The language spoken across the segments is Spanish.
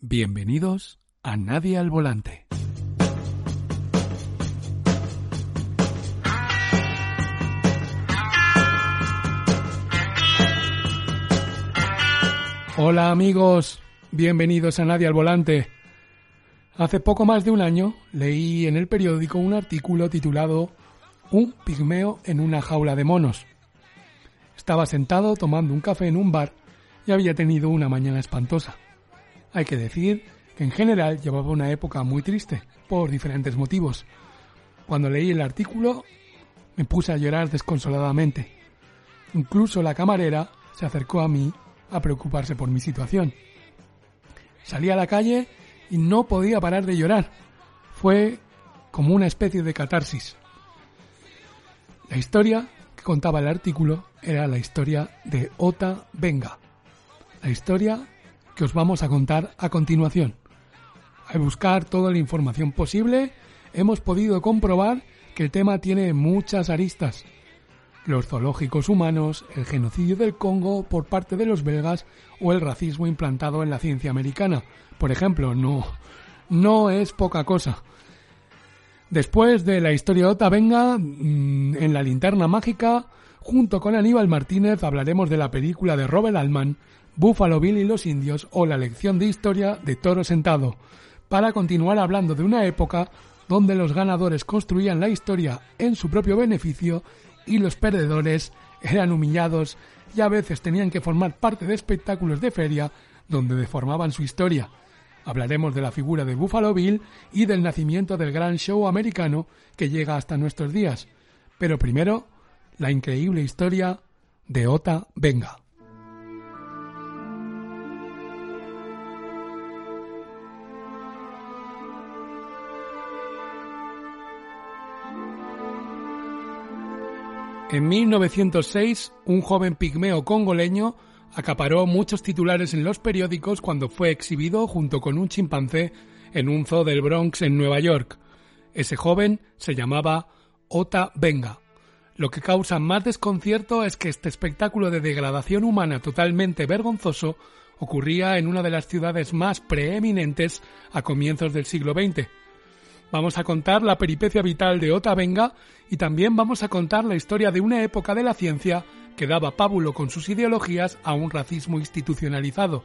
Bienvenidos a Nadie al Volante. Hola amigos, bienvenidos a Nadie al Volante. Hace poco más de un año leí en el periódico un artículo titulado Un pigmeo en una jaula de monos. Estaba sentado tomando un café en un bar y había tenido una mañana espantosa. Hay que decir que en general llevaba una época muy triste, por diferentes motivos. Cuando leí el artículo me puse a llorar desconsoladamente. Incluso la camarera se acercó a mí a preocuparse por mi situación. Salí a la calle y no podía parar de llorar. Fue como una especie de catarsis. La historia que contaba el artículo era la historia de Ota Venga. La historia que os vamos a contar a continuación. Al buscar toda la información posible, hemos podido comprobar que el tema tiene muchas aristas. Los zoológicos humanos, el genocidio del Congo por parte de los belgas o el racismo implantado en la ciencia americana. Por ejemplo, no, no es poca cosa. Después de la historia de Otavenga, mm, en la linterna mágica, junto con Aníbal Martínez hablaremos de la película de Robert Altman Buffalo Bill y los indios o la lección de historia de Toro Sentado, para continuar hablando de una época donde los ganadores construían la historia en su propio beneficio y los perdedores eran humillados y a veces tenían que formar parte de espectáculos de feria donde deformaban su historia. Hablaremos de la figura de Buffalo Bill y del nacimiento del gran show americano que llega hasta nuestros días. Pero primero, la increíble historia de Ota Venga. En 1906, un joven pigmeo congoleño acaparó muchos titulares en los periódicos cuando fue exhibido junto con un chimpancé en un zoo del Bronx en Nueva York. Ese joven se llamaba Ota Benga. Lo que causa más desconcierto es que este espectáculo de degradación humana totalmente vergonzoso ocurría en una de las ciudades más preeminentes a comienzos del siglo XX, Vamos a contar la peripecia vital de Ota Venga y también vamos a contar la historia de una época de la ciencia que daba pábulo con sus ideologías a un racismo institucionalizado.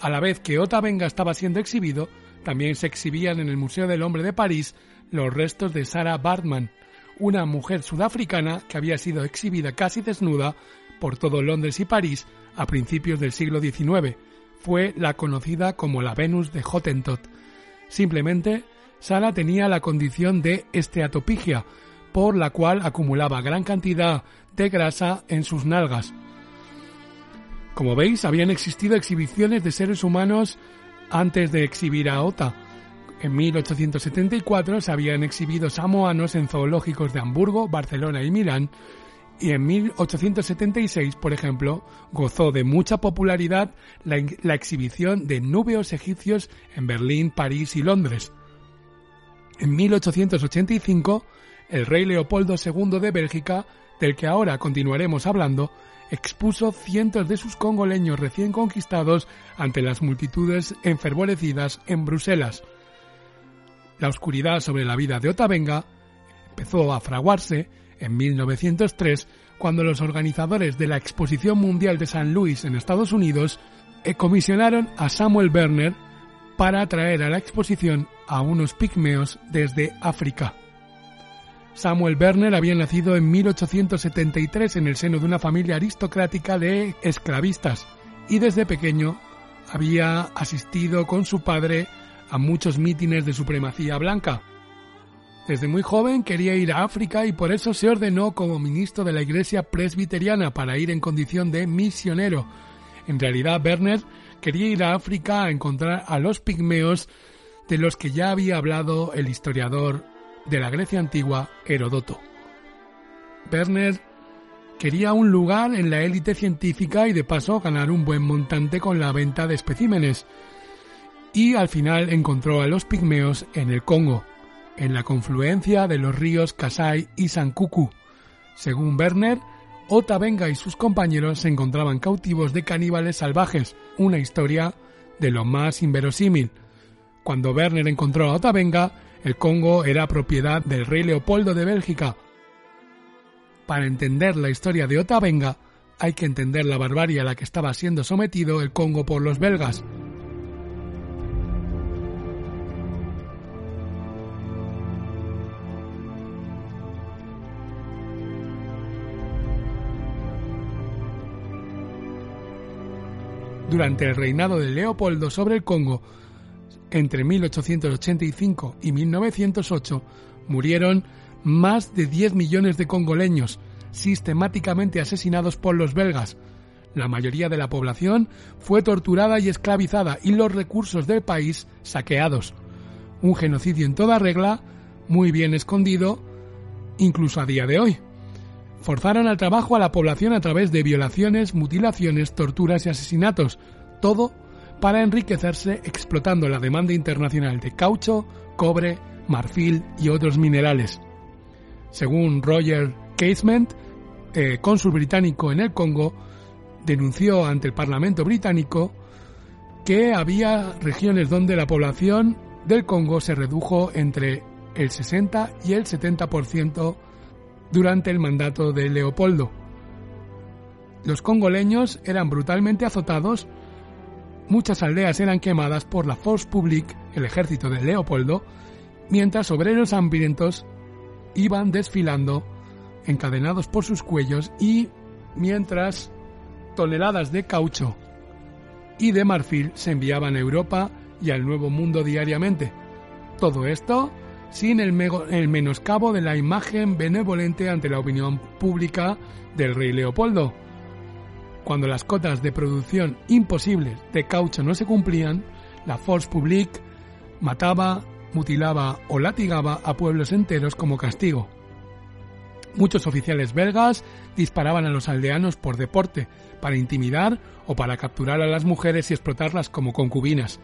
A la vez que Ota Venga estaba siendo exhibido, también se exhibían en el Museo del Hombre de París los restos de Sarah Bartman, una mujer sudafricana que había sido exhibida casi desnuda por todo Londres y París a principios del siglo XIX. Fue la conocida como la Venus de Hottentot. Simplemente Sara tenía la condición de esteatopigia, por la cual acumulaba gran cantidad de grasa en sus nalgas. Como veis, habían existido exhibiciones de seres humanos antes de exhibir a Ota. En 1874 se habían exhibido samoanos en zoológicos de Hamburgo, Barcelona y Milán, y en 1876, por ejemplo, gozó de mucha popularidad la, la exhibición de núbeos egipcios en Berlín, París y Londres. En 1885, el rey Leopoldo II de Bélgica, del que ahora continuaremos hablando, expuso cientos de sus congoleños recién conquistados ante las multitudes enfervorecidas en Bruselas. La oscuridad sobre la vida de Otavenga empezó a fraguarse en 1903 cuando los organizadores de la Exposición Mundial de San Luis en Estados Unidos eh, comisionaron a Samuel Werner para atraer a la exposición a unos pigmeos desde África. Samuel Werner había nacido en 1873 en el seno de una familia aristocrática de esclavistas y desde pequeño había asistido con su padre a muchos mítines de supremacía blanca. Desde muy joven quería ir a África y por eso se ordenó como ministro de la Iglesia presbiteriana para ir en condición de misionero. En realidad, Werner quería ir a África a encontrar a los pigmeos de los que ya había hablado el historiador de la Grecia antigua Herodoto. Werner quería un lugar en la élite científica y de paso ganar un buen montante con la venta de especímenes. Y al final encontró a los pigmeos en el Congo, en la confluencia de los ríos Kasai y Sankuku. Según Werner, Otavenga y sus compañeros se encontraban cautivos de caníbales salvajes, una historia de lo más inverosímil. Cuando Werner encontró a Otavenga, el Congo era propiedad del rey Leopoldo de Bélgica. Para entender la historia de Otavenga, hay que entender la barbarie a la que estaba siendo sometido el Congo por los belgas. Durante el reinado de Leopoldo sobre el Congo, entre 1885 y 1908, murieron más de 10 millones de congoleños, sistemáticamente asesinados por los belgas. La mayoría de la población fue torturada y esclavizada y los recursos del país saqueados. Un genocidio en toda regla, muy bien escondido, incluso a día de hoy. Forzaron al trabajo a la población a través de violaciones, mutilaciones, torturas y asesinatos, todo para enriquecerse explotando la demanda internacional de caucho, cobre, marfil y otros minerales. Según Roger Casement, eh, cónsul británico en el Congo, denunció ante el Parlamento británico que había regiones donde la población del Congo se redujo entre el 60 y el 70% durante el mandato de Leopoldo. Los congoleños eran brutalmente azotados, muchas aldeas eran quemadas por la Force Publique, el ejército de Leopoldo, mientras obreros hambrientos iban desfilando encadenados por sus cuellos y mientras toneladas de caucho y de marfil se enviaban a Europa y al Nuevo Mundo diariamente. Todo esto sin el, menoscabo de la imagen benevolente ante la opinión pública del rey Leopoldo. Cuando las cotas de producción imposibles de caucho no se cumplían, la Force Publique mataba, mutilaba o latigaba a pueblos enteros como castigo. Muchos oficiales belgas disparaban a los aldeanos por deporte, para intimidar o para capturar a las mujeres y explotarlas como concubinas.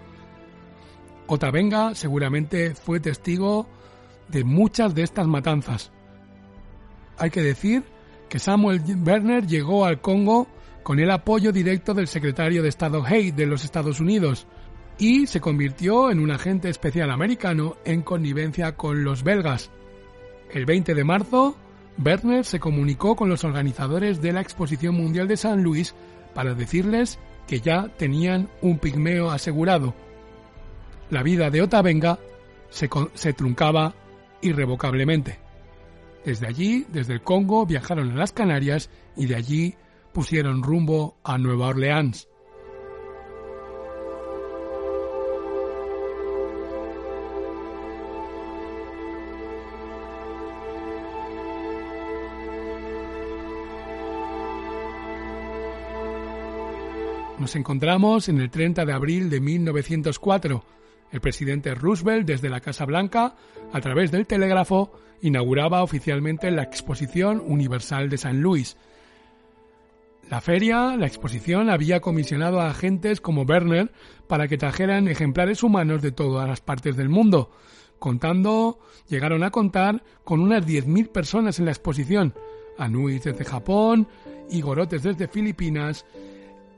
Otavenga seguramente fue testigo de muchas de estas matanzas. Hay que decir que Samuel Werner llegó al Congo con el apoyo directo del secretario de Estado Hay de los Estados Unidos y se convirtió en un agente especial americano en connivencia con los belgas. El 20 de marzo, Werner se comunicó con los organizadores de la Exposición Mundial de San Luis para decirles que ya tenían un pigmeo asegurado. La vida de Otavenga se, se truncaba irrevocablemente. Desde allí, desde el Congo, viajaron a las Canarias y de allí pusieron rumbo a Nueva Orleans. Nos encontramos en el 30 de abril de 1904, el presidente Roosevelt, desde la Casa Blanca, a través del telégrafo, inauguraba oficialmente la Exposición Universal de San Luis. La feria, la exposición, había comisionado a agentes como Werner para que trajeran ejemplares humanos de todas las partes del mundo. Contando, llegaron a contar con unas 10.000 personas en la exposición, anuis desde Japón, y gorotes desde Filipinas.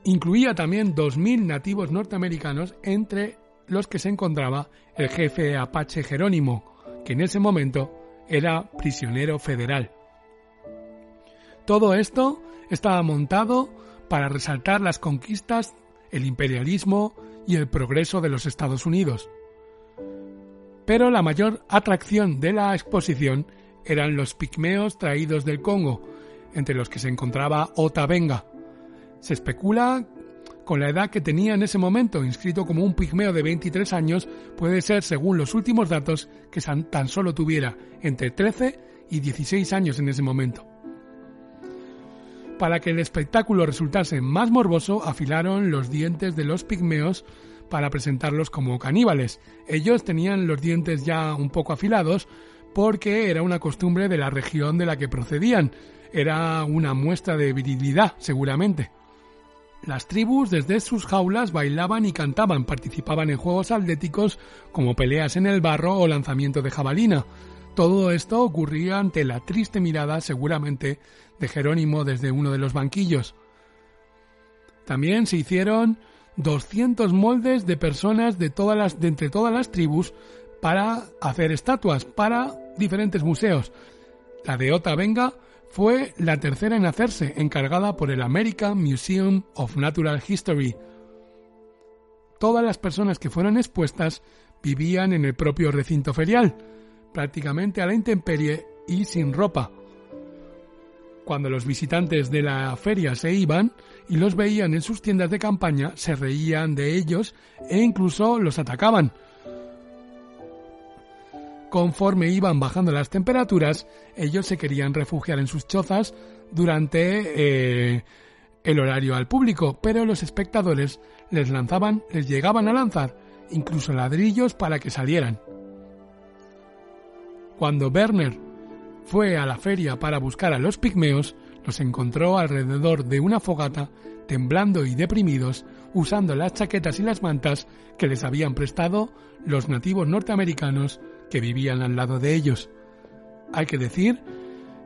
Incluía también 2.000 nativos norteamericanos entre los que se encontraba el jefe apache Jerónimo, que en ese momento era prisionero federal. Todo esto estaba montado para resaltar las conquistas, el imperialismo y el progreso de los Estados Unidos. Pero la mayor atracción de la exposición eran los pigmeos traídos del Congo, entre los que se encontraba Otavenga. Se especula con la edad que tenía en ese momento, inscrito como un pigmeo de 23 años, puede ser, según los últimos datos, que tan solo tuviera entre 13 y 16 años en ese momento. Para que el espectáculo resultase más morboso, afilaron los dientes de los pigmeos para presentarlos como caníbales. Ellos tenían los dientes ya un poco afilados porque era una costumbre de la región de la que procedían. Era una muestra de virilidad, seguramente. Las tribus desde sus jaulas bailaban y cantaban, participaban en juegos atléticos como peleas en el barro o lanzamiento de jabalina. Todo esto ocurría ante la triste mirada, seguramente, de Jerónimo desde uno de los banquillos. También se hicieron 200 moldes de personas de, todas las, de entre todas las tribus para hacer estatuas para diferentes museos. La de Ota Venga fue la tercera en hacerse, encargada por el American Museum of Natural History. Todas las personas que fueron expuestas vivían en el propio recinto ferial, prácticamente a la intemperie y sin ropa. Cuando los visitantes de la feria se iban y los veían en sus tiendas de campaña, se reían de ellos e incluso los atacaban. Conforme iban bajando las temperaturas, ellos se querían refugiar en sus chozas durante eh, el horario al público, pero los espectadores les lanzaban, les llegaban a lanzar incluso ladrillos para que salieran. Cuando Werner fue a la feria para buscar a los pigmeos, los encontró alrededor de una fogata, temblando y deprimidos, usando las chaquetas y las mantas que les habían prestado los nativos norteamericanos que vivían al lado de ellos. Hay que decir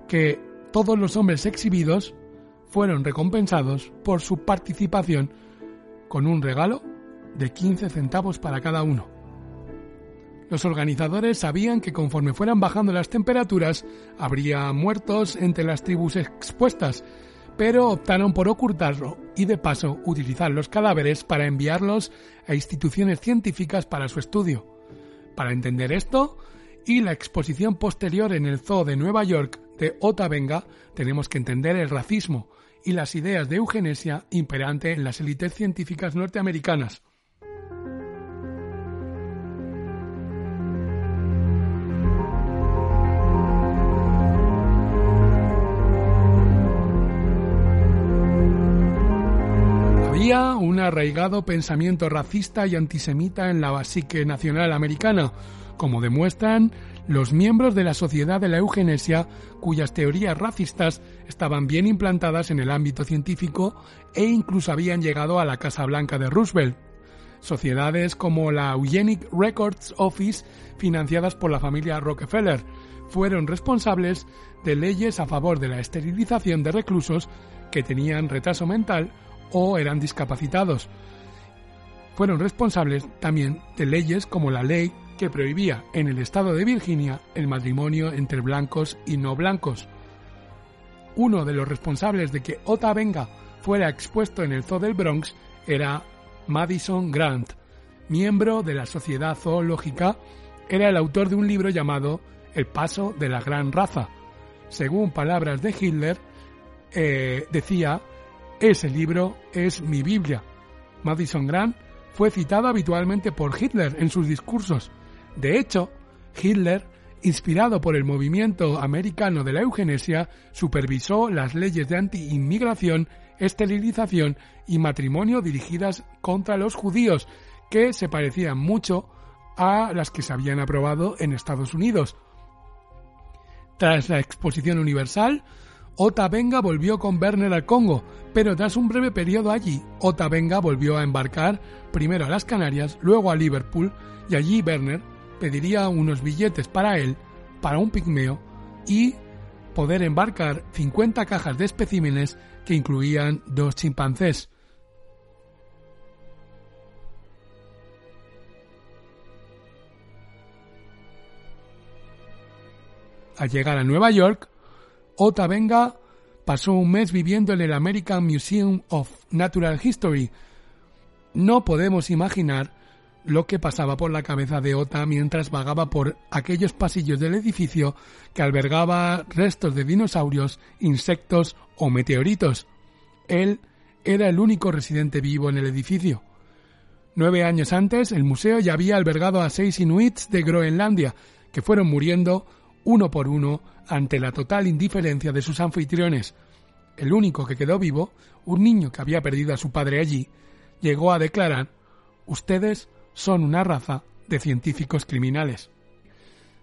que todos los hombres exhibidos fueron recompensados por su participación con un regalo de 15 centavos para cada uno. Los organizadores sabían que conforme fueran bajando las temperaturas habría muertos entre las tribus expuestas, pero optaron por ocultarlo y de paso utilizar los cadáveres para enviarlos a instituciones científicas para su estudio. Para entender esto y la exposición posterior en el Zoo de Nueva York de Otavenga, tenemos que entender el racismo y las ideas de eugenesia imperante en las élites científicas norteamericanas. Había un arraigado pensamiento racista y antisemita en la psique nacional americana, como demuestran los miembros de la Sociedad de la Eugenesia, cuyas teorías racistas estaban bien implantadas en el ámbito científico e incluso habían llegado a la Casa Blanca de Roosevelt. Sociedades como la Eugenic Records Office, financiadas por la familia Rockefeller, fueron responsables de leyes a favor de la esterilización de reclusos que tenían retraso mental o eran discapacitados. Fueron responsables también de leyes como la ley que prohibía en el estado de Virginia el matrimonio entre blancos y no blancos. Uno de los responsables de que Ota Venga fuera expuesto en el Zoo del Bronx era Madison Grant, miembro de la Sociedad Zoológica, era el autor de un libro llamado El paso de la gran raza. Según palabras de Hitler, eh, decía ese libro es mi Biblia. Madison Grant fue citado habitualmente por Hitler en sus discursos. De hecho, Hitler, inspirado por el movimiento americano de la eugenesia, supervisó las leyes de anti-inmigración, esterilización y matrimonio dirigidas contra los judíos, que se parecían mucho a las que se habían aprobado en Estados Unidos. Tras la Exposición Universal, Otavenga volvió con Werner al Congo, pero tras un breve periodo allí, Otavenga volvió a embarcar primero a las Canarias, luego a Liverpool, y allí Werner pediría unos billetes para él, para un pigmeo, y poder embarcar 50 cajas de especímenes que incluían dos chimpancés. Al llegar a Nueva York, Otavenga pasó un mes viviendo en el American Museum of Natural History. No podemos imaginar lo que pasaba por la cabeza de Ota mientras vagaba por aquellos pasillos del edificio que albergaba restos de dinosaurios, insectos o meteoritos. Él era el único residente vivo en el edificio. Nueve años antes, el museo ya había albergado a seis inuits de Groenlandia, que fueron muriendo uno por uno ante la total indiferencia de sus anfitriones. El único que quedó vivo, un niño que había perdido a su padre allí, llegó a declarar Ustedes son una raza de científicos criminales.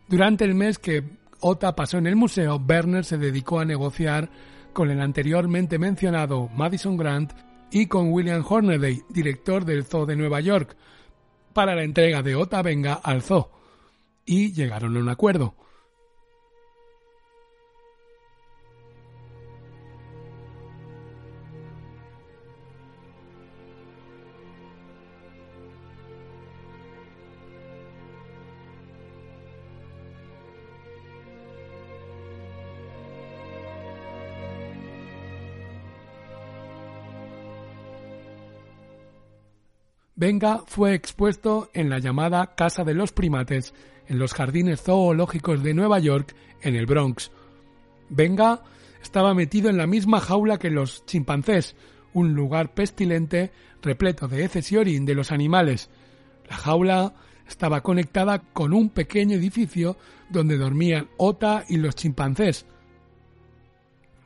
Durante el mes que Ota pasó en el museo, Werner se dedicó a negociar con el anteriormente mencionado Madison Grant y con William Hornaday, director del Zoo de Nueva York, para la entrega de Ota Venga al Zoo, y llegaron a un acuerdo. Venga fue expuesto en la llamada Casa de los Primates, en los jardines zoológicos de Nueva York, en el Bronx. Venga estaba metido en la misma jaula que los chimpancés, un lugar pestilente repleto de heces y orín de los animales. La jaula estaba conectada con un pequeño edificio donde dormían Ota y los chimpancés.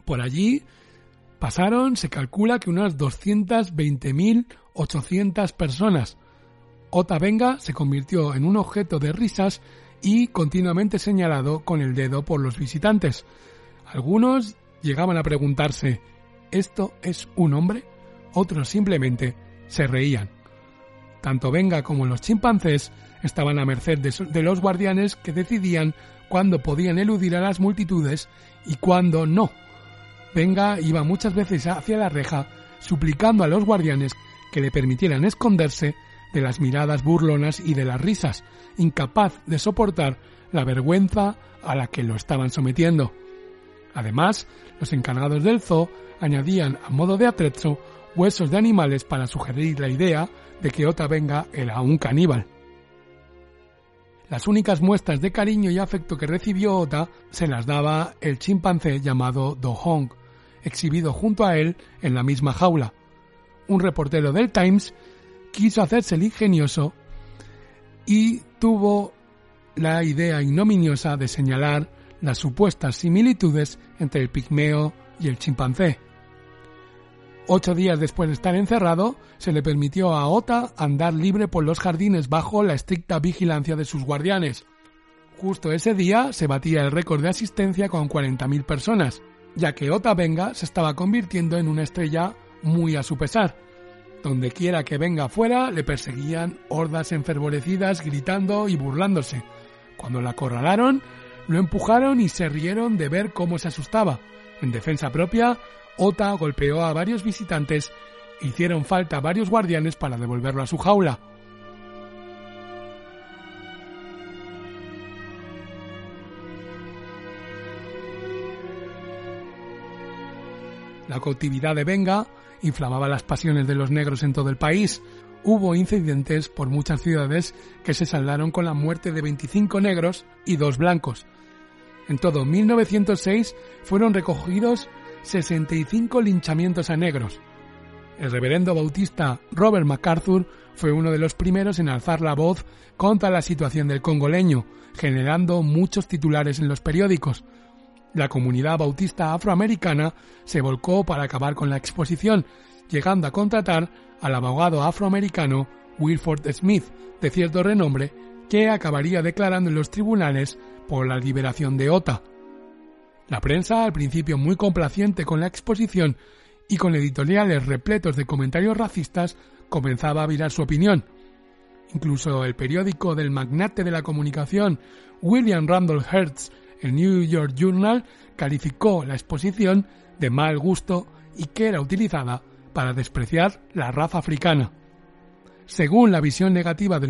Por allí pasaron, se calcula que unas 220.800 personas. Ota Venga se convirtió en un objeto de risas y continuamente señalado con el dedo por los visitantes. Algunos llegaban a preguntarse ¿Esto es un hombre? Otros simplemente se reían. Tanto Venga como los chimpancés estaban a merced de, los guardianes que decidían cuándo podían eludir a las multitudes y cuándo no. Venga iba muchas veces hacia la reja suplicando a los guardianes que le permitieran esconderse de las miradas burlonas y de las risas, incapaz de soportar la vergüenza a la que lo estaban sometiendo. Además, los encargados del zoo añadían a modo de atrezo huesos de animales para sugerir la idea de que Ota Venga era un caníbal. Las únicas muestras de cariño y afecto que recibió Ota se las daba el chimpancé llamado Do Hong, exhibido junto a él en la misma jaula. Un reportero del Times quiso hacerse el ingenioso y tuvo la idea ignominiosa de señalar las supuestas similitudes entre el pigmeo y el chimpancé. Ocho días después de estar encerrado, se le permitió a Ota andar libre por los jardines bajo la estricta vigilancia de sus guardianes. Justo ese día se batía el récord de asistencia con 40.000 personas, ya que Ota Venga se estaba convirtiendo en una estrella muy a su pesar. Donde quiera que venga fuera, le perseguían hordas enfervorecidas gritando y burlándose. Cuando la acorralaron, lo empujaron y se rieron de ver cómo se asustaba. En defensa propia, Ota golpeó a varios visitantes e hicieron falta varios guardianes para devolverlo a su jaula. La cautividad de Venga inflamaba las pasiones de los negros en todo el país. Hubo incidentes por muchas ciudades que se saldaron con la muerte de 25 negros y dos blancos. En todo 1906 fueron recogidos 65 linchamientos a negros. El reverendo bautista Robert MacArthur fue uno de los primeros en alzar la voz contra la situación del congoleño, generando muchos titulares en los periódicos. La comunidad bautista afroamericana se volcó para acabar con la exposición, llegando a contratar al abogado afroamericano Wilford Smith, de cierto renombre, que acabaría declarando en los tribunales por la liberación de Ota. La prensa, al principio muy complaciente con la exposición y con editoriales repletos de comentarios racistas, comenzaba a virar su opinión. Incluso el periódico del magnate de la comunicación, William Randolph Hearst, el New York Journal, calificó la exposición de mal gusto y que era utilizada para despreciar la raza africana. Según la visión negativa de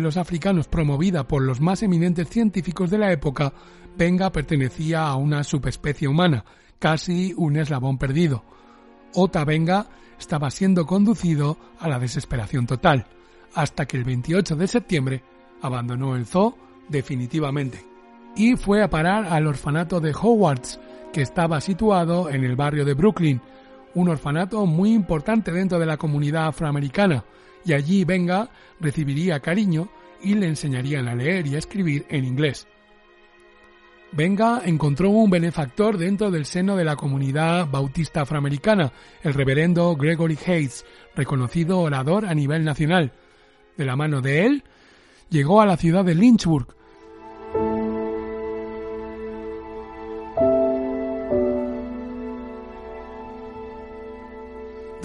los, africanos promovida por los más eminentes científicos de la época, Venga pertenecía a una subespecie humana, casi un eslabón perdido. Ota Venga estaba siendo conducido a la desesperación total, hasta que el 28 de septiembre abandonó el zoo definitivamente y fue a parar al orfanato de Howards, que estaba situado en el barrio de Brooklyn, un orfanato muy importante dentro de la comunidad afroamericana, y allí Venga recibiría cariño y le enseñarían a leer y a escribir en inglés. Venga encontró un benefactor dentro del seno de la comunidad bautista afroamericana, el reverendo Gregory Hayes, reconocido orador a nivel nacional. De la mano de él, llegó a la ciudad de Lynchburg,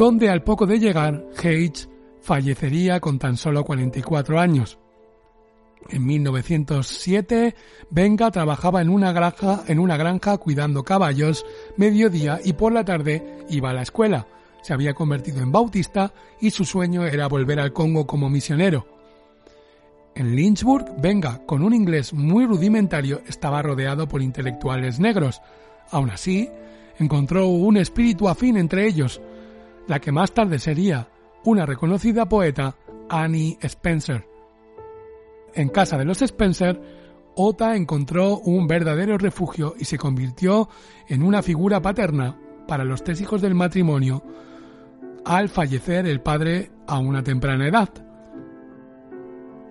donde al poco de llegar, Hayes fallecería con tan solo 44 años. En 1907, Venga trabajaba en una granja, cuidando caballos, mediodía y por la tarde iba a la escuela. Se había convertido en bautista y su sueño era volver al Congo como misionero. En Lynchburg, Venga, con un inglés muy rudimentario, estaba rodeado por intelectuales negros. Aún así, encontró un espíritu afín entre ellos, la que más tarde sería una reconocida poeta, Annie Spencer. En casa de los Spencer, Ota encontró un verdadero refugio y se convirtió en una figura paterna para los tres hijos del matrimonio al fallecer el padre a una temprana edad.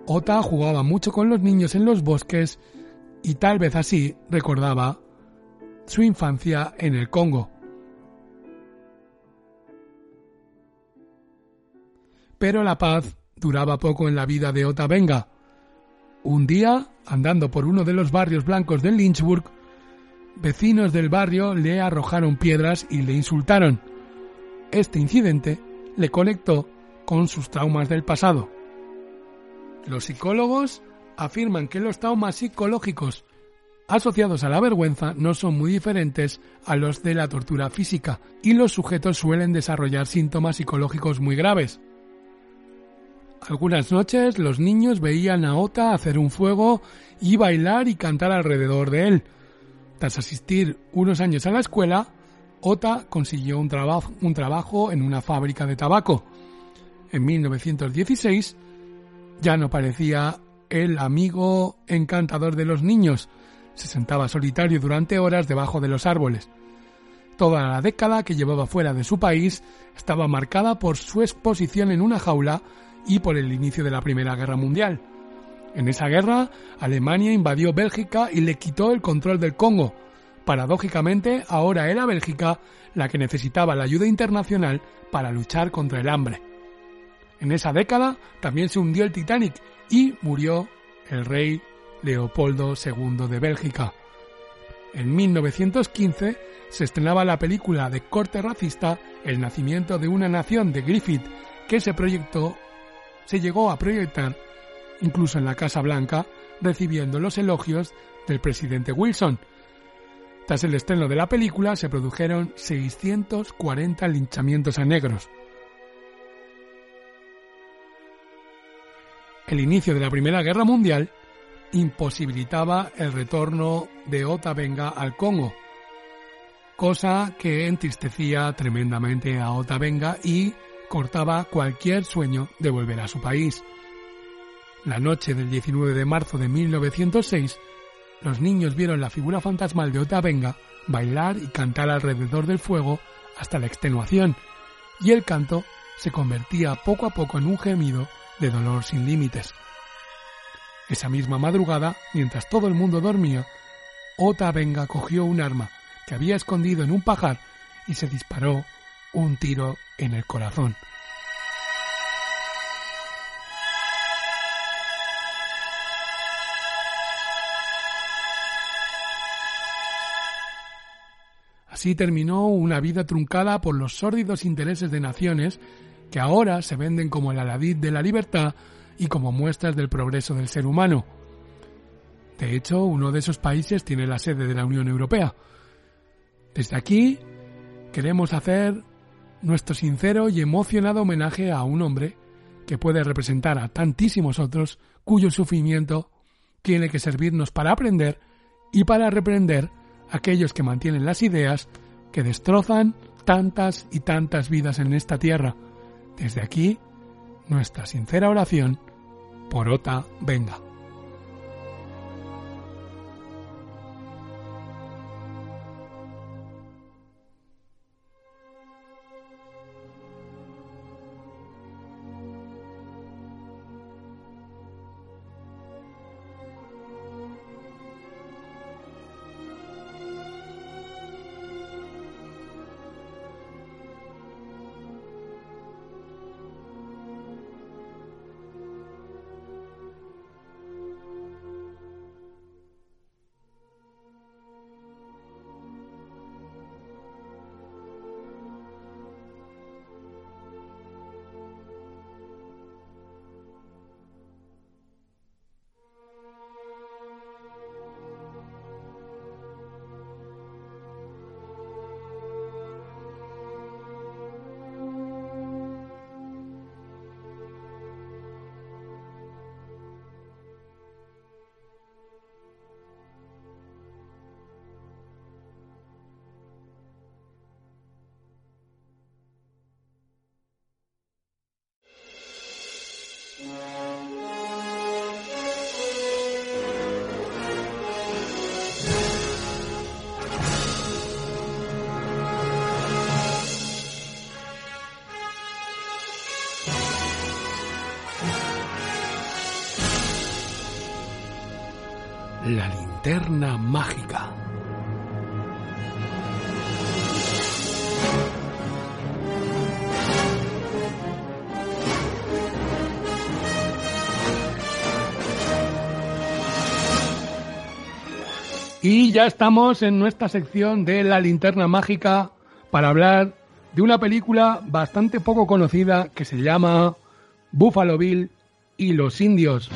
Ota jugaba mucho con los niños en los bosques y tal vez así recordaba su infancia en el Congo. Pero la paz duraba poco en la vida de Ota Benga. Un día, andando por uno de los barrios blancos de Lynchburg, vecinos del barrio le arrojaron piedras y le insultaron. Este incidente le conectó con sus traumas del pasado. Los psicólogos afirman que los traumas psicológicos asociados a la vergüenza no son muy diferentes a los de la tortura física y los sujetos suelen desarrollar síntomas psicológicos muy graves. Algunas noches los niños veían a Ota hacer un fuego y bailar y cantar alrededor de él. Tras asistir unos años a la escuela, Ota consiguió un, trabajo en una fábrica de tabaco. En 1916 ya no parecía el amigo encantador de los niños, se sentaba solitario durante horas debajo de los árboles. Toda la década que llevaba fuera de su país estaba marcada por su exposición en una jaula y por el inicio de la Primera Guerra Mundial. En esa guerra, Alemania invadió Bélgica y le quitó el control del Congo. Paradójicamente, ahora era Bélgica la que necesitaba la ayuda internacional para luchar contra el hambre. En esa década también se hundió el Titanic y murió el rey Leopoldo II de Bélgica. En 1915 se estrenaba la película de corte racista El nacimiento de una nación de Griffith, que se proyectó, se llegó a proyectar incluso en la Casa Blanca, recibiendo los elogios del presidente Wilson. Tras el estreno de la película se produjeron 640 linchamientos a negros. El inicio de la Primera Guerra Mundial imposibilitaba el retorno de Otavenga al Congo, cosa que entristecía tremendamente a Otavenga y cortaba cualquier sueño de volver a su país. La noche del 19 de marzo de 1906, los niños vieron la figura fantasmal de Otavenga bailar y cantar alrededor del fuego hasta la extenuación, y el canto se convertía poco a poco en un gemido de dolor sin límites. Esa misma madrugada, mientras todo el mundo dormía, Ota Venga cogió un arma que había escondido en un pajar y se disparó un tiro en el corazón. Así terminó una vida truncada por los sórdidos intereses de naciones que ahora se venden como el aladid de la libertad y como muestras del progreso del ser humano. De hecho, uno de esos países tiene la sede de la Unión Europea. Desde aquí queremos hacer nuestro sincero y emocionado homenaje a un hombre que puede representar a tantísimos otros cuyo sufrimiento tiene que servirnos para aprender y para reprender aquellos que mantienen las ideas que destrozan tantas y tantas vidas en esta tierra. Desde aquí, nuestra sincera oración Porota venga. Y ya estamos en nuestra sección de la linterna mágica para hablar de una película bastante poco conocida que se llama Buffalo Bill y los indios.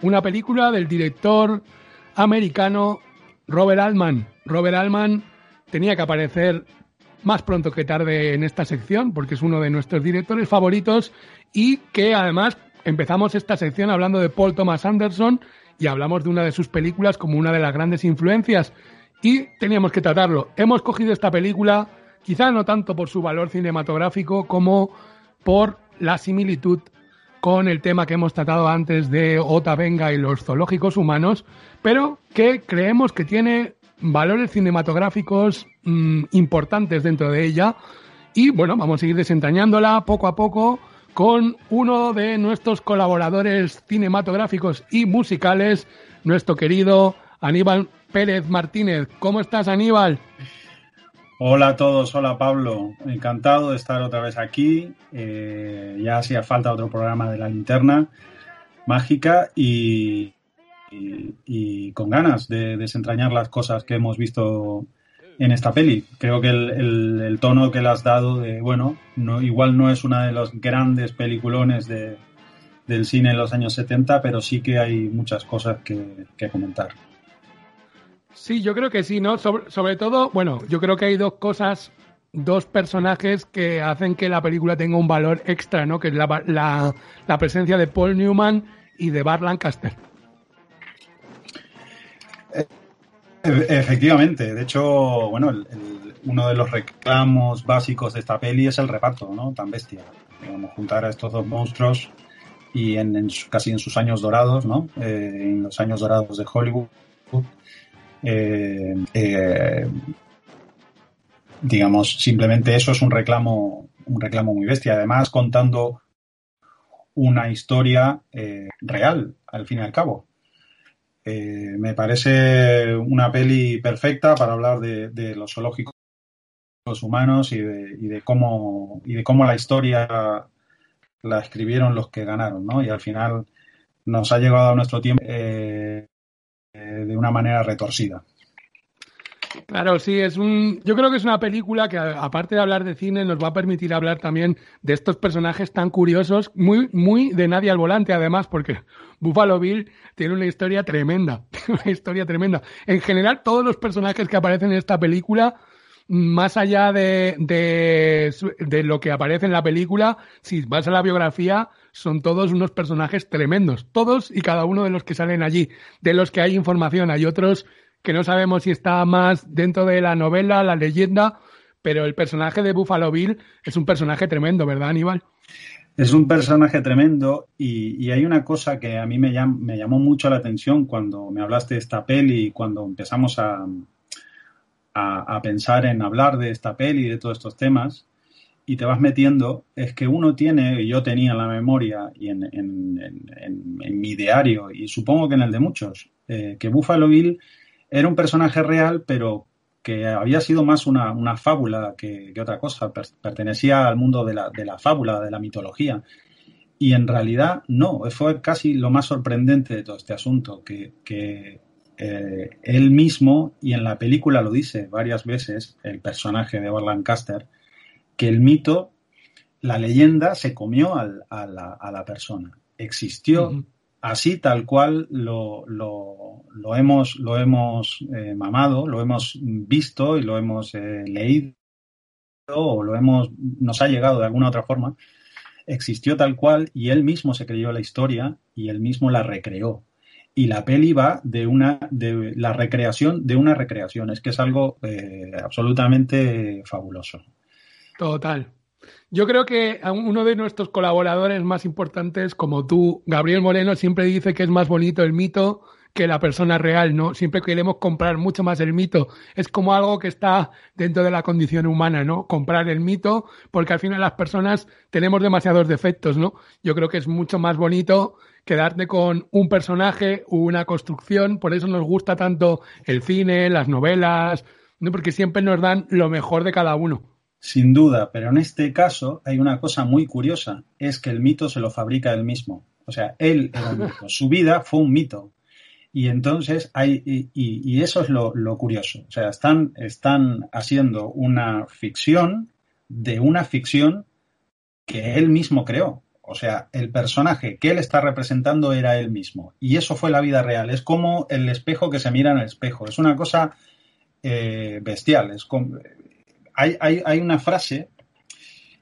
Una película del director americano Robert Altman. Robert Altman tenía que aparecer más pronto que tarde en esta sección porque es uno de nuestros directores favoritos y que además empezamos esta sección hablando de Paul Thomas Anderson y hablamos de una de sus películas como una de las grandes influencias y teníamos que tratarlo. Hemos cogido esta película quizá no tanto por su valor cinematográfico como por la similitud con el tema que hemos tratado antes de Ota Venga y los zoológicos humanos, pero que creemos que tiene valores cinematográficos mm, importantes dentro de ella. Y bueno, vamos a ir desentrañándola poco a poco con uno de nuestros colaboradores cinematográficos y musicales, nuestro querido Aníbal Pérez Martínez. ¿Cómo estás, Aníbal? Hola a todos, hola Pablo, encantado de estar otra vez aquí. Eh, ya hacía falta otro programa de la linterna mágica y, con ganas de desentrañar las cosas que hemos visto en esta peli. Creo que el, tono que le has dado de, bueno, no, igual no es una de los grandes peliculones de, del cine en los años 70, pero sí que hay muchas cosas que comentar. Sí, yo creo que sí, ¿no? Sobre, todo, bueno, yo creo que hay dos cosas, dos personajes que hacen que la película tenga un valor extra, ¿no? Que es la, la, presencia de Paul Newman y de Bart Lancaster. E, efectivamente, de hecho, bueno, uno de los reclamos básicos de esta peli es el reparto, ¿no? Tan bestia. Digamos, juntar a estos dos monstruos y en, casi en sus años dorados, ¿no? Eh, en los años dorados de Hollywood eh, eh, digamos, simplemente eso es un reclamo, un reclamo muy bestia. Además, contando una historia eh, real, al fin y al cabo. me parece una peli perfecta para hablar de, los zoológicos humanos y de, cómo, y de cómo la historia la escribieron los que ganaron, ¿no? Y al final nos ha llegado a nuestro tiempo de una manera retorcida. Claro, sí, es un. Yo creo que es una película que, aparte de hablar de cine, nos va a permitir hablar también de estos personajes tan curiosos, muy, muy de nadie al volante, además, porque Buffalo Bill tiene una historia tremenda, una historia tremenda. En general, todos los personajes que aparecen en esta película, más allá de, de, lo que aparece en la película, si vas a la biografía, son todos unos personajes tremendos, todos y cada uno de los que salen allí, de los que hay información. Hay otros que no sabemos si está más dentro de la novela, la leyenda, pero el personaje de Buffalo Bill es un personaje tremendo, ¿verdad, Aníbal? Es un personaje tremendo y, hay una cosa que a mí me, me, llamó mucho la atención cuando me hablaste de esta peli y cuando empezamos a, a, pensar en hablar de esta peli de todos estos temas, y te vas metiendo, es que uno tiene, yo tenía en la memoria y en, mi diario, y supongo que en el de muchos, eh, que Buffalo Bill era un personaje real, pero que había sido más una, fábula que, otra cosa, pertenecía al mundo de la, fábula, de la mitología. Y en realidad no, fue casi lo más sorprendente de todo este asunto, que eh, él mismo, y en la película lo dice varias veces, el personaje de Bart Lancaster, que el mito, la leyenda se comió a, la, persona. Existió así tal cual lo, hemos, lo hemos eh, mamado, lo hemos visto y lo hemos eh, leído o lo hemos, nos ha llegado de alguna otra forma. Existió tal cual y él mismo se creyó la historia y él mismo la recreó y la peli va de una de la recreación de una recreación es que es algo eh, absolutamente fabuloso Total, Yo creo que uno de nuestros colaboradores más importantes, como tú, Gabriel Moreno, siempre dice que es más bonito el mito que la persona real, ¿no? Siempre queremos comprar mucho más el mito. Es como algo que está dentro de la condición humana, ¿no? Comprar el mito, porque al final las personas tenemos demasiados defectos, ¿no? Yo creo que es mucho más bonito quedarte con un personaje, una construcción, por eso nos gusta tanto el cine, las novelas, ¿no? porque siempre nos dan lo mejor de cada uno. Sin duda, pero en este caso hay una cosa muy curiosa, es que el mito se lo fabrica él mismo. O sea, él era un su vida fue un mito. Y entonces hay, y, eso es lo, curioso. O sea, están, están haciendo una ficción de una ficción que él mismo creó. O sea, el personaje que él está representando era él mismo. Y eso fue la vida real. Es como el espejo que se mira en el espejo. Es una cosa eh, bestial. Es como, hay, hay, hay, una frase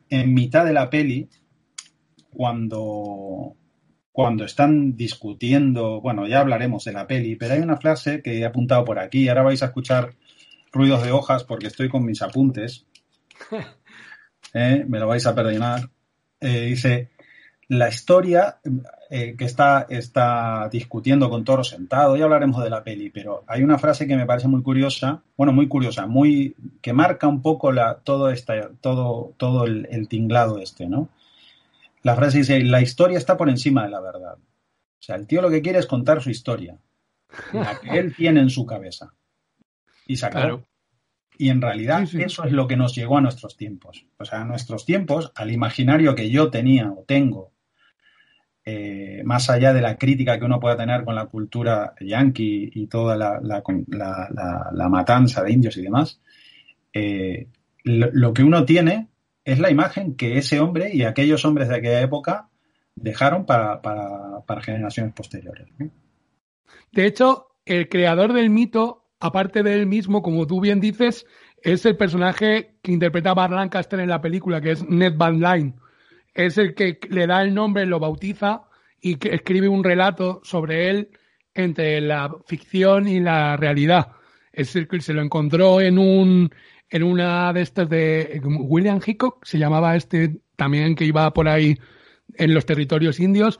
en mitad de la peli cuando, cuando están discutiendo, bueno, ya hablaremos de la peli, pero hay una frase que he apuntado por aquí, ahora vais a escuchar ruidos de hojas porque estoy con mis apuntes, eh, me lo vais a perdonar, eh, dice, la historia eh, que está, está discutiendo con Toro sentado, ya hablaremos de la peli, pero hay una frase que me parece muy curiosa, bueno, muy curiosa, muy, que marca un poco la, todo, esta, todo, todo el tinglado este, ¿no? La frase dice, la historia está por encima de la verdad. O sea, el tío lo que quiere es contar su historia, la que él tiene en su cabeza. Y sacar. Y en realidad eso es lo que nos llegó a nuestros tiempos. O sea, a nuestros tiempos, al imaginario que yo tenía o tengo, eh, más allá de la crítica que uno pueda tener con la cultura yankee y toda la, la, matanza de indios y demás, eh, lo, que uno tiene es la imagen que ese hombre y aquellos hombres de aquella época dejaron para, generaciones posteriores. De hecho, el creador del mito, aparte de él mismo, como tú bien dices, es el personaje que interpreta a Lancaster en la película, que es Ned Van Lyne. Es el que le da el nombre, lo bautiza y que escribe un relato sobre él entre la ficción y la realidad. Es el que se lo encontró en un, en una de estas de William Hickok, se llamaba este también que iba por ahí en los territorios indios,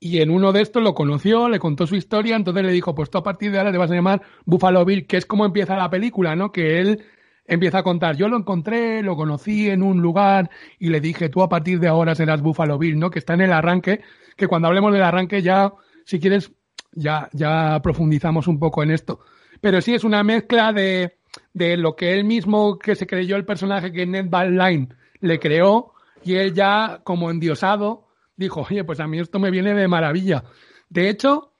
y en uno de estos lo conoció, le contó su historia, entonces le dijo, pues tú a partir de ahora te vas a llamar Buffalo Bill, que es como empieza la película, ¿no? Que él empieza a contar, yo lo encontré, lo conocí en un lugar y le dije, tú a partir de ahora serás Buffalo Bill, ¿no? Que está en el arranque, que cuando hablemos del arranque ya, si quieres, ya, ya profundizamos un poco en esto. Pero sí es una mezcla de, de lo que él mismo que se creyó el personaje que Ned Line le creó y él ya como endiosado dijo, oye, pues a mí esto me viene de maravilla. De hecho,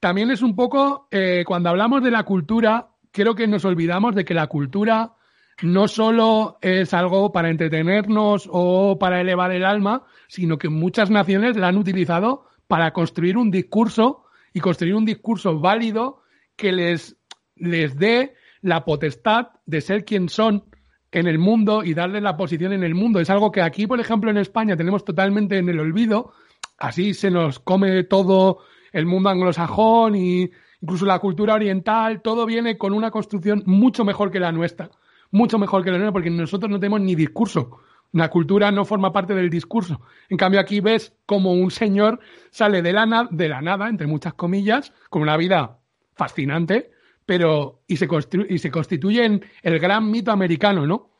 también es un poco, eh, cuando hablamos de la cultura, creo que nos olvidamos de que la cultura no solo es algo para entretenernos o para elevar el alma, sino que muchas naciones la han utilizado para construir un discurso y construir un discurso válido que les, les dé la potestad de ser quien son en el mundo y darle la posición en el mundo. Es algo que aquí, por ejemplo, en España tenemos totalmente en el olvido. Así se nos come todo el mundo anglosajón y incluso la cultura oriental. Todo viene con una construcción mucho mejor que la nuestra. Mucho mejor que la nuestra porque nosotros no tenemos ni discurso. La cultura no forma parte del discurso. En cambio, aquí ves como un señor sale de la, de la nada, entre muchas comillas, con una vida fascinante, pero y se, y se constituye en el gran mito americano, ¿no?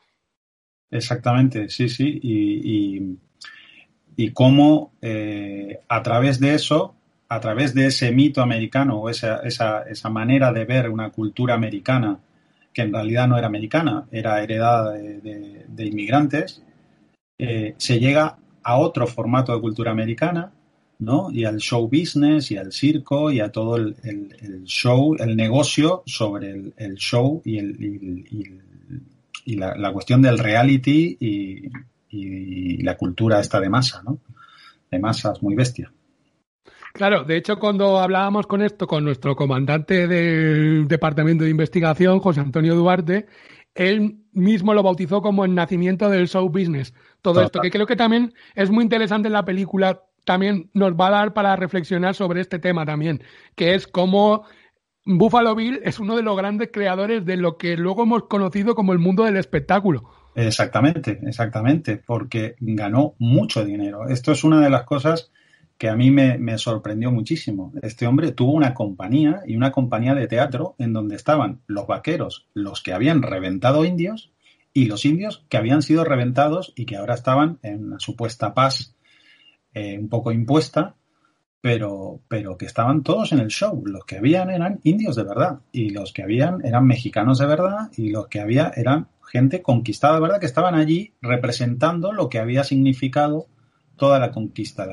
Exactamente, sí, sí. Y, y, cómo eh, a través de eso, a través de ese mito americano o esa, esa, esa, manera de ver una cultura americana, que en realidad no era americana, era heredada de, inmigrantes, eh, se llega a otro formato de cultura americana ¿no? Y al show business y al circo y a todo el, show, el negocio sobre el, show y, y, la, cuestión del reality y, la cultura esta de masa, ¿no? De masas muy bestia. Claro, de hecho, cuando hablábamos con esto con nuestro comandante del Departamento de Investigación, José Antonio Duarte, él mismo lo bautizó como el nacimiento del show business. Todo esto, que creo que también es muy interesante en la película también nos va a dar para reflexionar sobre este tema también, que es cómo Buffalo Bill es uno de los grandes creadores de lo que luego hemos conocido como el mundo del espectáculo. Exactamente, exactamente, porque ganó mucho dinero. Esto es una de las cosas que a mí me, sorprendió muchísimo. Este hombre tuvo una compañía y una compañía de teatro en donde estaban los vaqueros, los que habían reventado indios, y los indios que habían sido reventados y que ahora estaban en una supuesta paz eh, un poco impuesta, pero, pero que estaban todos en el show. Los que habían eran indios de verdad y los que habían eran mexicanos de verdad y los que había eran gente conquistada de verdad que estaban allí representando lo que había significado toda la conquista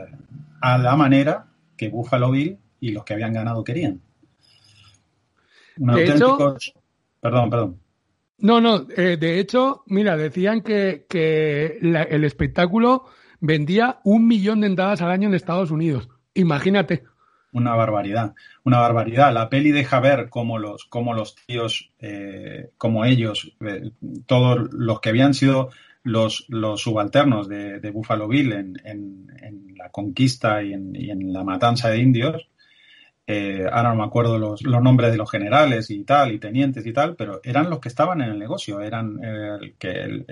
a la manera que Buffalo Bill y los que habían ganado querían. perdón, perdón. No, no, eh, de hecho, mira, decían que, que el espectáculo vendía un millón de entradas al año en Estados Unidos. Imagínate. Una barbaridad, una barbaridad. La peli deja ver cómo los, cómo los tíos, eh, como ellos, eh, todos los que habían sido los, los subalternos de, Buffalo Bill en, en, la conquista y en, y en, la matanza de indios, eh, ahora no me acuerdo los, nombres de los generales y tal, y tenientes y tal, pero eran los que estaban en el negocio, eran el, que el,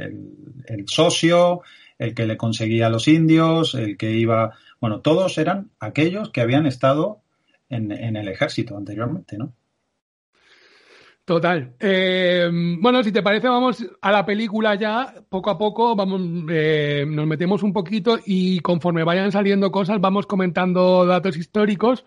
el, socio, el que le conseguía a los indios, el que iba, bueno, todos eran aquellos que habían estado en, en el ejército anteriormente, ¿no? Total. Eh, bueno, si te parece, vamos a la película ya, poco a poco, vamos, eh, nos metemos un poquito y conforme vayan saliendo cosas, vamos comentando datos históricos.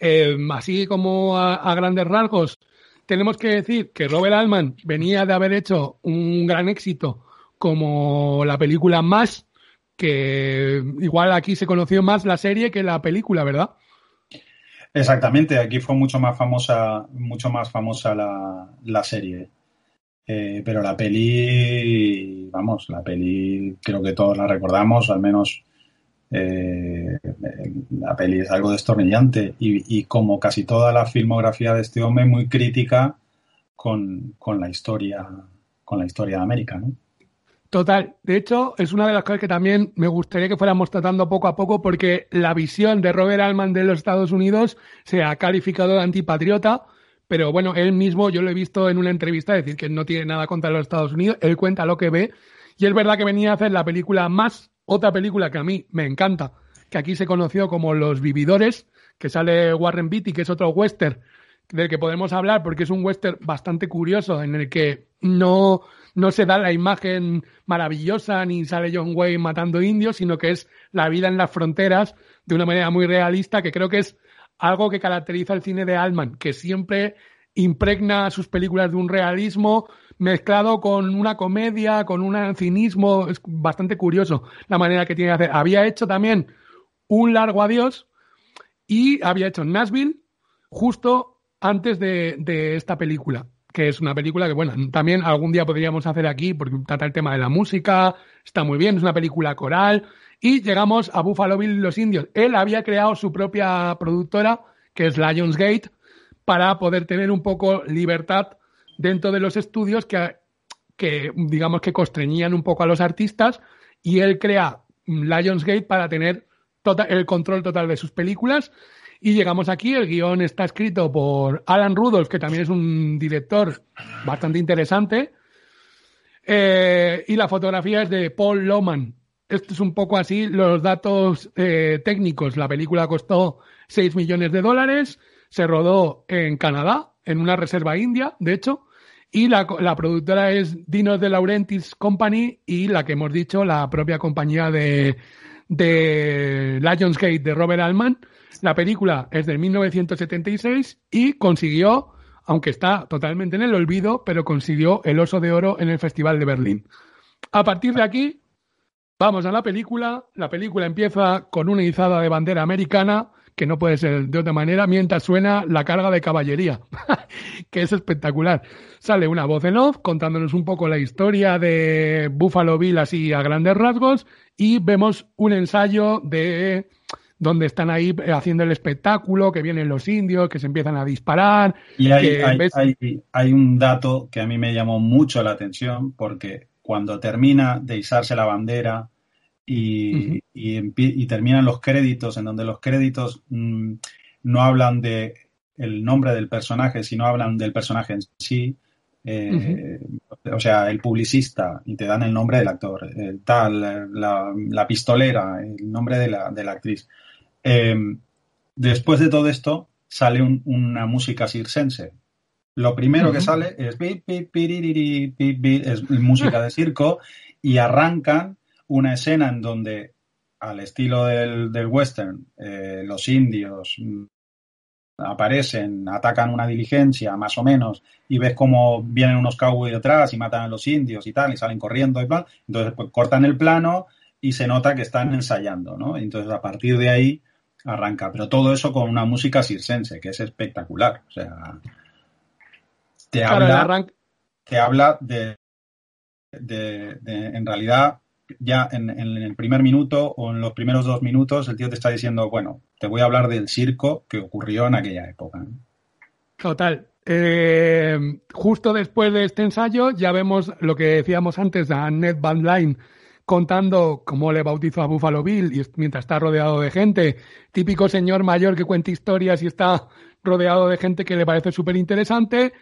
Eh, así como a, grandes rasgos, tenemos que decir que Robert Altman venía de haber hecho un gran éxito como la película Más, que igual aquí se conoció más la serie que la película, ¿verdad? Exactamente, aquí fue mucho más famosa, mucho más famosa la, serie. Eh, pero la peli, vamos, la peli creo que todos la recordamos, al menos eh, la peli es algo destornillante y, y, como casi toda la filmografía de este hombre, muy crítica con, con, la historia, con la historia de América, ¿no? Total. De hecho, es una de las cosas que también me gustaría que fuéramos tratando poco a poco porque la visión de Robert Altman de los Estados Unidos se ha calificado de antipatriota, pero bueno, él mismo, yo lo he visto en una entrevista decir que no tiene nada contra los Estados Unidos, él cuenta lo que ve y es verdad que venía a hacer la película más, otra película que a mí me encanta, que aquí se conoció como Los Vividores, que sale Warren Beatty, que es otro western del que podemos hablar porque es un western bastante curioso en el que no no se da la imagen maravillosa ni sale John Wayne matando indios, sino que es la vida en las fronteras de una manera muy realista, que creo que es algo que caracteriza el cine de Altman, que siempre impregna sus películas de un realismo mezclado con una comedia, con un cinismo, es bastante curioso la manera que tiene de hacer. Había hecho también un largo adiós y había hecho Nashville justo antes de, de esta película que es una película que, bueno, también algún día podríamos hacer aquí porque trata el tema de la música, está muy bien, es una película coral. Y llegamos a Buffalo Bill los indios. Él había creado su propia productora, que es Lionsgate, para poder tener un poco libertad dentro de los estudios que, que digamos que constreñían un poco a los artistas y él crea Lionsgate para tener tota-, el control total de sus películas y llegamos aquí, el guion está escrito por Alan Rudolph, que también es un director bastante interesante. Eh, y la fotografía es de Paul Loman. Esto es un poco así los datos eh, técnicos. La película costó 6 millones de dólares, se rodó en Canadá, en una reserva india, de hecho, y la, la, productora es Dinos de Laurentiis Company y la que hemos dicho, la propia compañía de, de Lionsgate de Robert Altman. La película es de 1976 y consiguió, aunque está totalmente en el olvido, pero consiguió el Oso de Oro en el Festival de Berlín. A partir de aquí, vamos a la película. La película empieza con una izada de bandera americana, que no puede ser de otra manera, mientras suena la carga de caballería, que es espectacular. Sale una voz en off contándonos un poco la historia de Buffalo Bill así a grandes rasgos y vemos un ensayo de donde están ahí haciendo el espectáculo, que vienen los indios, que se empiezan a disparar. Y hay, hay, un dato que a mí me llamó mucho la atención, porque cuando termina de izarse la bandera y, y, terminan los créditos, en donde los créditos mm, no hablan de el nombre del personaje, sino hablan del personaje en sí, eh, o sea, el publicista, y te dan el nombre del actor, el tal, la, pistolera, el nombre de la, de la actriz. Em, después de todo esto, sale una música circense. Lo primero que sale es, es música de circo y arrancan una escena en donde, al estilo del, western, eh, los indios aparecen, atacan una diligencia, más o menos, y ves cómo vienen unos cowboys detrás y matan a los indios y tal, y salen corriendo y tal. Entonces, pues, cortan el plano y se nota que están ensayando, ¿no? Entonces, a partir de ahí arranca. Pero todo eso con una música circense, que es espectacular. O sea, te habla, te habla de, de, en realidad, ya en, en, el primer minuto o en los primeros dos minutos, el tío te está diciendo, bueno, te voy a hablar del circo que ocurrió en aquella época. Total. Eh, justo después de este ensayo ya vemos lo que decíamos antes a Ned Van Line contando cómo le bautizó a Buffalo Bill y mientras está rodeado de gente. Típico señor mayor que cuenta historias y está rodeado de gente que le parece súper interesante.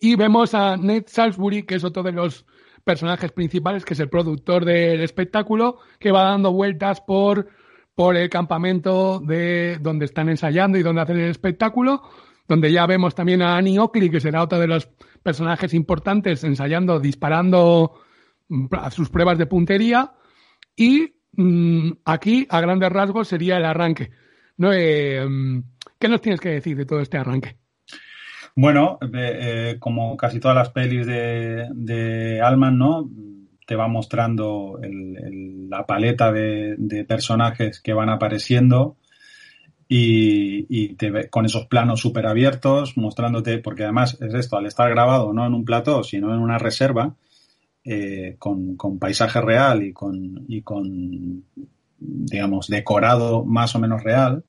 Y vemos a Ned Salisbury, que es otro de los personajes principales, que es el productor del espectáculo, que va dando vueltas por por el campamento de donde están ensayando y donde hacen el espectáculo, donde ya vemos también a Annie Oakley, que será otro de los personajes importantes, ensayando, disparando sus pruebas de puntería. Y mm, aquí, a grandes rasgos, sería el arranque. ¿no? Eh, mm, ¿Qué nos tienes que decir de todo este arranque? Bueno, eh, como casi todas las pelis de, de Alman, ¿no? te va mostrando la paleta de, personajes que van apareciendo y, te con esos planos súper abiertos, mostrándote, porque además es esto, al estar grabado no en un plató, sino en una reserva, eh, con, paisaje real y con, y con, digamos, decorado más o menos real,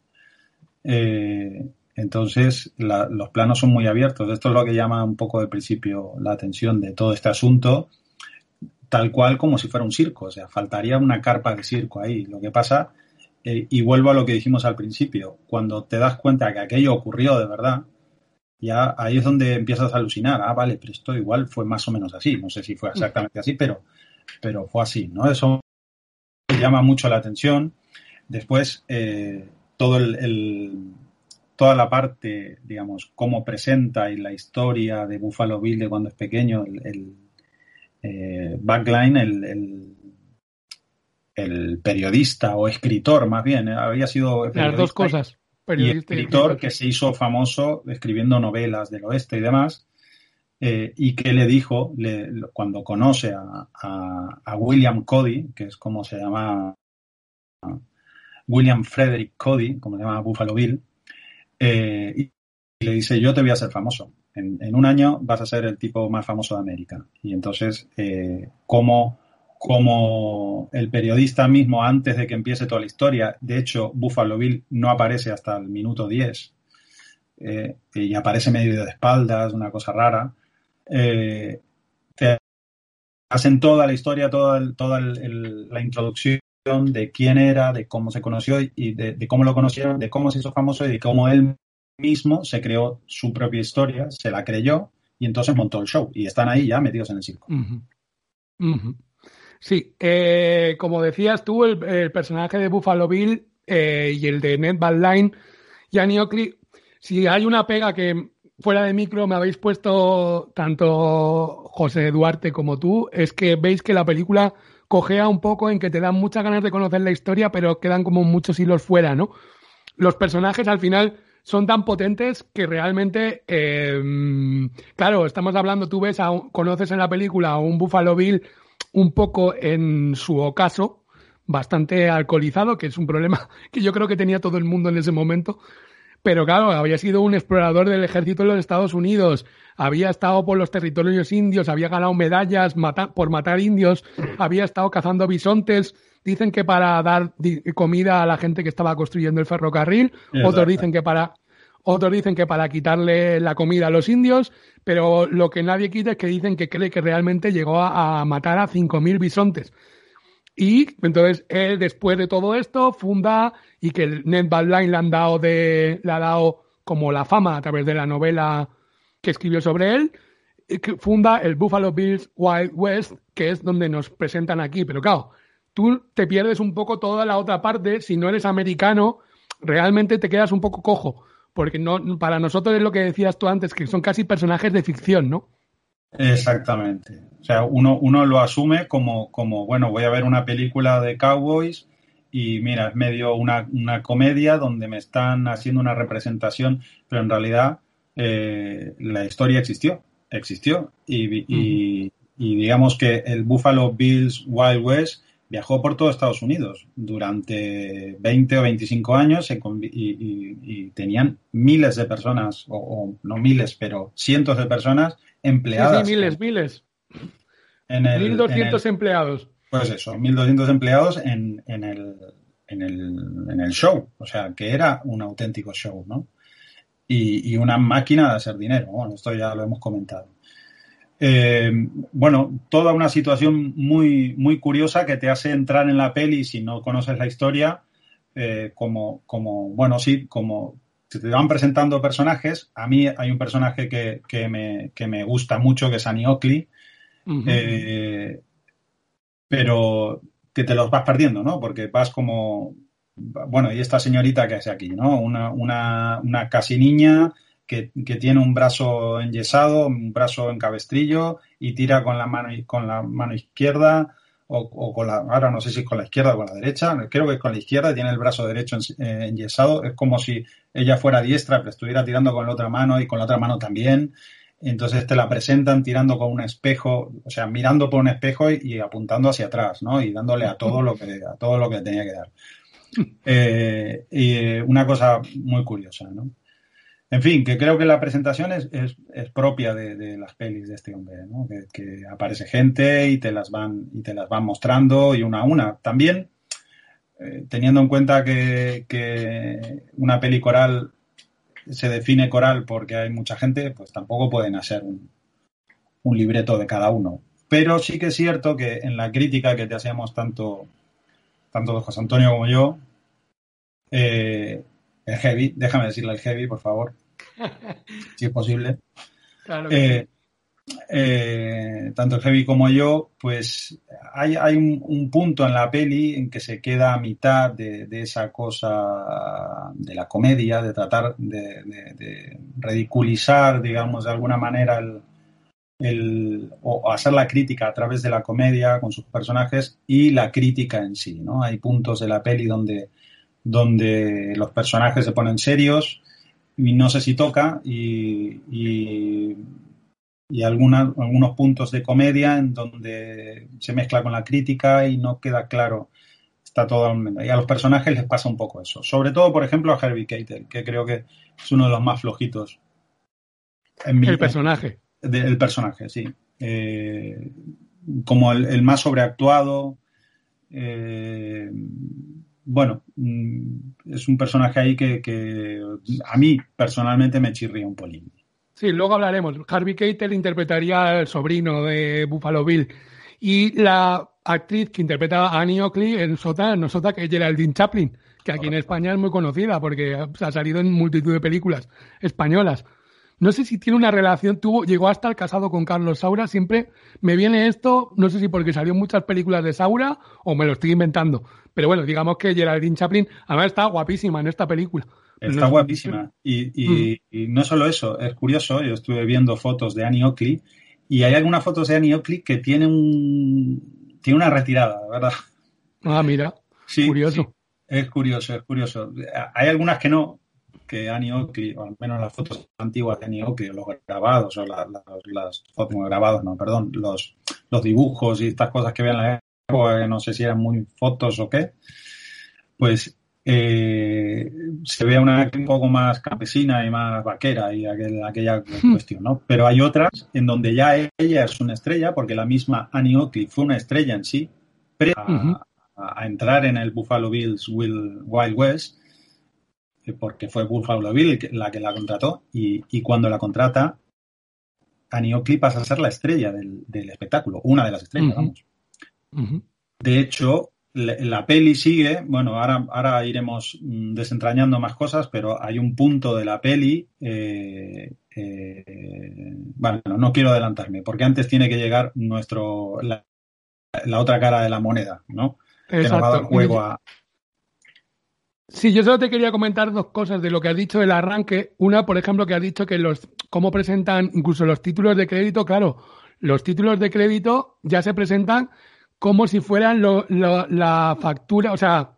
eh, entonces los planos son muy abiertos. Esto es lo que llama un poco de principio la atención de todo este asunto tal cual como si fuera un circo. O sea, faltaría una carpa de circo ahí. Lo que pasa, eh, y vuelvo a lo que dijimos al principio, cuando te das cuenta que aquello ocurrió de verdad, ya ahí es donde empiezas a alucinar. Ah, vale, pero esto igual fue más o menos así. No sé si fue exactamente así, pero, pero fue así, ¿no? Eso llama mucho la atención. Después, eh, todo el, toda la parte, digamos, cómo presenta y la historia de Buffalo Bill de cuando es pequeño, el, eh, Backline, el, el, periodista o escritor más bien, eh, había sido... Las dos cosas. Periodista y escritor que se hizo famoso escribiendo novelas del oeste y demás. Eh, y que le dijo cuando conoce a, William Cody, que es como se llama William Frederick Cody, como se llama Buffalo Bill, y le dice, yo te voy a hacer famoso en, un año vas a ser el tipo más famoso de América. Y entonces, eh, como, como el periodista mismo, antes de que empiece toda la historia, de hecho, Buffalo Bill no aparece hasta el minuto 10, eh, y aparece medio de espaldas, una cosa rara, eh, te hacen toda la historia, toda, la introducción de quién era, de cómo se conoció y de, cómo lo conocieron, de cómo se hizo famoso y de cómo él mismo se creó su propia historia, se la creyó y entonces montó el show. Y están ahí ya metidos en el circo. Sí, eh, como decías tú, el, personaje de Buffalo Bill eh, y el de Ned Van Line, Annie Oakley, si hay una pega que fuera de micro me habéis puesto tanto José Duarte como tú, es que veis que la película cojea un poco en que te dan muchas ganas de conocer la historia, pero quedan como muchos hilos fuera, ¿no? Los personajes al final son tan potentes que realmente, em, claro, estamos hablando, tú ves, conoces en la película a un Buffalo Bill un poco en su ocaso, bastante alcoholizado, que es un problema que yo creo que tenía todo el mundo en ese momento. Pero claro, había sido un explorador del ejército de los Estados Unidos, había estado por los territorios indios, había ganado medallas por matar indios, había estado cazando bisontes, dicen que para dar comida a la gente que estaba construyendo el ferrocarril, otros dicen que para otros dicen que para quitarle la comida a los indios, pero lo que nadie quita es que dicen que cree que realmente llegó a, matar a 5.000 bisontes. Y entonces él, después de todo esto, funda y que Ned Badline le, han dado de, le ha dado como la fama a través de la novela que escribió sobre él, funda el Buffalo Bills Wild West, que es donde nos presentan aquí. Pero claro, tú te pierdes un poco toda la otra parte. Si no eres americano, realmente te quedas un poco cojo. Porque no, para nosotros es lo que decías tú antes, que son casi personajes de ficción, ¿no? Exactamente. O sea, uno, uno lo asume como, como, bueno, voy a ver una película de cowboys y mira, es medio una, una comedia donde me están haciendo una representación, pero en realidad eh, la historia existió, existió. Y, digamos que el Buffalo Bills Wild West viajó por todo Estados Unidos durante 20 o 25 años y, tenían miles de personas, o, no miles, pero cientos de personas empleadas. Sí, miles, miles. En 1.200 empleados. Pues eso, 1.200 empleados en, en, el, en, el, en el show. O sea, que era un auténtico show, ¿no? Y, una máquina de hacer dinero. Bueno, esto ya lo hemos comentado. Eh, bueno, toda una situación muy, muy curiosa que te hace entrar en la peli si no conoces la historia, eh, como, como, bueno, sí, como se te van presentando personajes. A mí hay un personaje que, que, me, que me, gusta mucho, que es Annie Oakley, eh, pero que te los vas perdiendo, ¿no? Porque vas como, bueno, y esta señorita que hace aquí, ¿no? Una, una, una casi niña que, que, tiene un brazo enyesado, un brazo en cabestrillo y tira con la mano, con la mano izquierda o, con la, ahora no sé si es con la izquierda o con la derecha, creo que es con la izquierda, tiene el brazo derecho eh, enyesado, es como si ella fuera diestra, pero estuviera tirando con la otra mano y con la otra mano también. Entonces te la presentan tirando con un espejo, o sea, mirando por un espejo y, apuntando hacia atrás, ¿no? Y dándole a todo lo que, a todo lo que tenía que dar. Eh, y eh, una cosa muy curiosa, ¿no? En fin, que creo que la presentación es, es, propia de, las pelis de este hombre, ¿no? que, aparece gente y te las van y te las van mostrando y una a una. También eh, teniendo en cuenta que, una peli coral se define coral porque hay mucha gente, pues tampoco pueden hacer un, un libreto de cada uno. Pero sí que es cierto que en la crítica que te hacíamos tanto, tanto José Antonio como yo, eh, el heavy, déjame decirle el heavy, por favor, si es posible. Eh, eh, tanto el Heavy como yo, pues hay, hay un, punto en la peli en que se queda a mitad de, esa cosa de la comedia, de tratar de, ridiculizar, digamos, de alguna manera el, o hacer la crítica a través de la comedia con sus personajes y la crítica en sí, ¿no? Hay puntos de la peli donde, donde los personajes se ponen serios y no sé si toca y, y, algunos puntos de comedia en donde se mezcla con la crítica y no queda claro. Está todo y a los personajes les pasa un poco eso. Sobre todo, por ejemplo, a Herbie Keitel, que creo que es uno de los más flojitos. el personaje. el personaje, sí. Eh, como el, más sobreactuado. Eh, bueno, mm, es un personaje ahí que, a mí personalmente me chirría un polín. Sí, luego hablaremos. Harvey Keitel interpretaría al sobrino de Buffalo Bill. Y la actriz que interpreta a Annie Oakley en Sota, no Sota, que es Geraldine Chaplin, que aquí en España es muy conocida porque ha salido en multitud de películas españolas. No sé si tiene una relación, tuvo, llegó a estar casado con Carlos Saura, siempre me viene esto, no sé si porque salió muchas películas de Saura o me lo estoy inventando, pero bueno, digamos que Geraldine Chaplin, además está guapísima en esta película. Está guapísima. Y, no solo eso, es curioso, yo estuve viendo fotos de Annie Oakley y hay algunas fotos de Annie Oakley que tiene un tiene una retirada, ¿verdad? Ah, mira. Sí, curioso. es curioso, es curioso. Hay algunas que no, que Annie Oakley, o al menos las fotos antiguas de Annie Oakley, los grabados, o las fotos grabados, no, perdón, los, los dibujos y estas cosas que vean la no sé si eran muy fotos o qué, pues eh, se ve una un poco más campesina y más vaquera y aquella hmm. cuestión, ¿no? Pero hay otras en donde ya ella es una estrella, porque la misma Annie Oakley fue una estrella en sí, pre a, entrar en el Buffalo Bills Wild West, porque fue Buffalo Bill la que la contrató, y, cuando la contrata, Oakley pasa a ser la estrella del, espectáculo, una de las estrellas, vamos. De hecho, la, peli sigue, bueno, ahora, ahora iremos mm, desentrañando más cosas, pero hay un punto de la peli eh, eh, bueno, no quiero adelantarme, porque antes tiene que llegar nuestro la, otra cara de la moneda, ¿no? Exacto. juego a... Sí, yo solo te quería comentar dos cosas de lo que has dicho del arranque. Una, por ejemplo, que has dicho que los cómo presentan incluso los títulos de crédito, claro, los títulos de crédito ya se presentan como si fueran la factura, o sea,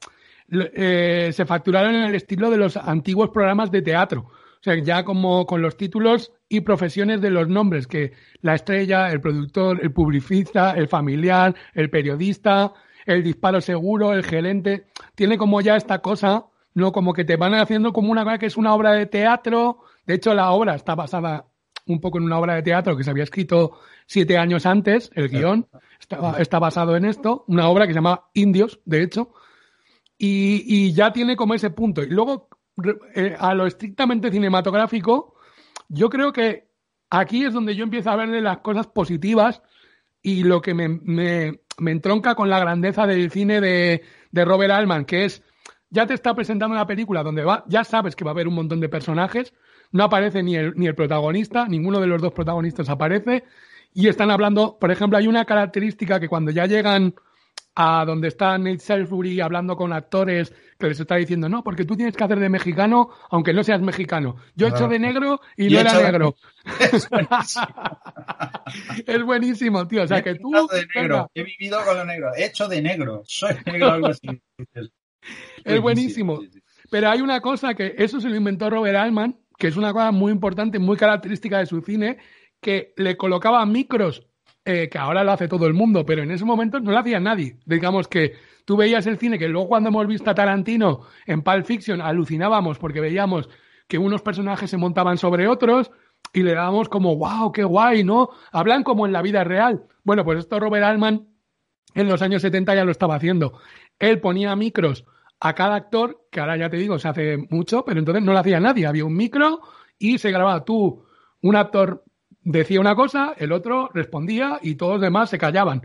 eh, se facturaron en el estilo de los antiguos programas de teatro. O sea, ya como con los títulos y profesiones de los nombres, que la estrella, el productor, el publicista, el familiar, el periodista, el disparo seguro, el gerente, tiene como ya esta cosa, ¿no? Como que te van haciendo como una cosa que es una obra de teatro. De hecho, la obra está basada un poco en una obra de teatro que se había escrito siete años antes, el guion está, está basado en esto, una obra que se llama Indios, de hecho, y, ya tiene como ese punto. Y luego, eh, a lo estrictamente cinematográfico, yo creo que aquí es donde yo empiezo a verle las cosas positivas y lo que me, me, me entronca con la grandeza del cine de, de, Robert Altman, que es, ya te está presentando una película donde va, ya sabes que va a haber un montón de personajes, no aparece ni el, ni el protagonista, ninguno de los dos protagonistas aparece, y están hablando, por ejemplo, hay una característica que cuando ya llegan a donde está Nate Salisbury hablando con actores que les está diciendo, no, porque tú tienes que hacer de mexicano aunque no seas mexicano. Yo he hecho de negro y, no era negro. Es buenísimo. tío. O sea, que tú... He vivido con lo negro. He hecho de negro. Soy negro algo así. Es buenísimo. Pero hay una cosa que eso se lo inventó Robert Altman, que es una cosa muy importante, muy característica de su cine, que le colocaba micros eh, que ahora lo hace todo el mundo, pero en ese momento no lo hacía nadie. Digamos que tú veías el cine, que luego cuando hemos visto a Tarantino en Pulp Fiction alucinábamos porque veíamos que unos personajes se montaban sobre otros y le dábamos como, wow, qué guay, ¿no? Hablan como en la vida real. Bueno, pues esto Robert Altman en los años 70 ya lo estaba haciendo. Él ponía micros a cada actor, que ahora ya te digo, se hace mucho, pero entonces no lo hacía nadie. Había un micro y se grababa tú, un actor decía una cosa, el otro respondía y todos los demás se callaban.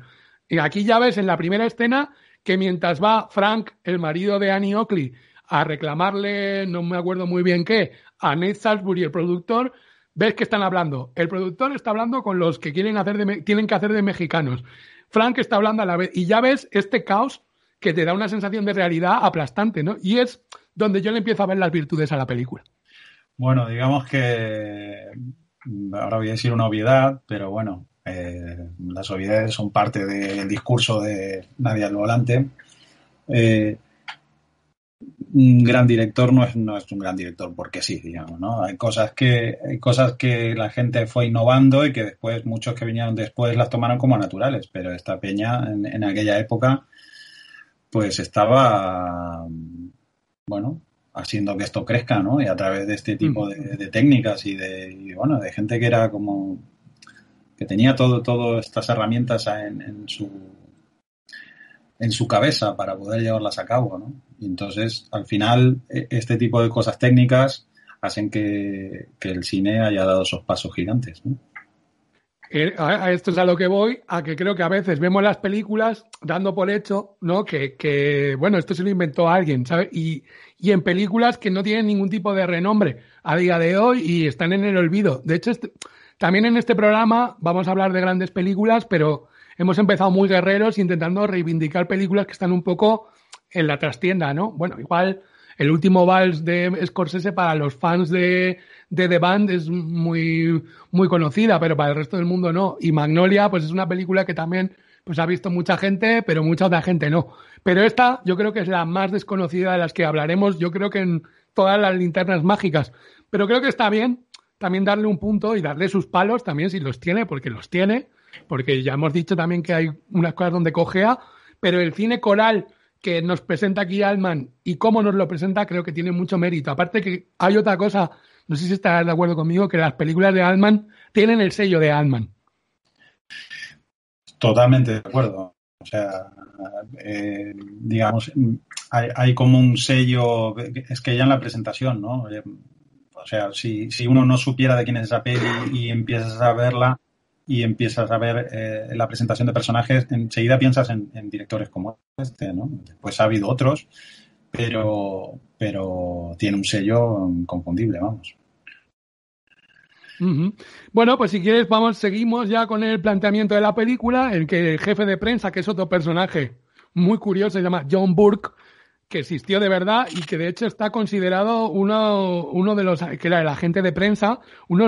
Y aquí ya ves en la primera escena que mientras va Frank, el marido de Annie Oakley, a reclamarle, no me acuerdo muy bien qué, a Nate Salisbury, el productor, ves que están hablando. El productor está hablando con los que quieren hacer tienen que hacer de mexicanos. Frank está hablando a la vez. Y ya ves este caos que te da una sensación de realidad aplastante, ¿no? Y es donde yo le empiezo a ver las virtudes a la película. Bueno, digamos que ahora voy a decir una obviedad, pero bueno, eh, las obviedades son parte del discurso de Nadia al volante. Eh, un gran director no es, no es un gran director porque sí, digamos, ¿no? Hay cosas que, hay cosas que la gente fue innovando y que después, muchos que vinieron después las tomaron como naturales, pero esta peña en, aquella época, pues estaba, bueno, haciendo que esto crezca, ¿no? Y a través de este tipo mm. de, técnicas y de, bueno, de gente que era como, que tenía todo, todas estas herramientas en, su en su cabeza para poder llevarlas a cabo, ¿no? Y entonces, al final, e, este tipo de cosas técnicas hacen que, que el cine haya dado esos pasos gigantes, ¿no? Eh, a esto es a lo que voy, a que creo que a veces vemos las películas dando por hecho, ¿no? Que, bueno, esto se lo inventó alguien, ¿sabes? Y, y, en películas que no tienen ningún tipo de renombre a día de hoy y están en el olvido. De hecho, este, también en este programa vamos a hablar de grandes películas, pero hemos empezado muy guerreros intentando reivindicar películas que están un poco en la trastienda, ¿no? Bueno, igual el último vals de Scorsese para los fans de, de The Band es muy, muy conocida, pero para el resto del mundo no. Y Magnolia, pues es una película que también pues ha visto mucha gente, pero mucha otra gente no. Pero esta yo creo que es la más desconocida de las que hablaremos, yo creo que en todas las linternas mágicas. Pero creo que está bien también darle un punto y darle sus palos también si los tiene, porque los tiene, porque ya hemos dicho también que hay unas cosas donde cojea, pero el cine coral que nos presenta aquí Alman y cómo nos lo presenta creo que tiene mucho mérito. Aparte que hay otra cosa, no sé si estás de acuerdo conmigo, que las películas de Alman tienen el sello de Alman. Totalmente de acuerdo. O sea, eh, digamos, hay, como un sello, es que ya en la presentación, ¿no? O sea, si, si uno no supiera de quién es esa peli y empiezas a verla, y empiezas a ver eh, la presentación de personajes, enseguida piensas en, directores como este, ¿no? Pues ha habido otros, pero, pero tiene un sello inconfundible, vamos. Bueno, pues si quieres, vamos, seguimos ya con el planteamiento de la película, en que el jefe de prensa, que es otro personaje muy curioso, se llama John Burke, que existió de verdad y que de hecho está considerado uno, uno de los, que era el agente de prensa, uno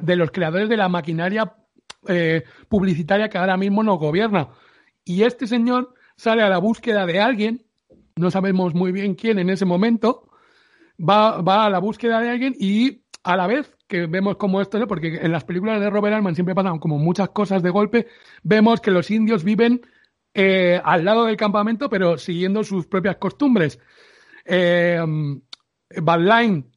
de los creadores de la maquinaria eh, publicitaria que ahora mismo nos gobierna. Y este señor sale a la búsqueda de alguien, no sabemos muy bien quién en ese momento, va, va a la búsqueda de alguien y a la vez que vemos como esto, porque en las películas de Robert Altman siempre pasan como muchas cosas de golpe, vemos que los indios viven eh, al lado del campamento, pero siguiendo sus propias costumbres. Eh, Badline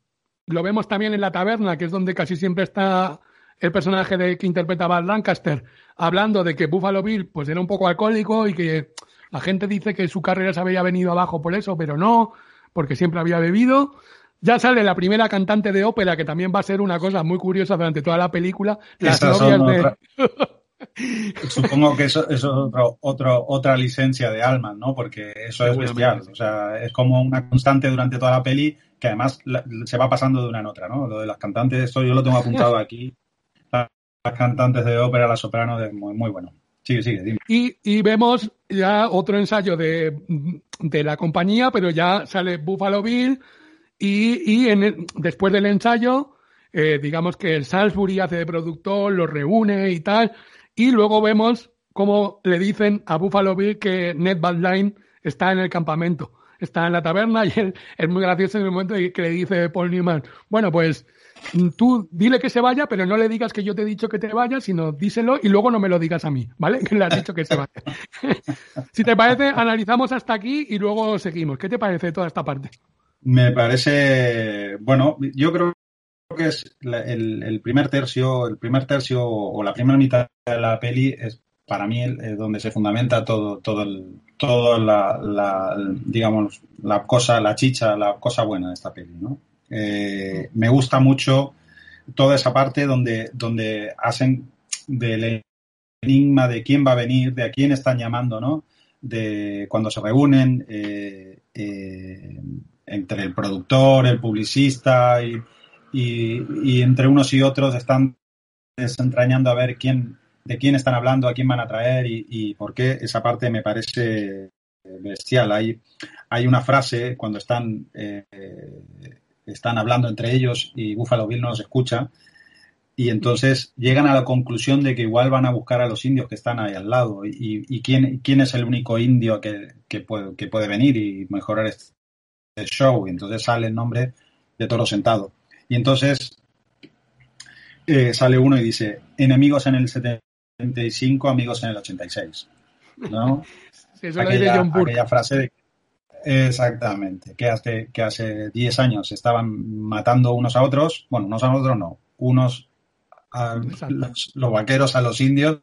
lo vemos también en la taberna, que es donde casi siempre está el personaje de, que interpreta Bad Lancaster, hablando de que Buffalo Bill pues era un poco alcohólico y que la gente dice que su carrera se había venido abajo por eso, pero no, porque siempre había bebido. Ya sale la primera cantante de ópera, que también va a ser una cosa muy curiosa durante toda la película. Las novias de. Supongo que eso, es otro, otro, otra licencia de Alman, ¿no? Porque eso es bestial. O sea, es como una constante durante toda la peli que además se va pasando de una en otra, ¿no? Lo de las cantantes, esto yo lo tengo apuntado aquí. Las, cantantes de ópera, la soprano, muy, bueno. Sigue, sigue, dime. Y, vemos ya otro ensayo de, de la compañía, pero ya sale Buffalo Bill y, en después del ensayo, eh, digamos que el Salisbury hace de productor, lo reúne y tal, y luego vemos cómo le dicen a Buffalo Bill que Ned Badline está en el campamento, está en la taberna y él es muy gracioso en el momento que le dice Paul Newman, bueno, pues tú dile que se vaya, pero no le digas que yo te he dicho que te vayas, sino díselo y luego no me lo digas a mí, ¿vale? Que le has dicho que se vaya. si te parece, analizamos hasta aquí y luego seguimos. ¿Qué te parece toda esta parte? Me parece, bueno, yo creo que es el, primer tercio, el primer tercio o la primera mitad de la peli es para mí donde se fundamenta todo, todo el, todo la, digamos, la cosa, la chicha, la cosa buena de esta peli, ¿no? Eh, me gusta mucho toda esa parte donde, donde hacen del enigma de quién va a venir, de a quién están llamando, ¿no? De cuando se reúnen, eh, eh, entre el productor, el publicista y, y, entre unos y otros están desentrañando a ver quién, de quién están hablando, a quién van a traer y, por qué. Esa parte me parece bestial. Hay, una frase cuando están, eh, están hablando entre ellos y Buffalo Bill no los escucha. Y entonces llegan a la conclusión de que igual van a buscar a los indios que están ahí al lado. Y, quién, quién es el único indio que, que, puede, que puede venir y mejorar este show, y entonces sale el nombre de Toro Sentado. Y entonces eh, sale uno y dice, enemigos en el 75, amigos en el 86. ¿No? aquella, frase de Exactamente, que hace, que hace 10 años estaban matando unos a otros, bueno, unos a otros no, unos a los, los, vaqueros a los indios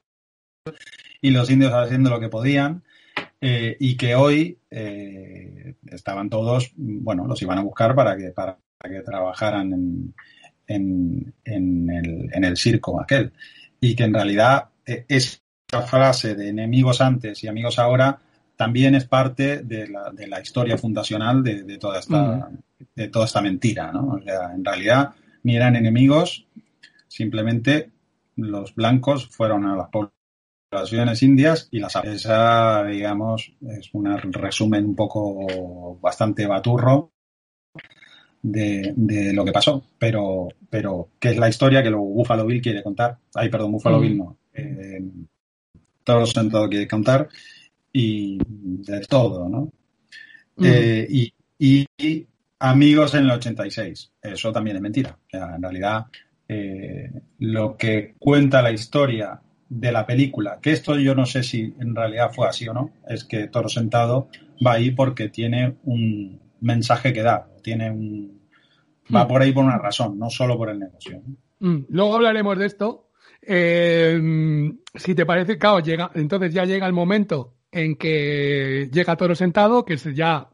y los indios haciendo lo que podían eh, y que hoy eh, estaban todos, bueno, los iban a buscar para que, para que trabajaran en, en, en, el, en el circo aquel. Y que en realidad eh, esa frase de enemigos antes y amigos ahora también es parte de la, de la historia fundacional de, de toda esta, de toda esta mentira, ¿no? O sea, en realidad ni eran enemigos, simplemente los blancos fueron a las poblaciones indias y las esa digamos es un resumen un poco bastante baturro de, de, lo que pasó pero pero que es la historia que luego Buffalo Bill quiere contar ay perdón Buffalo Bill no eh, todos sentado quiere contar y de todo no eh, y, y, amigos en el 86 eso también es mentira o sea, en realidad eh, lo que cuenta la historia de la película, que esto yo no sé si en realidad fue así o no, es que Toro Sentado va ahí porque tiene un mensaje que dar, tiene un va mm. por ahí por una razón, no solo por el negocio. Mm. Luego hablaremos de esto. Eh, si te parece, claro, llega, entonces ya llega el momento en que llega Toro Sentado, que es ya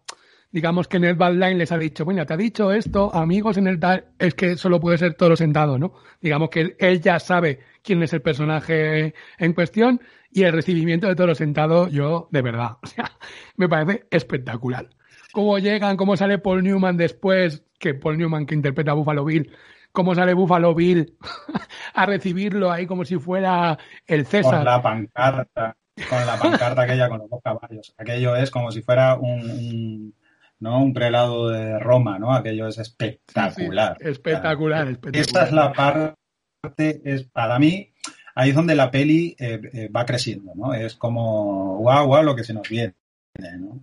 digamos que en el Badline les ha dicho, bueno, te ha dicho esto, amigos en el tal, es que solo puede ser Toro Sentado, ¿no? Digamos que él ya sabe quién es el personaje en cuestión y el recibimiento de Toro Sentado, yo, de verdad, o sea, me parece espectacular. Cómo llegan, cómo sale Paul Newman después, que Paul Newman que interpreta a Buffalo Bill, cómo sale Buffalo Bill a recibirlo ahí como si fuera el César. Con la pancarta, con la pancarta aquella con los dos caballos. Aquello es como si fuera un, ¿no? un prelado de Roma, ¿no? Aquello es espectacular. espectacular, espectacular. Esta es la parte, es para mí, ahí es donde la peli eh, eh, va creciendo, ¿no? Es como, guau, guau, lo que se nos viene, ¿no?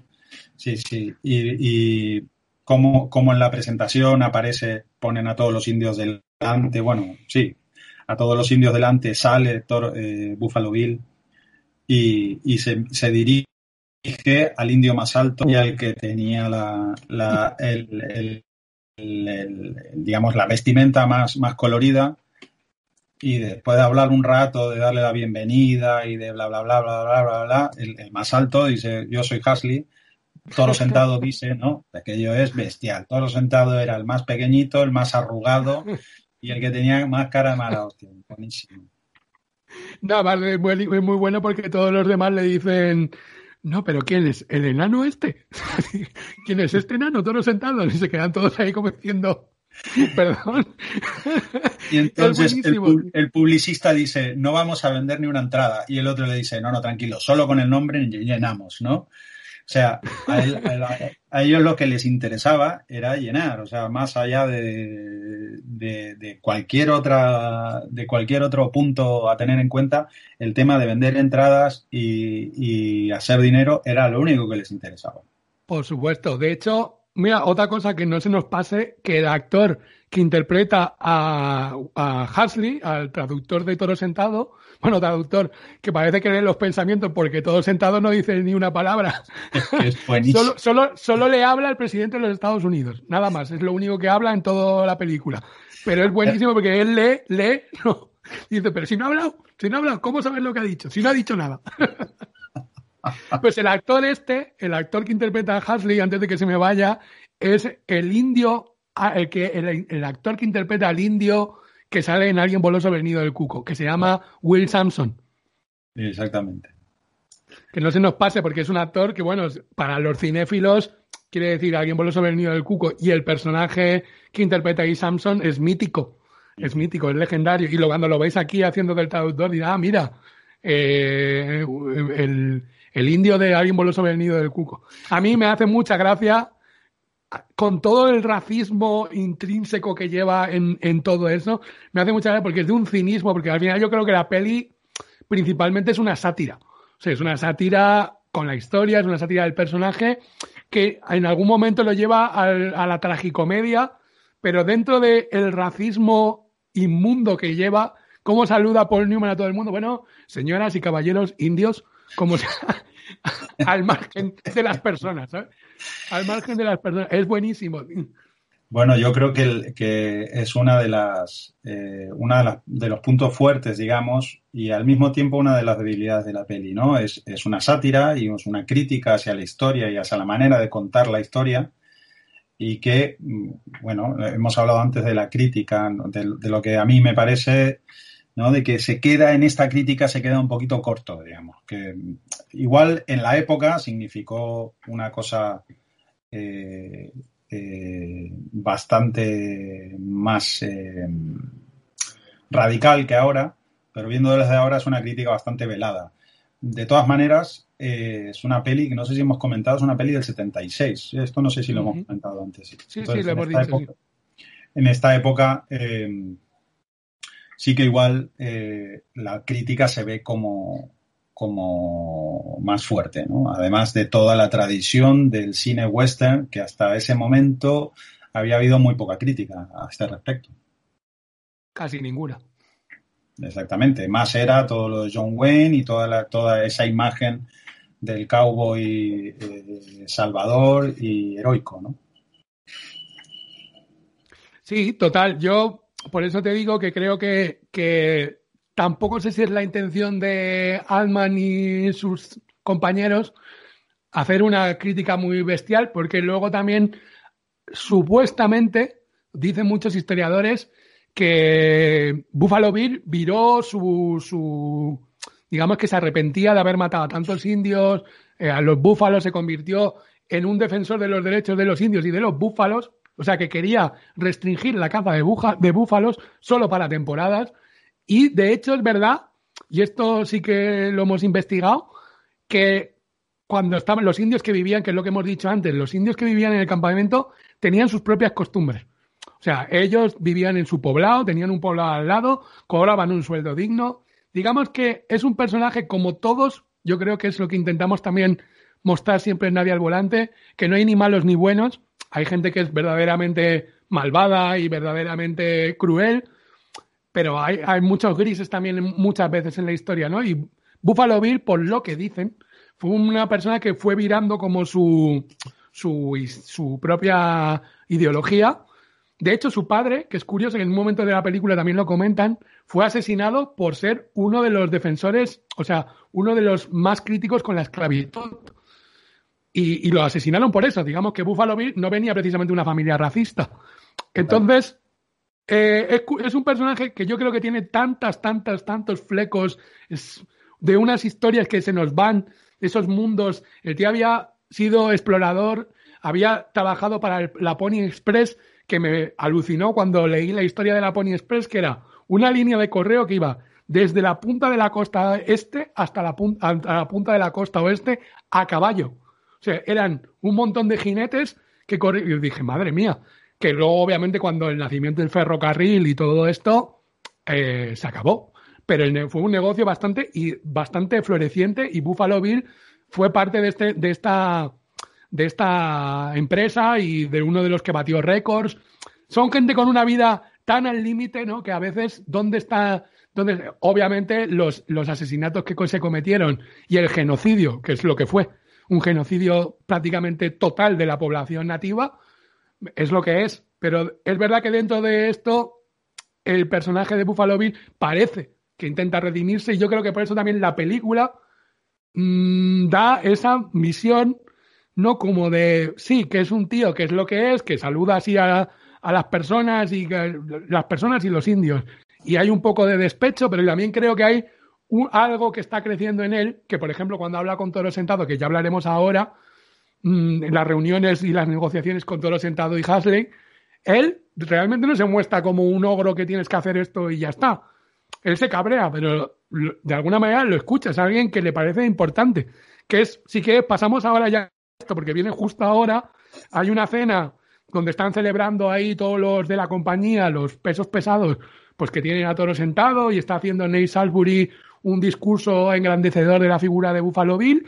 Sí, sí. Y, como, como en la presentación aparece, ponen a todos los indios delante, bueno, sí, a todos los indios delante sale eh, Buffalo Bill y, y se, dirige al indio más alto y al que tenía la, la el, el, digamos, la vestimenta más, más colorida y después de hablar un rato, de darle la bienvenida y de bla, bla, bla, bla, bla, bla, bla, el, el más alto dice, yo soy Hasley, Toro Sentado dice, ¿no? Aquello es bestial. Toro Sentado era el más pequeñito, el más arrugado y el que tenía más cara de mala hostia. Buenísimo. No, vale, es muy bueno porque todos los demás le dicen, no, pero ¿quién es? ¿El enano este? ¿Quién es este enano? Toro Sentado. Y se quedan todos ahí como diciendo, perdón. Y entonces el, el, publicista dice, no vamos a vender ni una entrada. Y el otro le dice, no, no, tranquilo, solo con el nombre llenamos, ¿no? O sea, a, ellos lo que les interesaba era llenar, o sea, más allá de, de, cualquier otra, de cualquier otro punto a tener en cuenta, el tema de vender entradas y, y hacer dinero era lo único que les interesaba. Por supuesto. De hecho, mira, otra cosa que no se nos pase, que el actor que interpreta a, a Hasley, al traductor de Toro Sentado, bueno, traductor, que parece que lee los pensamientos porque todo sentado no dice ni una palabra. Es buenísimo. solo, solo, solo le habla al presidente de los Estados Unidos, nada más, es lo único que habla en toda la película. Pero es buenísimo porque él lee, lee, no. dice, pero si no ha hablado, si no ha hablado, ¿cómo sabes lo que ha dicho? Si no ha dicho nada. Pues el actor este, el actor que interpreta a Hasley, antes de que se me vaya, es el indio, ah, el, que, el actor que interpreta al indio que sale en Alguien voló sobre el nido del cuco, que se llama Will Sampson. Exactamente. Que no se nos pase porque es un actor que, bueno, para los cinéfilos quiere decir Alguien voló sobre el nido del cuco y el personaje que interpreta ahí Samson es mítico. Es mítico, es legendario. Y lo, cuando lo veis aquí haciendo del traductor, dirá, ah, mira, eh, el, el indio de Alguien voló sobre el nido del cuco. A mí me hace mucha gracia con todo el racismo intrínseco que lleva en, en, todo eso, me hace mucha gracia porque es de un cinismo, porque al final yo creo que la peli principalmente es una sátira. O sea, es una sátira con la historia, es una sátira del personaje que en algún momento lo lleva a la tragicomedia, pero dentro del racismo inmundo que lleva, ¿cómo saluda Paul Newman a todo el mundo? Bueno, señoras y caballeros indios, como al margen de las personas, ¿sabes? Al margen de las personas. Es buenísimo. Bueno, yo creo que, es una de las, eh, una de, los puntos fuertes, digamos, y al mismo tiempo una de las debilidades de la peli, ¿no? Es, una sátira y es una crítica hacia la historia y hacia la manera de contar la historia y que, mm, bueno, hemos hablado antes de la crítica, de lo que a mí me parece ¿no? De que se queda en esta crítica, se queda un poquito corto, digamos. Que igual en la época significó una cosa eh, eh, bastante más eh, radical que ahora, pero viendo desde ahora es una crítica bastante velada. De todas maneras, es una peli que no sé si hemos comentado, es una peli del 76. Esto no sé si lo hemos comentado antes. Sí, sí, lo hemos dicho. En esta época sí que igual eh, la crítica se ve como, como más fuerte, ¿no? Además de toda la tradición del cine western, que hasta ese momento había habido muy poca crítica a este respecto. Casi ninguna. Exactamente. Más era todo lo de John Wayne y toda, la, toda esa imagen del cowboy eh, salvador y heroico, ¿no? Sí, total. Yo por eso te digo que creo que, que tampoco sé si es la intención de Altman y sus compañeros hacer una crítica muy bestial, porque luego también supuestamente dicen muchos historiadores que Buffalo Bill viró su, su digamos que se arrepentía de haber matado a tantos indios, eh, a los búfalos se convirtió en un defensor de los derechos de los indios y de los búfalos, O sea, que quería restringir la caza de, búfalos solo para temporadas. Y de hecho es verdad, y esto sí que lo hemos investigado, que cuando estaban los indios que vivían, que es lo que hemos dicho antes, los indios que vivían en el campamento tenían sus propias costumbres. O sea, ellos vivían en su poblado, tenían un poblado al lado, cobraban un sueldo digno. Digamos que es un personaje como todos, yo creo que es lo que intentamos también mostrar siempre en Nadie al Volante, que no hay ni malos ni buenos. Hay gente que es verdaderamente malvada y verdaderamente cruel, pero hay, muchos grises también muchas veces en la historia, ¿no? Y Buffalo Bill, por lo que dicen, fue una persona que fue virando como su, su, su propia ideología. De hecho, su padre, que es curioso, que en un momento de la película también lo comentan, fue asesinado por ser uno de los defensores, o sea, uno de los más críticos con la esclavitud. Y, lo asesinaron por eso. Digamos que Buffalo Bill no venía precisamente de una familia racista. Entonces, eh, es, es, un personaje que yo creo que tiene tantas, tantas, tantos flecos de unas historias que se nos van esos mundos. El tío había sido explorador, había trabajado para la Pony Express, que me alucinó cuando leí la historia de la Pony Express, que era una línea de correo que iba desde la punta de la costa este hasta la, punta, la punta de la costa oeste a caballo. O sea, eran un montón de jinetes que corrían. Y dije, madre mía, que luego obviamente cuando el nacimiento del ferrocarril y todo esto eh, se acabó pero fue un negocio bastante, y bastante floreciente y Buffalo Bill fue parte de, este, de, esta, de esta empresa y de uno de los que batió récords. Son gente con una vida tan al límite, ¿no? Que a veces, ¿dónde está? Dónde, obviamente, los, los asesinatos que se cometieron y el genocidio, que es lo que fue, un genocidio prácticamente total de la población nativa, es lo que es. Pero es verdad que dentro de esto, el personaje de Buffalo Bill parece que intenta redimirse y yo creo que por eso también la película mmm, da esa misión, no como de, sí, que es un tío, que es lo que es, que saluda así a, a las personas y que, las personas y los indios. Y hay un poco de despecho, pero también creo que hay algo que está creciendo en él, que por ejemplo cuando habla con Toro Sentado, que ya hablaremos ahora, mmm, en las reuniones y las negociaciones con Toro Sentado y Hasley, él realmente no se muestra como un ogro que tienes que hacer esto y ya está él se cabrea, pero de alguna manera lo escucha, es alguien que le parece importante. Que es, sí que pasamos ahora ya esto, porque viene justo ahora, hay una cena donde están celebrando ahí todos los de la compañía, los pesos pesados, pues que tienen a Toro sentado y está haciendo Nate Salisbury un discurso engrandecedor de la figura de Buffalo Bill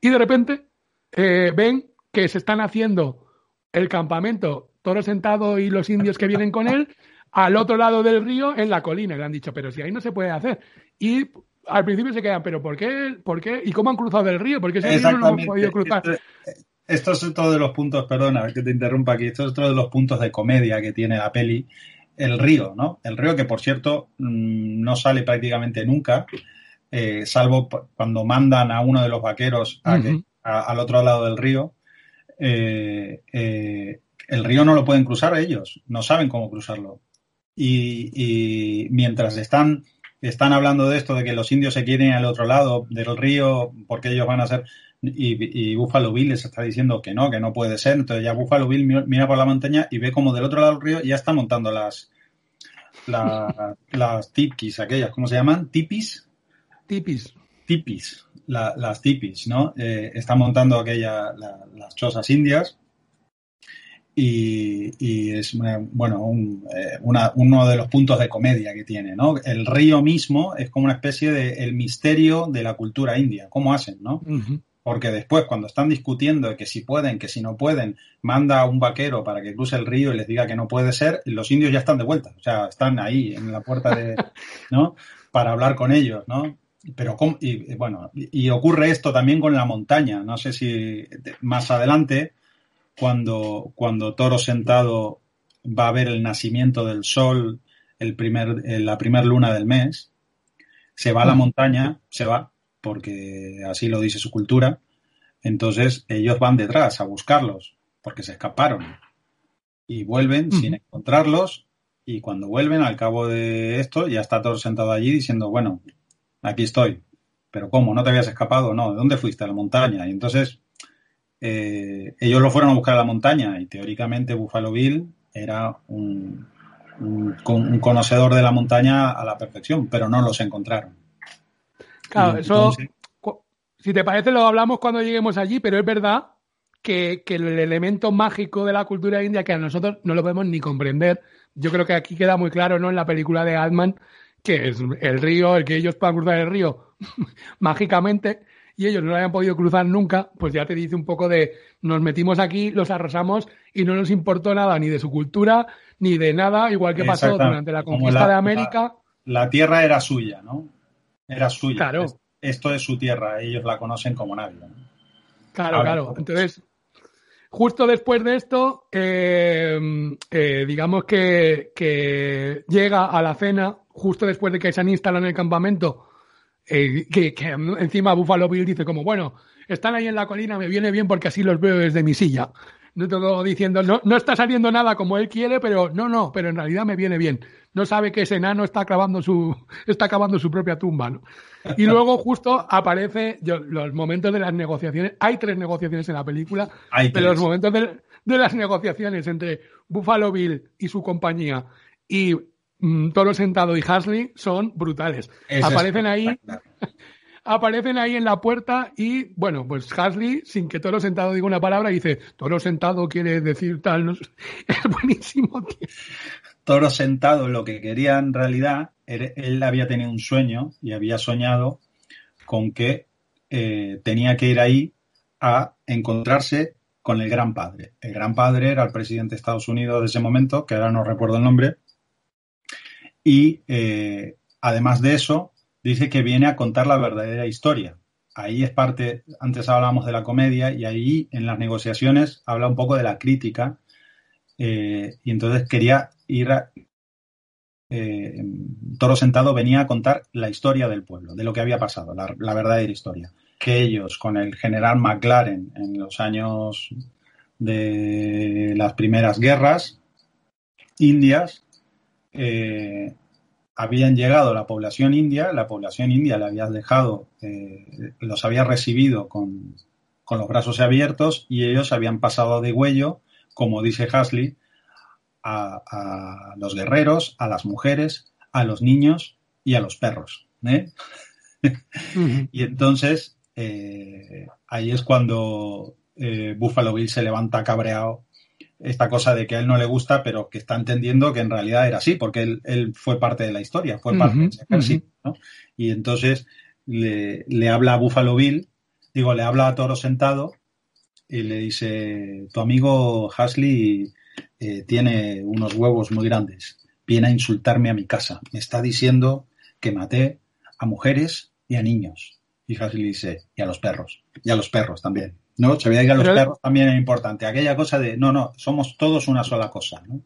y de repente eh, ven que se están haciendo el campamento Toro sentado y los indios que vienen con él al otro lado del río, en la colina. le han dicho, pero si ahí no se puede hacer. Y al principio se quedan, pero ¿por qué? ¿Por qué? ¿Y cómo han cruzado el río? Porque ese río no han podido cruzar. Esto, es otro de los puntos, perdona que te interrumpa aquí, esto es otro de los puntos de comedia que tiene la peli. El río, ¿no? El río que, por cierto, mm, no sale prácticamente nunca, eh, salvo cuando mandan a uno de los vaqueros al otro lado del río. Eh, eh, el río no lo pueden cruzar ellos, no saben cómo cruzarlo y, mientras están, están hablando de esto, de que los indios se quieren al otro lado del río porque ellos van a ser... Y, y Buffalo Bill les está diciendo que no, que no puede ser. Entonces ya Buffalo Bill mira por la montaña y ve como del otro lado del río ya está montando las, las tipis, aquellas, ¿cómo se llaman? ¿Tipis? Tipis. Tipis, las tipis, ¿no? Eh, está montando aquella, las chozas indias y, es bueno eh, uno de los puntos de comedia que tiene, ¿no? El río mismo es como una especie de el misterio de la cultura india, cómo hacen, ¿no? Porque después cuando están discutiendo que si pueden, que si no pueden, manda a un vaquero para que cruce el río y les diga que no puede ser, los indios ya están de vuelta, o sea, están ahí en la puerta de, ¿no? Para hablar con ellos, ¿no? Pero y, bueno, y ocurre esto también con la montaña, no sé si más adelante cuando, cuando Toro sentado va a ver el nacimiento del sol el primer, la primera luna del mes, se va a la mm. montaña, se va, porque así lo dice su cultura, entonces ellos van detrás a buscarlos, porque se escaparon, y vuelven sin encontrarlos, y cuando vuelven, al cabo de esto, ya está Toro sentado allí diciendo, bueno, aquí estoy, pero ¿cómo? ¿No te habías escapado? No, ¿de dónde fuiste? A la montaña. Y entonces eh, ellos lo fueron a buscar a la montaña y teóricamente Buffalo Bill era un, un, conocedor de la montaña a la perfección, pero no los encontraron. Claro, eso, si te parece, lo hablamos cuando lleguemos allí, pero es verdad que, el elemento mágico de la cultura india que a nosotros no lo podemos ni comprender, yo creo que aquí queda muy claro, ¿no? En la película de Altman, que es el río, el que ellos puedan cruzar el río mágicamente y ellos no lo hayan podido cruzar nunca, pues ya te dice un poco de nos metimos aquí, los arrasamos y no nos importó nada ni de su cultura ni de nada, igual que pasó durante la conquista de América. La, tierra era suya, ¿no? Era suya. Claro. Esto es su tierra, ellos la conocen como nadie. Claro, claro. Entonces, justo después de esto, eh, eh, digamos que, que, llega a la cena, justo después de que se han instalado en el campamento, eh, que, encima Buffalo Bill dice como, bueno, están ahí en la colina, me viene bien porque así los veo desde mi silla. No todo diciendo, no, no está saliendo nada como él quiere, pero no, no, pero en realidad me viene bien. No sabe que ese enano está clavando su, está cavando su propia tumba, ¿no? Y luego justo aparece los momentos de las negociaciones. Hay tres negociaciones en la película, pero los momentos de, de las negociaciones entre Buffalo Bill y su compañía y Mm, Toro Sentado y Hasley son brutales. aparecen ahí, aparecen ahí en la puerta y, bueno, pues Hasley, sin que Toro Sentado diga una palabra, dice, Toro Sentado quiere decir tal. Es buenísimo, Toro Sentado lo que quería en realidad, él había tenido un sueño y había soñado con que eh, tenía que ir ahí a encontrarse con el gran padre. El gran padre era el presidente de Estados Unidos de ese momento, que ahora no recuerdo el nombre, y eh, además de eso, dice que viene a contar la verdadera historia. Ahí es parte, antes hablábamos de la comedia y ahí en las negociaciones habla un poco de la crítica eh, y entonces quería ir a, eh, Toro Sentado venía a contar la historia del pueblo, de lo que había pasado, la, la, verdadera historia. Que ellos, con el general McLaren en los años de las primeras guerras indias, eh, habían llegado la población india, la población india la había dejado, eh, los había recibido con, los brazos abiertos y ellos habían pasado de huello, como dice Hasley, a, los guerreros, a las mujeres, a los niños y a los perros. ¿eh? y entonces ahí es cuando Buffalo Bill se levanta cabreado esta cosa de que a él no le gusta, pero que está entendiendo que en realidad era así, porque él, fue parte de la historia, fue parte de ese ejército, ¿no? Y entonces le, habla a Buffalo Bill, digo, le habla a Toro Sentado y le dice, tu amigo Hasley eh, tiene unos huevos muy grandes, viene a insultarme a mi casa, me está diciendo que maté a mujeres y a niños. Y Hasley dice, y a los perros, y a los perros también. ¿No? Se veía que a los perros también es importante. Aquella cosa de, no, no, somos todos una sola cosa, ¿no?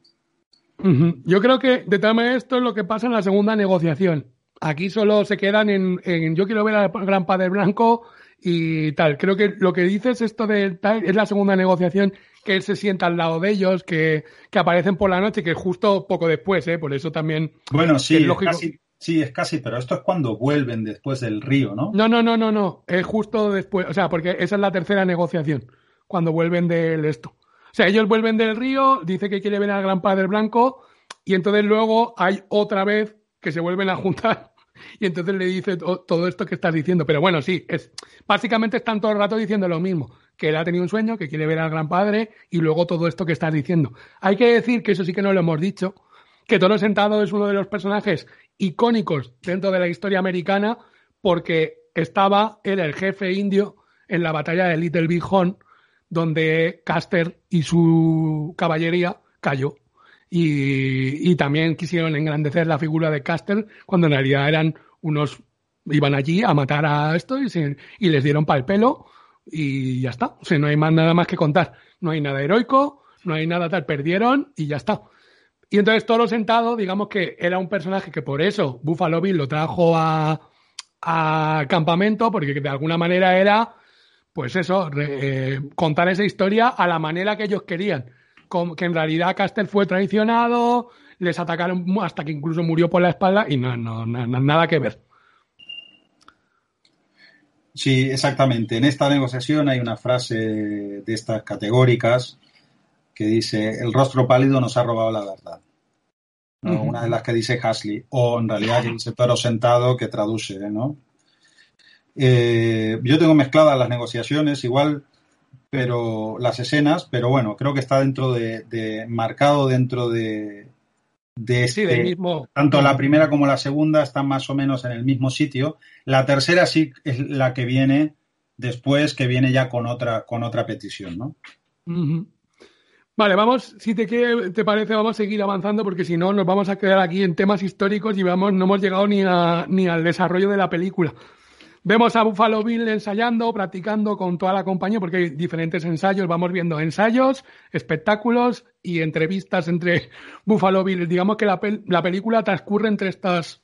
Yo creo que, de tal manera, esto es lo que pasa en la segunda negociación. Aquí solo se quedan en, yo quiero ver al gran padre blanco y tal. Creo que lo que dices esto de tal es la segunda negociación que él se sienta al lado de ellos, que, que aparecen por la noche, que es justo poco después, ¿eh? Por eso también. Bueno, sí, es lógico. Sí, es casi, pero esto es cuando vuelven después del río, ¿no? No, no, no, no, no. Es justo después. O sea, porque esa es la tercera negociación. Cuando vuelven del esto. O sea, ellos vuelven del río, dice que quiere ver al gran padre blanco, y entonces luego hay otra vez que se vuelven a juntar. Y entonces le dice todo esto que estás diciendo. Pero bueno, sí, es básicamente están todo el rato diciendo lo mismo. Que él ha tenido un sueño, que quiere ver al gran padre, y luego todo esto que estás diciendo. Hay que decir que eso sí que no lo hemos dicho, que Toro Sentado es uno de los personajes icónicos dentro de la historia americana porque estaba, era el jefe indio en la batalla de Little Big Horn, donde Caster y su caballería cayó. Y, también quisieron engrandecer la figura de Caster cuando en realidad eran unos, iban allí a matar a esto y, y les dieron para el pelo y ya está. O sea, no hay más nada más que contar. No hay nada heroico, no hay nada tal, perdieron y ya está. Y entonces Toro Sentado, digamos que era un personaje que por eso Buffalo Bill lo trajo a, campamento, porque de alguna manera era, pues eso, eh, contar esa historia a la manera que ellos querían. que en realidad Caster fue traicionado, les atacaron hasta que incluso murió por la espalda y no, no, nada que ver. Sí, exactamente. En esta negociación hay una frase de estas categóricas que dice, el rostro pálido nos ha robado la verdad. Una de las que dice Hasley, o en realidad que dice Toro Sentado, que traduce, ¿no? Eh, yo tengo mezcladas las negociaciones, igual, pero las escenas, pero bueno, creo que está dentro de, marcado dentro de, de este, mismo. tanto la primera como la segunda están más o menos en el mismo sitio. La tercera sí es la que viene después, que viene ya con otra, con otra petición, ¿no? Vale, vamos, si te, te parece, vamos a seguir avanzando porque si no nos vamos a quedar aquí en temas históricos y vamos, no hemos llegado ni, a, ni al desarrollo de la película. Vemos a Buffalo Bill ensayando, practicando con toda la compañía, porque hay diferentes ensayos. Vamos viendo ensayos, espectáculos y entrevistas entre Buffalo Bill. Digamos que la, la película transcurre entre estas,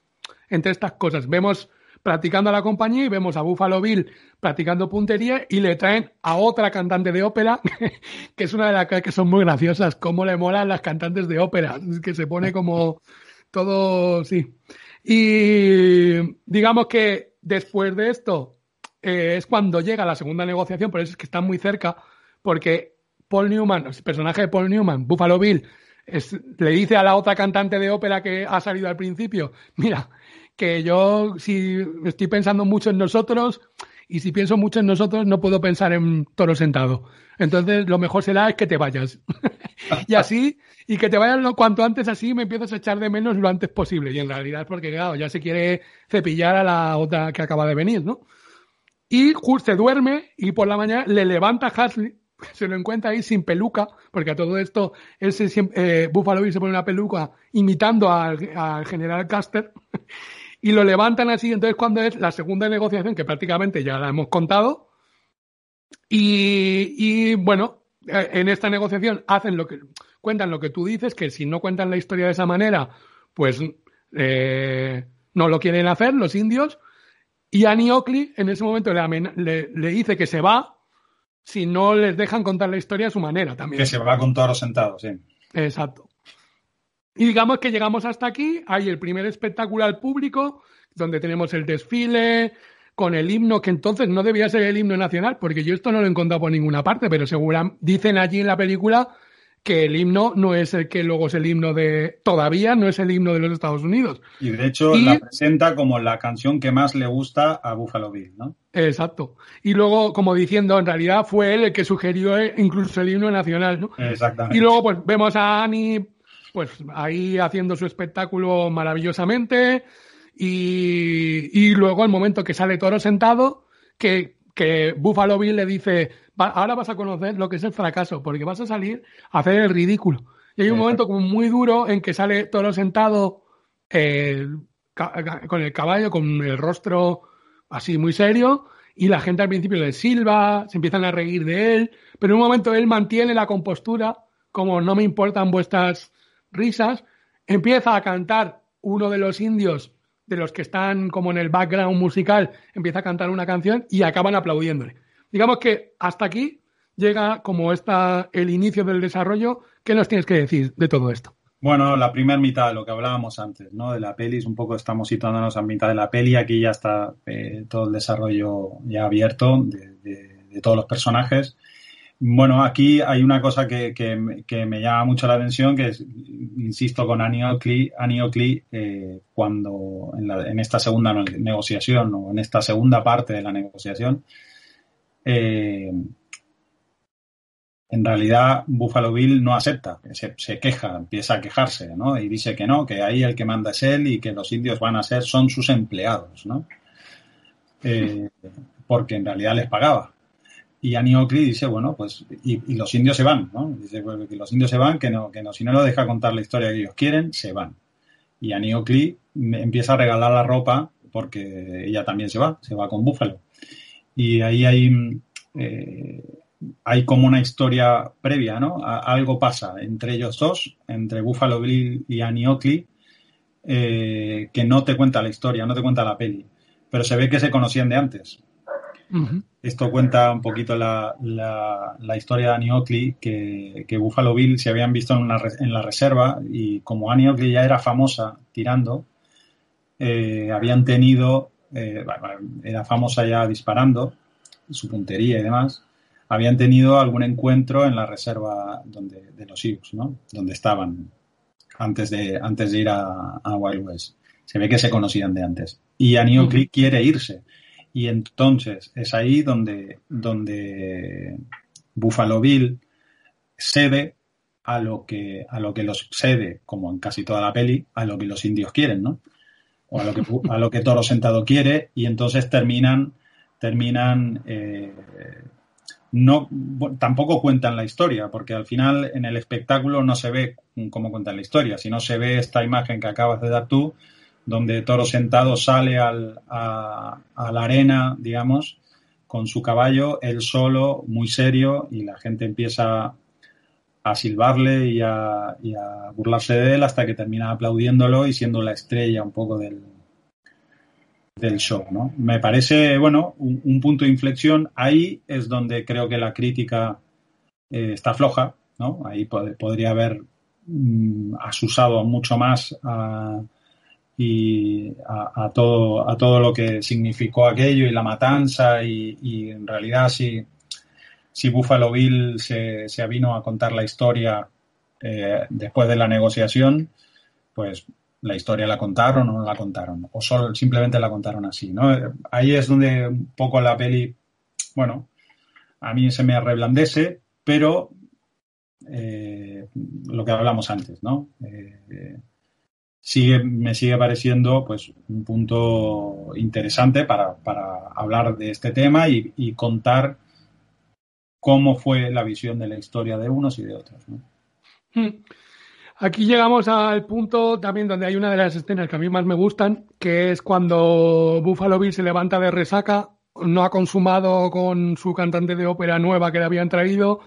entre estas cosas. Vemos practicando a la compañía y vemos a Buffalo Bill practicando puntería y le traen a otra cantante de ópera, que es una de las que son muy graciosas, cómo le molan las cantantes de ópera, que se pone como todo, sí. Y digamos que después de esto eh, es cuando llega la segunda negociación, por eso es que están muy cerca, porque Paul Newman, el personaje de Paul Newman, Buffalo Bill, le dice a la otra cantante de ópera que ha salido al principio, mira, que yo si estoy pensando mucho en nosotros y si pienso mucho en nosotros no puedo pensar en toro sentado. Entonces lo mejor será que te vayas. y así, y que te vayas lo cuanto antes así me empiezas a echar de menos lo antes posible. Y en realidad porque, claro, ya se quiere cepillar a la otra que acaba de venir, ¿no? Y justo se duerme y por la mañana le levanta a Hasley, se lo encuentra ahí sin peluca, porque a todo esto ese eh, Buffalo Bill se pone una peluca imitando al, al general Caster y lo levantan así. Entonces, cuando es la segunda negociación, que prácticamente ya la hemos contado, y, bueno, eh, en esta negociación hacen lo que cuentan lo que tú dices, que si no cuentan la historia de esa manera, pues eh, no lo quieren hacer los indios. Y Annie Oakley en ese momento le, le, dice que se va si no les dejan contar la historia a su manera también. Que se va con todos sentados, sí. Exacto. Y digamos que llegamos hasta aquí, hay el primer espectáculo al público, donde tenemos el desfile, con el himno, que entonces no debía ser el himno nacional, porque yo esto no lo he encontrado por ninguna parte, pero segura, dicen allí en la película que el himno no es el que luego es el himno de, todavía no es el himno de los Estados Unidos. Y de hecho la presenta como la canción que más le gusta a Buffalo Bill, ¿no? Exacto. Y luego, como diciendo, en realidad fue él el que sugirió incluso el himno nacional, ¿no? Exactamente. Y luego, pues, vemos a Annie pues ahí haciendo su espectáculo maravillosamente y, luego el momento que sale Toro sentado, que, que Buffalo Bill le dice, ahora vas a conocer lo que es el fracaso, porque vas a salir a hacer el ridículo. Y hay un momento como muy duro en que sale Toro sentado eh, con el caballo, con el rostro así muy serio, y la gente al principio le silba, se empiezan a reír de él, pero en un momento él mantiene la compostura, como no me importan vuestras risas, empieza a cantar uno de los indios, de los que están como en el background musical, empieza a cantar una canción y acaban aplaudiéndole. Digamos que hasta aquí llega como está el inicio del desarrollo. ¿Qué nos tienes que decir de todo esto? Bueno, la primera mitad, lo que hablábamos antes, ¿no? De la peli, un poco estamos situándonos a mitad de la peli. Aquí ya está eh, todo el desarrollo ya abierto de todos los personajes. Bueno, aquí hay una cosa que, me llama mucho la atención, que es, insisto, con Annie Oakley eh, cuando en, esta segunda negociación o en esta segunda parte de la negociación, eh, en realidad Buffalo Bill no acepta, se, queja, empieza a quejarse, ¿no? Y dice que no, que ahí el que manda es él y que los indios van a ser, son sus empleados, ¿no? Eh, porque en realidad les pagaba. Y Oakley dice, bueno, pues, y, los indios se van, ¿no? Dice pues, que los indios se van, que no, que no, si no lo deja contar la historia que ellos quieren, se van. Y Oakley empieza a regalar la ropa porque ella también se va, se va con Buffalo. Y ahí hay, eh, hay como una historia previa, ¿no? algo pasa entre ellos dos, entre Buffalo Bill y Oakley, eh, que no te cuenta la historia, no te cuenta la peli. Pero se ve que se conocían de antes. Esto cuenta un poquito la, la, historia de Annie Oakley, que, que, Buffalo Bill se habían visto en, en, la reserva y como Annie Oakley ya era famosa tirando, eh, habían tenido eh, era famosa ya disparando, su puntería y demás, habían tenido algún encuentro en la reserva donde, de los Sioux, ¿no? Donde estaban antes de, antes de ir a, Wild West. Se ve que se conocían de antes. Y Annie Creek quiere irse. Y entonces es ahí donde, donde Buffalo Bill cede a lo que, a lo que los cede, como en casi toda la peli, a lo que los indios quieren, ¿no? O a lo que, a lo que Toro Sentado quiere, y entonces terminan, terminan eh, no tampoco cuentan la historia, porque al final en el espectáculo no se ve cómo cuentan la historia, sino se ve esta imagen que acabas de dar tú, donde Toro sentado sale al, a, la arena, digamos, con su caballo, él solo, muy serio, y la gente empieza a silbarle y a, burlarse de él hasta que termina aplaudiéndolo y siendo la estrella un poco del, del show, ¿no? Me parece, bueno, un, punto de inflexión. Ahí es donde creo que la crítica eh, está floja, ¿no? Ahí podría haber mm, asusado mucho más a, y a, todo, a todo lo que significó aquello y la matanza y, en realidad si, si Buffalo Bill se, se vino a contar la historia eh, después de la negociación, pues la historia la contaron o no la contaron, o solo simplemente la contaron así, ¿no? Ahí es donde un poco la peli, bueno, a mí se me reblandece, pero eh, lo que hablamos antes, ¿no? Eh, sigue, me sigue pareciendo pues un punto interesante para, hablar de este tema y, contar cómo fue la visión de la historia de unos y de otros. Hmm. Aquí llegamos al punto también donde hay una de las escenas que a mí más me gustan, que es cuando Buffalo Bill se levanta de resaca, no ha consumado con su cantante de ópera nueva que le habían traído,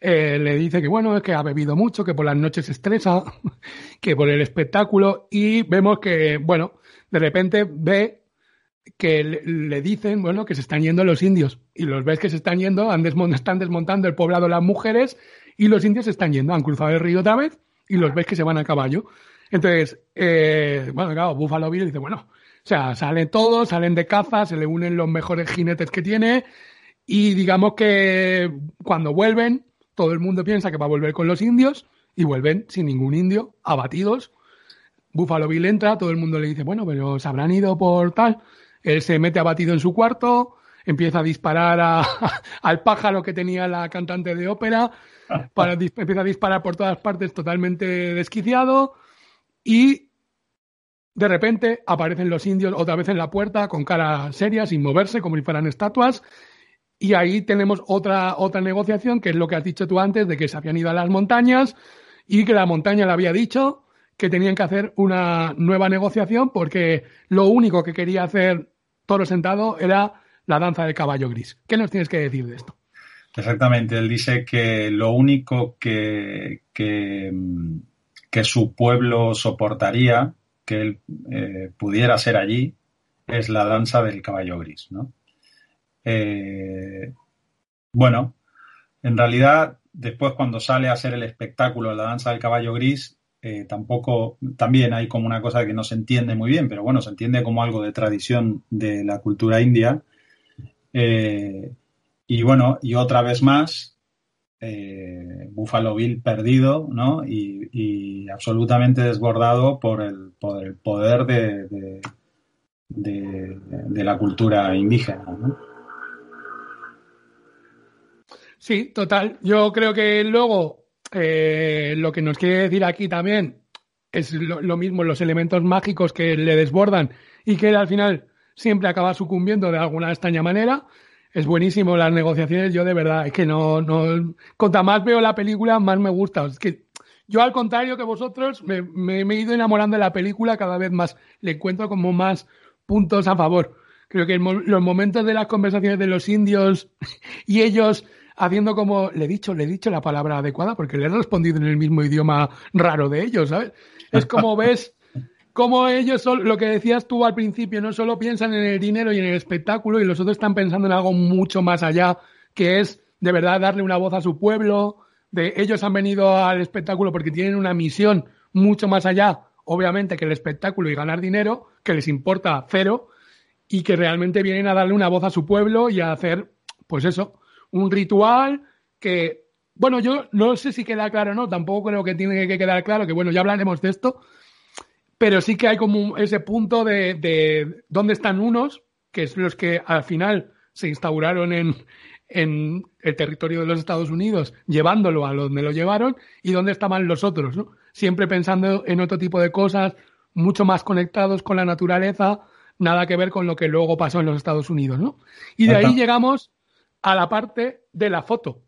eh, le dice que bueno, es que ha bebido mucho, que por las noches se estresa, que por el espectáculo, y vemos que, bueno, de repente ve que le, dicen, bueno, que se están yendo los indios, y los ves que se están yendo, están desmontando el poblado las mujeres, y los indios se están yendo, han cruzado el río otra vez, y los ves que se van a caballo. Entonces, eh, bueno, claro, Buffalo Bill dice, bueno, o sea, salen todos, salen de caza, se le unen los mejores jinetes que tiene y digamos que cuando vuelven, todo el mundo piensa que va a volver con los indios y vuelven sin ningún indio, abatidos. Buffalo Bill entra, todo el mundo le dice, bueno, pero se habrán ido por tal. Él se mete abatido en su cuarto, empieza a disparar al pájaro que tenía la cantante de ópera, para, empieza a disparar por todas partes totalmente desquiciado y de repente aparecen los indios otra vez en la puerta con cara seria, sin moverse, como si fueran estatuas. Y ahí tenemos otra, otra negociación, que es lo que has dicho tú antes, de que se habían ido a las montañas y que la montaña le había dicho que tenían que hacer una nueva negociación porque lo único que quería hacer Toro Sentado era la danza del caballo gris. ¿Qué nos tienes que decir de esto? Exactamente, él dice que lo único que, que, su pueblo soportaría que él eh, pudiera ser allí es la danza del caballo gris, ¿no? Eh, bueno, en realidad, después cuando sale a hacer el espectáculo la danza del caballo gris, eh, tampoco, también hay como una cosa que no se entiende muy bien, pero bueno, se entiende como algo de tradición de la cultura india. Y bueno, y otra vez más, eh, Buffalo Bill perdido, ¿no? Y, absolutamente desbordado por el, por el poder de, de, la cultura indígena, ¿no? Sí, total. Yo creo que luego eh, lo que nos quiere decir aquí también es lo, mismo, los elementos mágicos que le desbordan y que él al final siempre acaba sucumbiendo de alguna extraña manera es buenísimo las negociaciones. Yo de verdad, es que no, no, cuanto más veo la película, más me gusta. Es que yo al contrario que vosotros, me, he ido enamorando de la película cada vez más. Le encuentro como más puntos a favor. Creo que los momentos de las conversaciones de los indios y ellos haciendo como, le he dicho, le he dicho la palabra adecuada porque le he respondido en el mismo idioma raro de ellos, ¿sabes? Es como ves como ellos, son, lo que decías tú al principio, no solo piensan en el dinero y en el espectáculo y los otros están pensando en algo mucho más allá, que es de verdad darle una voz a su pueblo, de ellos han venido al espectáculo porque tienen una misión mucho más allá, obviamente, que el espectáculo y ganar dinero, que les importa cero, y que realmente vienen a darle una voz a su pueblo y a hacer, pues eso, un ritual que, bueno, yo no sé si queda claro o no, tampoco creo que tiene que quedar claro, que bueno, ya hablaremos de esto, pero sí que hay como ese punto de, de dónde están unos, que es los que al final se instauraron en, en el territorio de los Estados Unidos, llevándolo a donde lo llevaron, y dónde estaban los otros, ¿no? Siempre pensando en otro tipo de cosas, mucho más conectados con la naturaleza, nada que ver con lo que luego pasó en los Estados Unidos, ¿no? Y de ahí llegamos a la parte de la foto,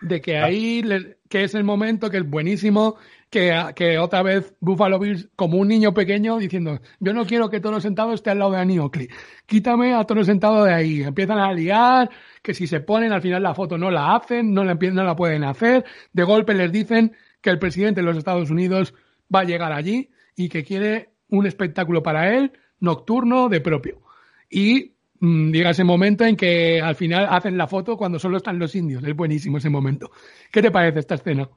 de que ahí, que es el momento que es buenísimo, que, que, otra vez Buffalo Bills, como un niño pequeño, diciendo, yo no quiero que Toro Sentado esté al lado de Aniocli, quítame a Toro Sentado de ahí. Empiezan a liar, que si se ponen, al final la foto no la hacen, no la, no la pueden hacer, de golpe les dicen que el presidente de los Estados Unidos va a llegar allí y que quiere un espectáculo para él nocturno de propio. Y llega ese momento en que al final hacen la foto cuando solo están los indios. Es buenísimo ese momento. ¿Qué te parece esta escena?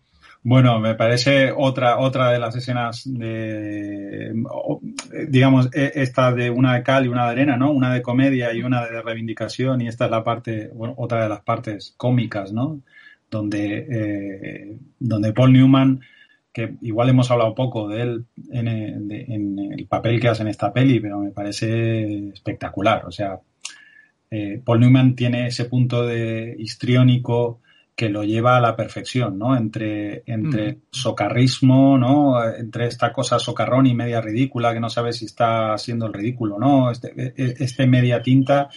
Bueno, me parece otra, otra de las escenas de, digamos, e, esta de una de cal y una de arena, ¿no? Una de comedia y una de reivindicación y esta es la parte, bueno, otra de las partes cómicas, ¿no? Donde, eh, donde Paul Newman que igual hemos hablado poco de él en, el papel que hace en esta peli, pero me parece espectacular. O sea, eh, Paul Newman tiene ese punto de histriónico que lo lleva a la perfección, ¿no? Entre, entre socarrismo, ¿no? Entre esta cosa socarrón y media ridícula, que no sabe si está haciendo el ridículo, ¿no? Este, e, e, este media tinta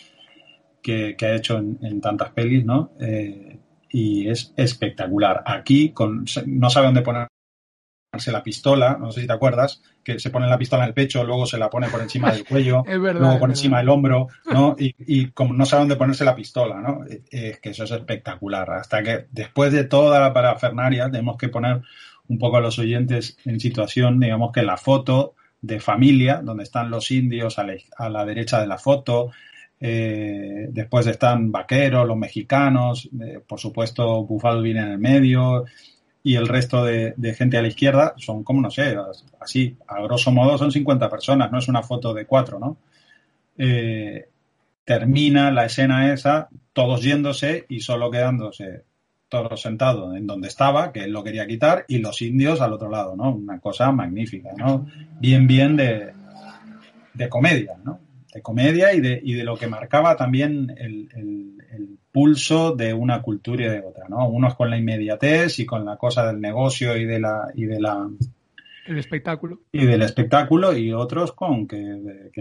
que, ha hecho en, tantas pelis, ¿no? Eh, y es espectacular. Aquí con, no sabe dónde poner la pistola, no sé si te acuerdas, que se pone la pistola en el pecho, luego se la pone por encima del cuello, luego por encima del hombro, ¿no? Y, como no sabe dónde ponerse la pistola, ¿no? Es que eso es espectacular. Hasta que después de toda la parafernaria tenemos que poner un poco a los oyentes en situación, digamos que la foto de familia, donde están los indios a la, derecha de la foto, eh, después están vaqueros, los mexicanos, eh, por supuesto Bufalo viene en el medio, y el resto de, gente a la izquierda son como, no sé, así, a grosso modo son 50 personas, no es una foto de cuatro, ¿no? Eh, termina la escena esa, todos yéndose y solo quedándose todos sentados en donde estaba, que él lo quería quitar, y los indios al otro lado, ¿no? Una cosa magnífica, ¿no? Bien, bien de, de comedia, ¿no? De comedia y de, y de lo que marcaba también el pulso de una cultura y de otra, ¿no? Unos con la inmediatez y con la cosa del negocio y de la y de la el espectáculo y del espectáculo y otros con que,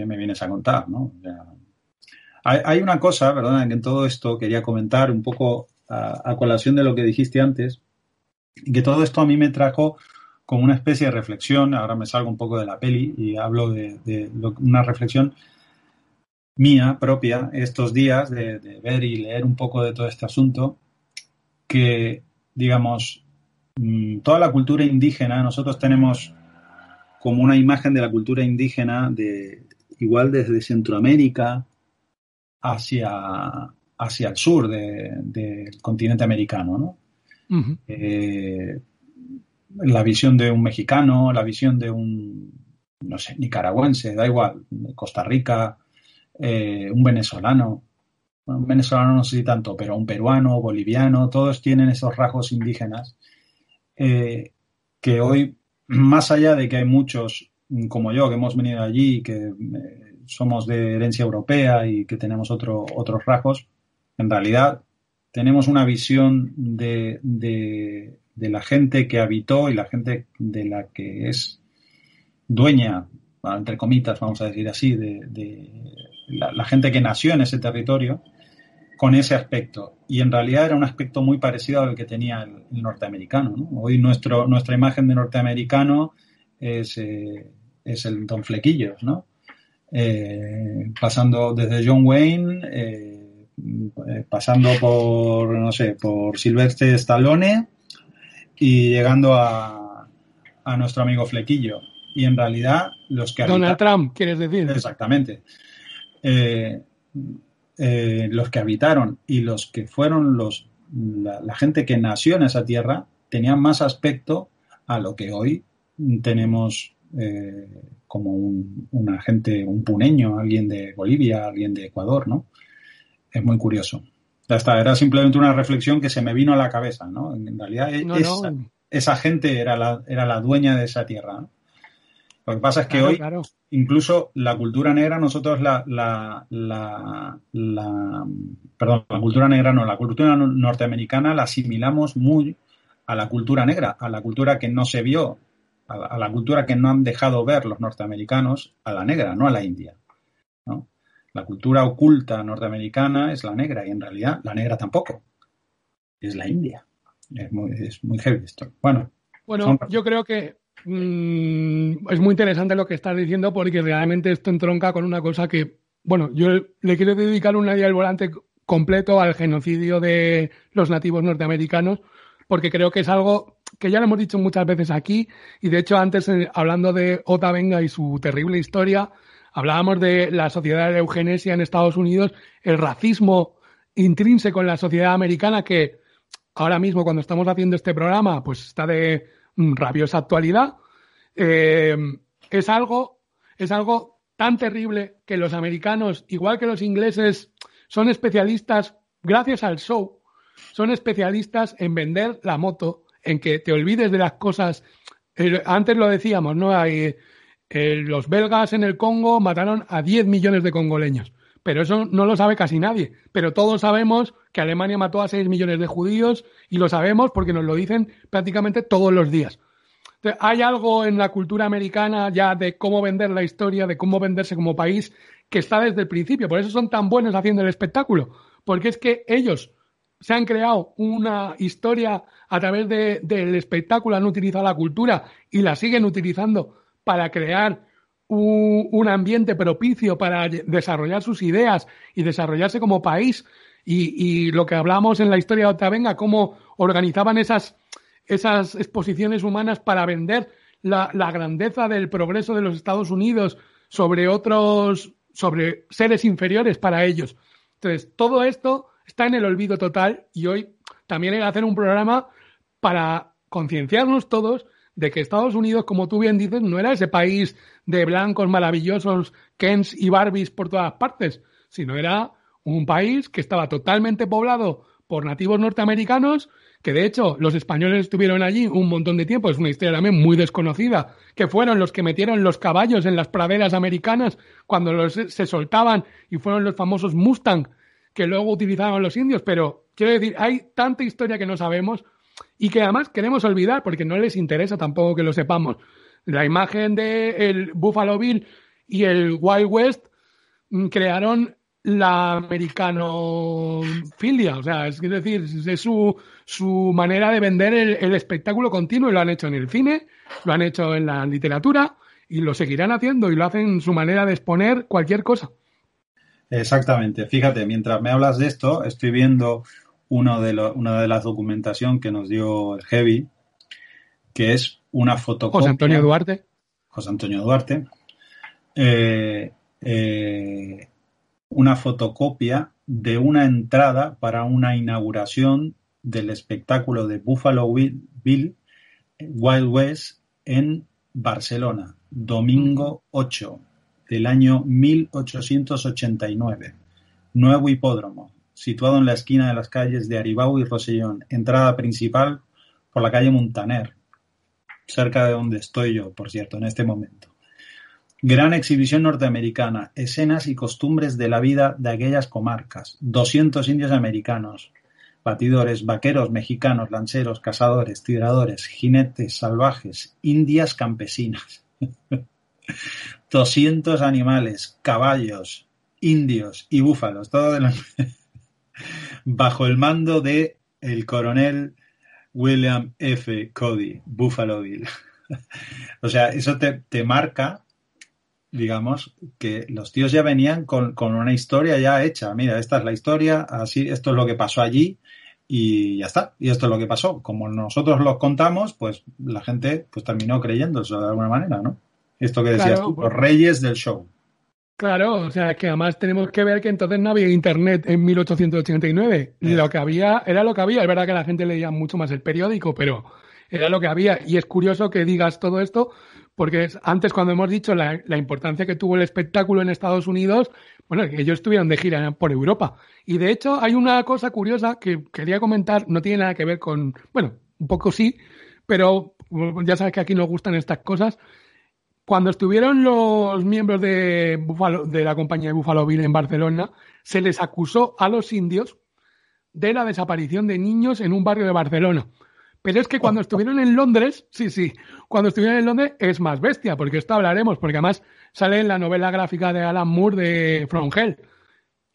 me vienes a contar, ¿no? hay, una cosa, ¿verdad? Que en todo esto quería comentar un poco a, colación de lo que dijiste antes, que todo esto a mí me trajo como una especie de reflexión. Ahora me salgo un poco de la peli y hablo de, de una reflexión mía propia estos días de, ver y leer un poco de todo este asunto, que, digamos, mm, toda la cultura indígena, nosotros tenemos como una imagen de la cultura indígena de igual desde Centroamérica hacia, hacia el sur del continente americano, ¿no? Eh, la visión de un mexicano, la visión de un, no sé, nicaragüense, da igual, Costa Rica, eh, un venezolano, un venezolano no sé si tanto, pero un peruano, boliviano, todos tienen esos rasgos indígenas eh, que hoy, más allá de que hay muchos como yo que hemos venido allí, que eh, somos de herencia europea y que tenemos otro, otros rasgos, en realidad tenemos una visión de, de, la gente que habitó y la gente de la que es dueña, entre comitas, vamos a decir así, de, la, gente que nació en ese territorio con ese aspecto. Y en realidad era un aspecto muy parecido al que tenía el, norteamericano. Hoy nuestro, nuestra imagen de norteamericano es, eh, es el Don Flequillos, ¿no? Eh, pasando desde John Wayne, eh, pasando por, no sé, por Silvestre Stallone y llegando a, a nuestro amigo Flequillo. Y en realidad los que... Donald Trump, quieres decir. Exactamente. Eh, eh, los que habitaron y los que fueron los la, gente que nació en esa tierra tenían más aspecto a lo que hoy tenemos eh, como un, un agente, un puneño, alguien de Bolivia, alguien de Ecuador, ¿no? Es muy curioso. Ya está, era simplemente una reflexión que se me vino a la cabeza, ¿no? En realidad esa, esa, gente era la, era la dueña de esa tierra. ¿no? Lo que pasa es que hoy, incluso la cultura negra, nosotros la, la, la, la, perdón, la cultura negra no, la cultura norteamericana la asimilamos muy a la cultura negra, a la cultura que no se vio, a la, cultura que no han dejado ver los norteamericanos, a la negra, no a la india. ¿no? La cultura oculta norteamericana es la negra y en realidad la negra tampoco, es la india. Es muy, es muy heavy esto. Bueno, bueno yo creo que Mm, es muy interesante lo que estás diciendo porque realmente esto entronca con una cosa que, bueno, yo le quiero dedicar un día al volante completo al genocidio de los nativos norteamericanos porque creo que es algo que ya lo hemos dicho muchas veces aquí y de hecho antes eh, hablando de Ota Venga y su terrible historia, hablábamos de la sociedad de eugenesia en Estados Unidos, el racismo intrínseco en la sociedad americana que ahora mismo cuando estamos haciendo este programa pues está de rabiosa actualidad, eh, es algo, es algo tan terrible que los americanos, igual que los ingleses, son especialistas, gracias al show, son especialistas en vender la moto, en que te olvides de las cosas. antes lo decíamos, ¿no? Hay, eh, los belgas en el Congo mataron a 10 millones de congoleños. Pero eso no lo sabe casi nadie. Pero todos sabemos que Alemania mató a 6 millones de judíos y lo sabemos porque nos lo dicen prácticamente todos los días. hay algo en la cultura americana ya de cómo vender la historia, de cómo venderse como país, que está desde el principio. Por eso son tan buenos haciendo el espectáculo. Porque es que ellos se han creado una historia a través del espectáculo, han utilizado la cultura y la siguen utilizando para crear un, ambiente propicio para desarrollar sus ideas y desarrollarse como país. Y, lo que hablamos en la historia de Otavenga, cómo organizaban esas, esas exposiciones humanas para vender la, la, grandeza del progreso de los Estados Unidos sobre otros, sobre seres inferiores para ellos. Entonces, todo esto está en el olvido total y hoy también hay que hacer un programa para concienciarnos todos de que Estados Unidos, como tú bien dices, no era ese país de blancos maravillosos, Kens y Barbies por todas partes, sino era un país que estaba totalmente poblado por nativos norteamericanos, que de hecho los españoles estuvieron allí un montón de tiempo, es una historia también muy desconocida, que fueron los que metieron los caballos en las praderas americanas cuando los, se soltaban y fueron los famosos Mustang que luego utilizaban los indios, pero quiero decir, hay tanta historia que no sabemos y que además queremos olvidar porque no les interesa tampoco que lo sepamos. La imagen de el Buffalo Bill y el Wild West mm, crearon la americanofilia, o sea, es decir, es su, su manera de vender el, espectáculo continuo y lo han hecho en el cine, lo han hecho en la literatura y lo seguirán haciendo y lo hacen su manera de exponer cualquier cosa. Exactamente. Fíjate, mientras me hablas de esto, estoy viendo uno de una de las documentación que nos dio el Heavy, que es una fotocopia. José Antonio Duarte. José Antonio Duarte. Eh, eh, una fotocopia de una entrada para una inauguración del espectáculo de Buffalo Bill Wild West en Barcelona, domingo 8 del año 1889. Nuevo hipódromo, situado en la esquina de las calles de Aribau y Rosellón, entrada principal por la calle Montaner, cerca de donde estoy yo, por cierto, en este momento. Gran exhibición norteamericana, escenas y costumbres de la vida de aquellas comarcas, 200 indios americanos, batidores, vaqueros, mexicanos, lanceros, cazadores, tiradores, jinetes salvajes, indias campesinas, 200 animales, caballos, indios y búfalos, todo de la bajo el mando de el coronel William F. Cody, Buffalo Bill. o sea, eso te, marca, digamos, que los tíos ya venían con, una historia ya hecha. Mira, esta es la historia, así, esto es lo que pasó allí y ya está. Y esto es lo que pasó. Como nosotros lo contamos, pues la gente pues terminó creyendo eso de alguna manera, ¿no? Esto que decías tú, los reyes del show. Claro, o sea, que además tenemos que ver que entonces no había internet en 1889. Lo que había era lo que había. Es verdad que la gente leía mucho más el periódico, pero era lo que había. Y es curioso que digas todo esto porque antes cuando hemos dicho la, importancia que tuvo el espectáculo en Estados Unidos, bueno, ellos estuvieron de gira por Europa. Y de hecho hay una cosa curiosa que quería comentar, no tiene nada que ver con, bueno, un poco sí, pero ya sabes que aquí nos gustan estas cosas. Cuando estuvieron los miembros de, de la compañía de Buffalo Bill en Barcelona, se les acusó a los indios de la desaparición de niños en un barrio de Barcelona. Pero es que cuando estuvieron en Londres, sí, sí, cuando estuvieron en Londres es más bestia, porque esto hablaremos, porque además sale en la novela gráfica de Alan Moore de From Hell,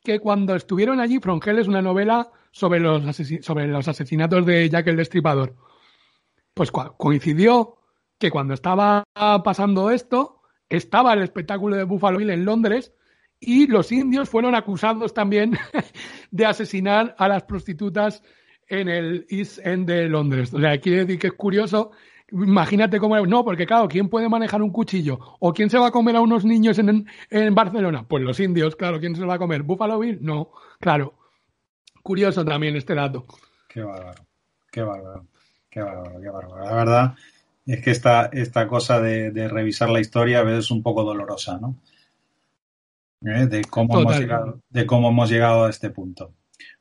que cuando estuvieron allí, From es una novela sobre los, sobre los asesinatos de Jack el Destripador. Pues coincidió que cuando estaba pasando esto, estaba el espectáculo de Buffalo Bill en Londres y los indios fueron acusados también de asesinar a las prostitutas en el East End de Londres. O sea, quiere decir que es curioso. Imagínate cómo. No, porque claro, ¿quién puede manejar un cuchillo? ¿O quién se va a comer a unos niños en, en Barcelona? Pues los indios, claro. ¿Quién se lo va a comer? ¿Buffalo Bill? No, claro. Curioso también este dato. Qué bárbaro, qué bárbaro, qué bárbaro, qué bárbaro. La verdad es que esta, esta cosa de, de revisar la historia a veces es un poco dolorosa, ¿no? ¿Eh? De, cómo hemos llegado, de cómo hemos llegado a este punto.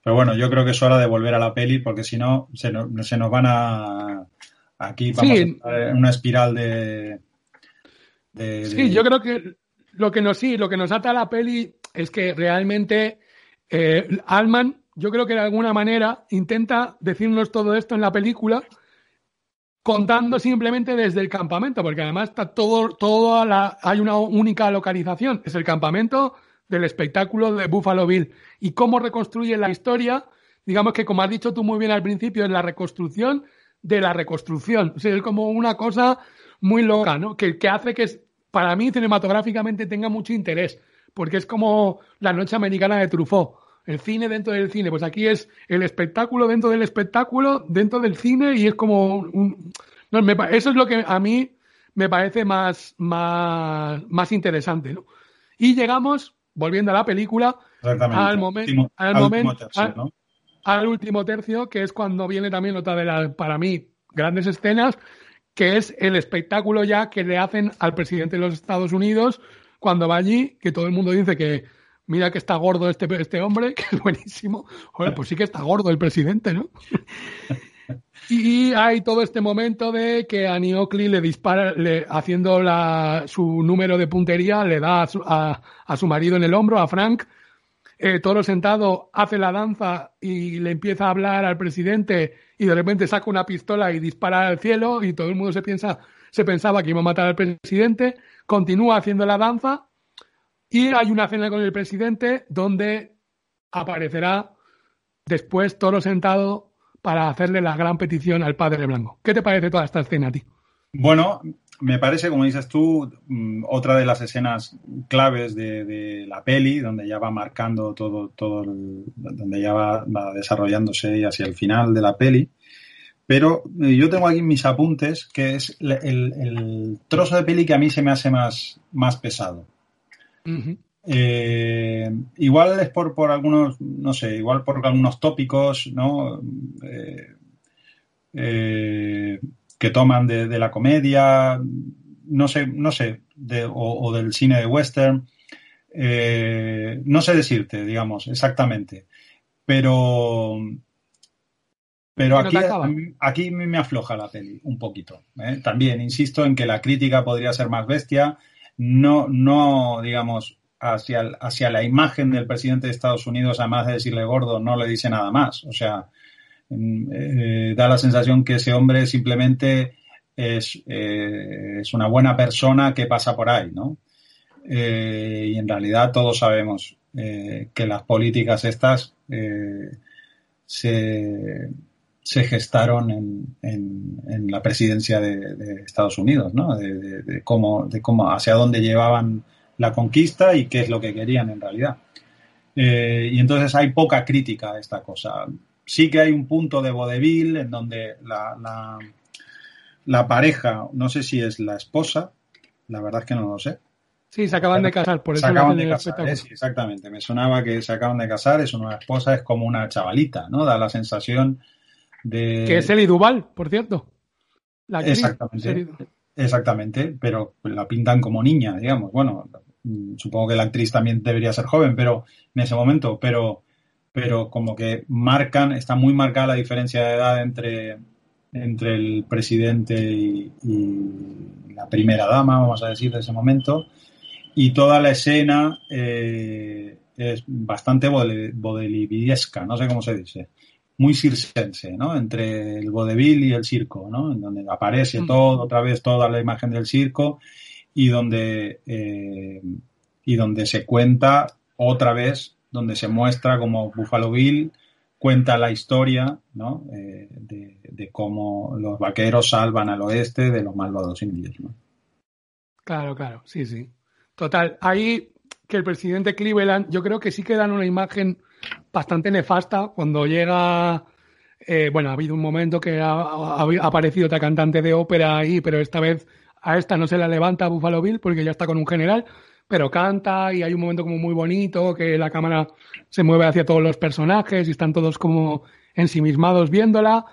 Pero bueno, yo creo que es hora de volver a la peli porque si no, se, se nos van a. Aquí vamos a en una espiral de, Sí, yo creo que lo que nos sí, lo que nos ata a la peli es que realmente eh, Alman, yo creo que de alguna manera intenta decirnos todo esto en la película contando simplemente desde el campamento, porque además está todo, todo la, hay una única localización, es el campamento del espectáculo de Buffalo Bill. Y cómo reconstruye la historia, digamos que como has dicho tú muy bien al principio, es la reconstrucción de la reconstrucción. O sea, es como una cosa muy loca, ¿no? Que, que hace que para mí cinematográficamente tenga mucho interés, porque es como la noche americana de Truffaut. El cine dentro del cine, pues aquí es el espectáculo dentro del espectáculo, dentro del cine, y es como un... eso es lo que a mí me parece más, más, más interesante, ¿no? Y llegamos volviendo a la película, al, momento al, momento tercio, al, último tercio, que es cuando viene también otra de las, para mí, grandes escenas, que es el espectáculo ya que le hacen al presidente de los Estados Unidos cuando va allí, que todo el mundo dice que mira que está gordo este, este hombre, que es buenísimo. Joder, pues sí que está gordo el presidente, ¿no? Y hay todo este momento de que a Niocli le dispara, haciendo su número de puntería, le da a su, a, su marido en el hombro, a Frank. Eh, Toro sentado hace la danza y le empieza a hablar al presidente y de repente saca una pistola y dispara al cielo y todo el mundo se piensa, se pensaba que iba a matar al presidente. Continúa haciendo la danza y hay una cena con el presidente donde aparecerá después Toro sentado para hacerle la gran petición al padre blanco. ¿Qué te parece toda esta escena a ti? Bueno, me parece, como dices tú, mm, otra de las escenas claves de, la peli, donde ya va marcando todo, todo donde ya va, desarrollándose hacia el final de la peli. Pero eh, yo tengo aquí mis apuntes, que es el, trozo de peli que a mí se me hace más, más pesado. Eh, igual es por, por algunos, no sé, igual por algunos tópicos, ¿no? Eh, eh, que toman de, la comedia, no sé, no sé, o, del cine de western. no sé decirte, digamos, exactamente. Pero, pero aquí, aquí me afloja la peli un poquito. También insisto en que la crítica podría ser más bestia. No, no, digamos, hacia, hacia la imagen del presidente de Estados Unidos, además de decirle gordo, no le dice nada más. O sea, mm, eh, da la sensación que ese hombre simplemente es, eh, es, una buena persona que pasa por ahí, ¿no? Eh, y en realidad todos sabemos que las políticas estas se, se, gestaron en, en, la presidencia de, Estados Unidos, ¿no? De, de, cómo, de cómo, hacia dónde llevaban la conquista y qué es lo que querían en realidad. Eh, y entonces hay poca crítica a esta cosa. Sí que hay un punto de vodevil en donde la, la, pareja, no sé si es la esposa, la verdad es que no lo sé. Sí, se acaban de casar, por eso. Se acaban de casar, ¿eh? exactamente. Me sonaba que se acaban de casar, es una esposa, es como una chavalita, ¿no? Da la sensación de... Que es Eli Duval, por cierto. Exactamente. Exactamente, pero la pintan como niña, digamos. Bueno, mm, supongo que la actriz también debería ser joven, pero en ese momento, pero, pero como que marcan, está muy marcada la diferencia de edad entre, entre el presidente y, la primera dama, vamos a decir, de ese momento. Y toda la escena eh, es bastante vodeliviesca, no sé cómo se dice muy circense, ¿no? Entre el vodevil y el circo, ¿no? En donde aparece mm. todo, otra vez toda la imagen del circo y donde, eh, y donde se cuenta otra vez, donde se muestra como Buffalo Bill cuenta la historia, ¿no? Eh, de, cómo los vaqueros salvan al oeste de los malvados indios, ¿no? Claro, claro, sí, sí. Total, ahí que el presidente Cleveland, yo creo que sí que dan una imagen bastante nefasta cuando llega. Eh, bueno, ha habido un momento que ha, aparecido otra cantante de ópera ahí, pero esta vez a esta no se la levanta Buffalo Bill porque ya está con un general, pero canta y hay un momento como muy bonito que la cámara se mueve hacia todos los personajes y están todos como ensimismados viéndola.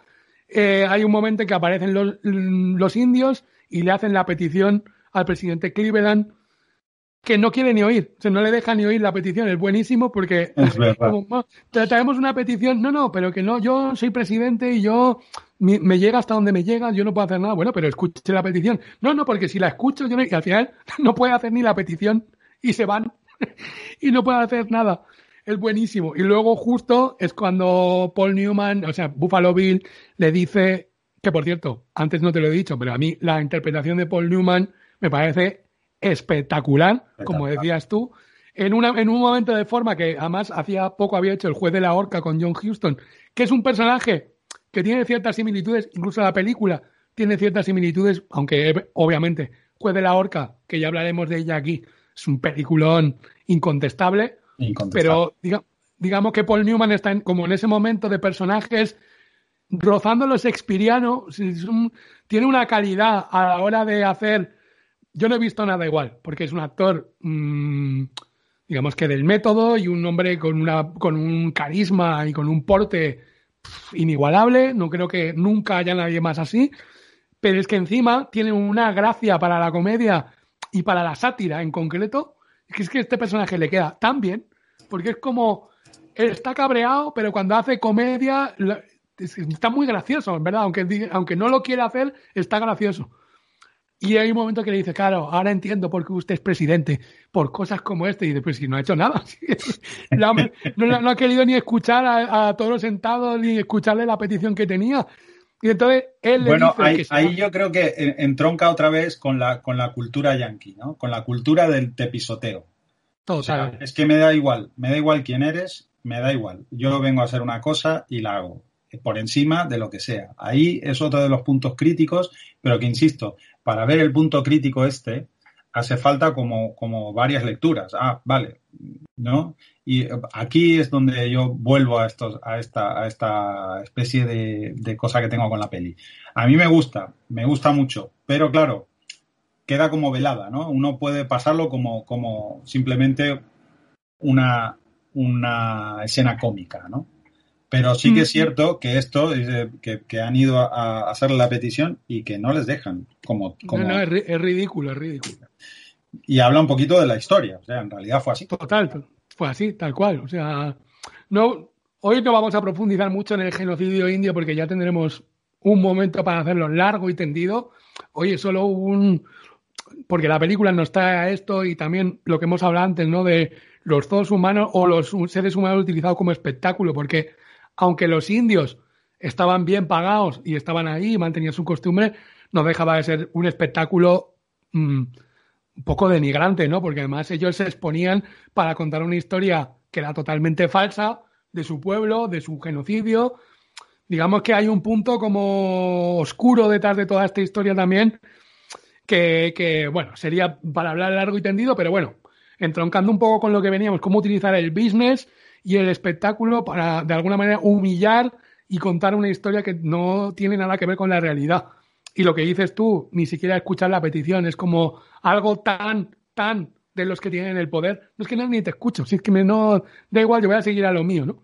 Eh, hay un momento en que aparecen los, los indios y le hacen la petición al presidente Cleveland que no quiere ni oír, o sea, no le deja ni oír la petición, es buenísimo porque es traemos una petición, no, no, pero que no, yo soy presidente y yo me, llega hasta donde me llega, yo no puedo hacer nada, bueno, pero escuche la petición, no, no, porque si la escucho yo no, y al final no puede hacer ni la petición y se van y no puede hacer nada, es buenísimo. Y luego justo es cuando Paul Newman, o sea, Buffalo Bill le dice, que por cierto, antes no te lo he dicho, pero a mí la interpretación de Paul Newman me parece espectacular, como decías tú, en, una, en un momento de forma que además hacía poco había hecho el juez de la horca con John Huston, que es un personaje que tiene ciertas similitudes, incluso la película tiene ciertas similitudes, aunque obviamente juez de la horca, que ya hablaremos de ella aquí, es un peliculón incontestable, pero digamos que Paul Newman está como en ese momento de personajes rozando lo shakespeariano, tiene una calidad a la hora de hacer yo no he visto nada igual, porque es un actor, mm, digamos que del método y un hombre con, una, con un carisma y con un porte inigualable. No creo que nunca haya nadie más así. Pero es que encima tiene una gracia para la comedia y para la sátira en concreto. Es que este personaje le queda tan bien, porque es como está cabreado, pero cuando hace comedia está muy gracioso, ¿verdad? Aunque, aunque no lo quiera hacer, está gracioso. Y hay un momento que le dice, claro, ahora entiendo por qué usted es presidente, por cosas como este. Y dice, pues si no ha hecho nada. no, ha querido ni escuchar a, todos los sentados ni escucharle la petición que tenía. Y entonces él le bueno, ahí, ahí yo creo que entronca otra vez con la, con la cultura yanqui, ¿no? Con la cultura del tepisoteo. Todo, es que me da igual, me da igual quién eres, me da igual. Yo vengo a hacer una cosa y la hago por encima de lo que sea. Ahí es otro de los puntos críticos, pero que insisto, para ver el punto crítico este, hace falta como, como varias lecturas. Ah, vale, ¿no? Y aquí es donde yo vuelvo a, estos, a, esta, a esta especie de, de cosa que tengo con la peli. A mí me gusta, me gusta mucho, pero claro, queda como velada, ¿no? Uno puede pasarlo como, como simplemente una, una escena cómica, ¿no? Pero sí que es cierto que esto, que, han ido a, hacer la petición y que no les dejan. Como, como... No, es, ridículo, es ridículo. Y habla un poquito de la historia. O sea, en realidad fue así. Total, fue así, tal cual. O sea, no, hoy no vamos a profundizar mucho en el genocidio indio porque ya tendremos un momento para hacerlo largo y tendido. Hoy es solo un. Porque la película nos trae a esto y también lo que hemos hablado antes, ¿no? De los zoos humanos o los seres humanos utilizados como espectáculo, porque aunque los indios estaban bien pagados y estaban ahí y mantenían su costumbre, no dejaba de ser un espectáculo mm, un poco denigrante, ¿no? Porque además ellos se exponían para contar una historia que era totalmente falsa de su pueblo, de su genocidio. Digamos que hay un punto como oscuro detrás de toda esta historia también, que, que bueno, sería para hablar largo y tendido, pero bueno, entroncando un poco con lo que veníamos, cómo utilizar el business y el espectáculo para de alguna manera humillar y contar una historia que no tiene nada que ver con la realidad. Y lo que dices tú, ni siquiera escuchar la petición, es como algo tan, tan de los que tienen el poder. No es que no, ni te escucho, si es que me no, da igual, yo voy a seguir a lo mío, ¿no?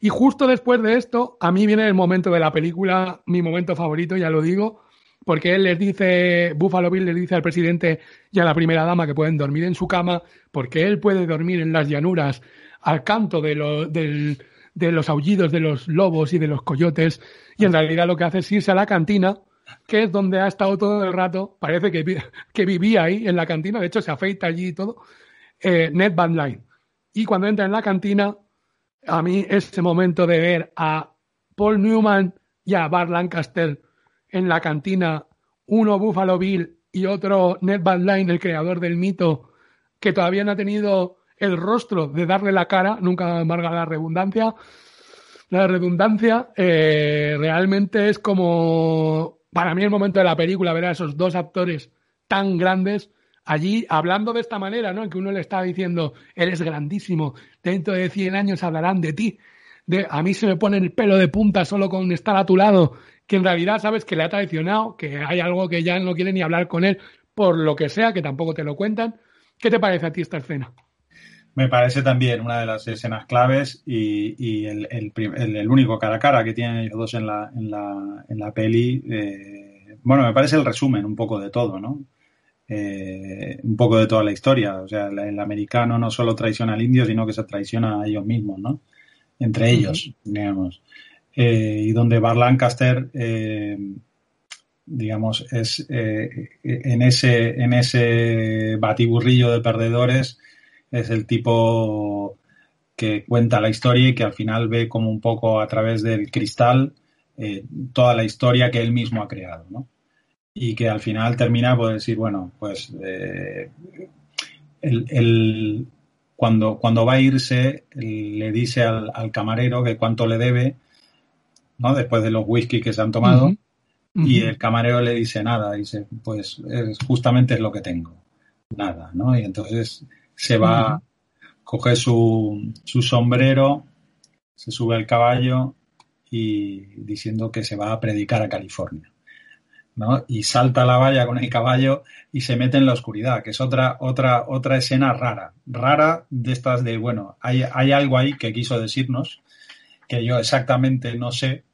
Y justo después de esto, a mí viene el momento de la película, mi momento favorito, ya lo digo, porque él les dice, Buffalo Bill les dice al presidente y a la primera dama que pueden dormir en su cama, porque él puede dormir en las llanuras al canto de, de los aullidos de los lobos y de los coyotes, y en realidad lo que hace es irse a la cantina, que es donde ha estado todo el rato, parece que, que vivía ahí en la cantina, de hecho se afeita allí y todo, eh, Ned Van Line. Y cuando entra en la cantina, a mí ese momento de ver a Paul Newman y a Bart Lancaster en la cantina, uno Buffalo Bill y otro Ned Van Line, el creador del mito, que todavía no ha tenido el rostro de darle la cara, nunca amarga la redundancia. La redundancia eh, realmente es como, para mí el momento de la película, ver a esos dos actores tan grandes allí hablando de esta manera, ¿no? En que uno le está diciendo, eres grandísimo, dentro de 100 años hablarán de ti. De, a mí se me pone el pelo de punta solo con estar a tu lado, que en realidad sabes que le ha traicionado, que hay algo que ya no quiere ni hablar con él, por lo que sea, que tampoco te lo cuentan. ¿Qué te parece a ti esta escena? Me parece también una de las escenas claves y, el, único cara a cara que tienen ellos dos en la, en la, en la peli. Eh, bueno, me parece el resumen un poco de todo, ¿no? Eh, un poco de toda la historia. O sea, el, americano no solo traiciona al indio, sino que se traiciona a ellos mismos, ¿no? Entre ellos, digamos. Eh, y donde Bar Lancaster, eh, digamos, es en, ese, en ese batiburrillo de perdedores, es el tipo que cuenta la historia y que al final ve como un poco a través del cristal toda la historia que él mismo ha creado, ¿no? y que al final termina por decir, bueno, pues eh, el, cuando, cuando va a irse le dice al, camarero que cuánto le debe, ¿no? Después de los whisky que se han tomado. Y el camarero le dice nada, dice, pues es, justamente es lo que tengo, nada, ¿no? Y entonces se va, coge su, su sombrero, se sube al caballo y diciendo que se va a predicar a California. ¿no? Y salta la valla con el caballo y se mete en la oscuridad, que es otra, otra, otra escena rara. Rara de estas de, bueno, hay, hay algo ahí que quiso decirnos, que yo exactamente no sé.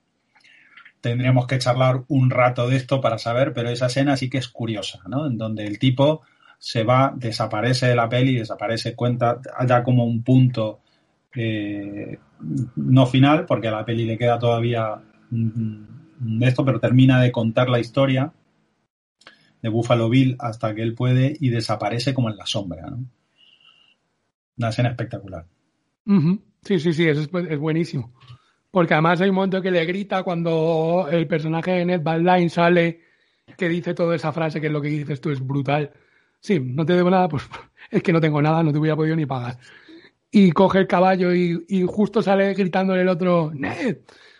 Tendríamos que charlar un rato de esto para saber, pero esa escena sí que es curiosa, ¿no? En donde el tipo se va, desaparece de la peli, desaparece, cuenta, da como un punto eh, no final, porque a la peli le queda todavía esto, pero termina de contar la historia de Buffalo Bill hasta que él puede y desaparece como en la sombra. ¿no? Una escena espectacular. Sí, sí, sí, eso es, buenísimo. Porque además hay un momento que le grita cuando el personaje de Ned Line sale, que dice toda esa frase, que es lo que dices tú, es brutal. Sí, no te debo nada, pues es que no tengo nada, no te hubiera podido ni pagar. Y coge el caballo y, y justo sale gritándole el otro, Ned,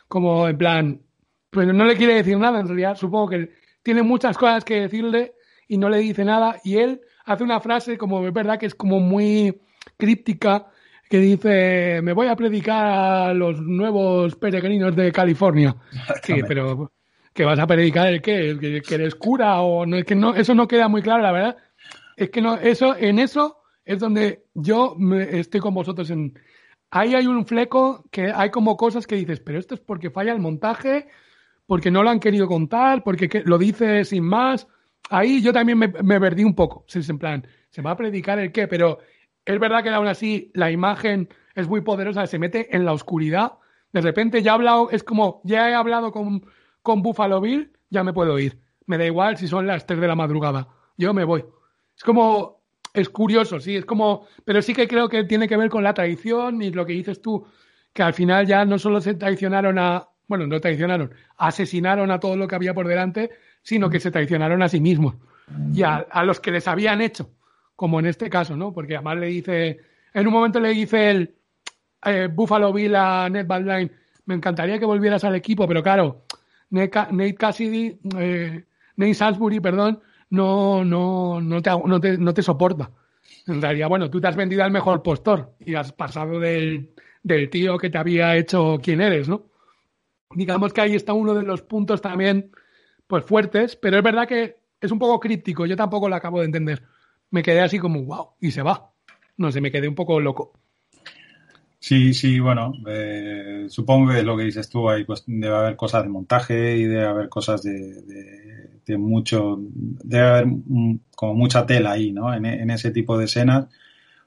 como en plan, pues no le quiere decir nada, en realidad supongo que tiene muchas cosas que decirle y no le dice nada y él hace una frase como es verdad que es como muy críptica que dice me voy a predicar a los nuevos peregrinos de California. Sí, pero que vas a predicar el qué, que, eres cura o no que no eso no queda muy claro, la verdad. Es que no eso en eso es donde yo estoy con vosotros en ahí hay un fleco que hay como cosas que dices, pero esto es porque falla el montaje porque no lo han querido contar, porque lo dice sin más. Ahí yo también me, perdí un poco. En plan, se va a predicar el qué, pero es verdad que aún así la imagen es muy poderosa, se mete en la oscuridad. De repente ya he hablado, es como, ya he hablado con, con Buffalo Bill, ya me puedo ir. Me da igual si son las 3 de la madrugada. Yo me voy. Es como, es curioso, sí, es como, pero sí que creo que tiene que ver con la traición y lo que dices tú, que al final ya no solo se traicionaron a, bueno, no traicionaron, asesinaron a todo lo que había por delante, sino que se traicionaron a sí mismos y a, los que les habían hecho, como en este caso, ¿no? Porque además le dice, en un momento le dice el eh, Buffalo Bill a Ned Badline, me encantaría que volvieras al equipo, pero claro, Nate, Cassidy, eh, Nate Salisbury, perdón, no, no, no, te, no, te, no te soporta. En realidad, bueno, tú te has vendido al mejor postor y has pasado del, del tío que te había hecho quien eres, ¿no? digamos que ahí está uno de los puntos también pues fuertes, pero es verdad que es un poco críptico, yo tampoco lo acabo de entender. Me quedé así como, wow, y se va. No sé, me quedé un poco loco. Sí, sí, bueno, eh, supongo que es lo que dices tú, ahí pues debe haber cosas de montaje y debe haber cosas de, mucho, debe haber como mucha tela ahí, ¿no? En, en, ese tipo de escenas,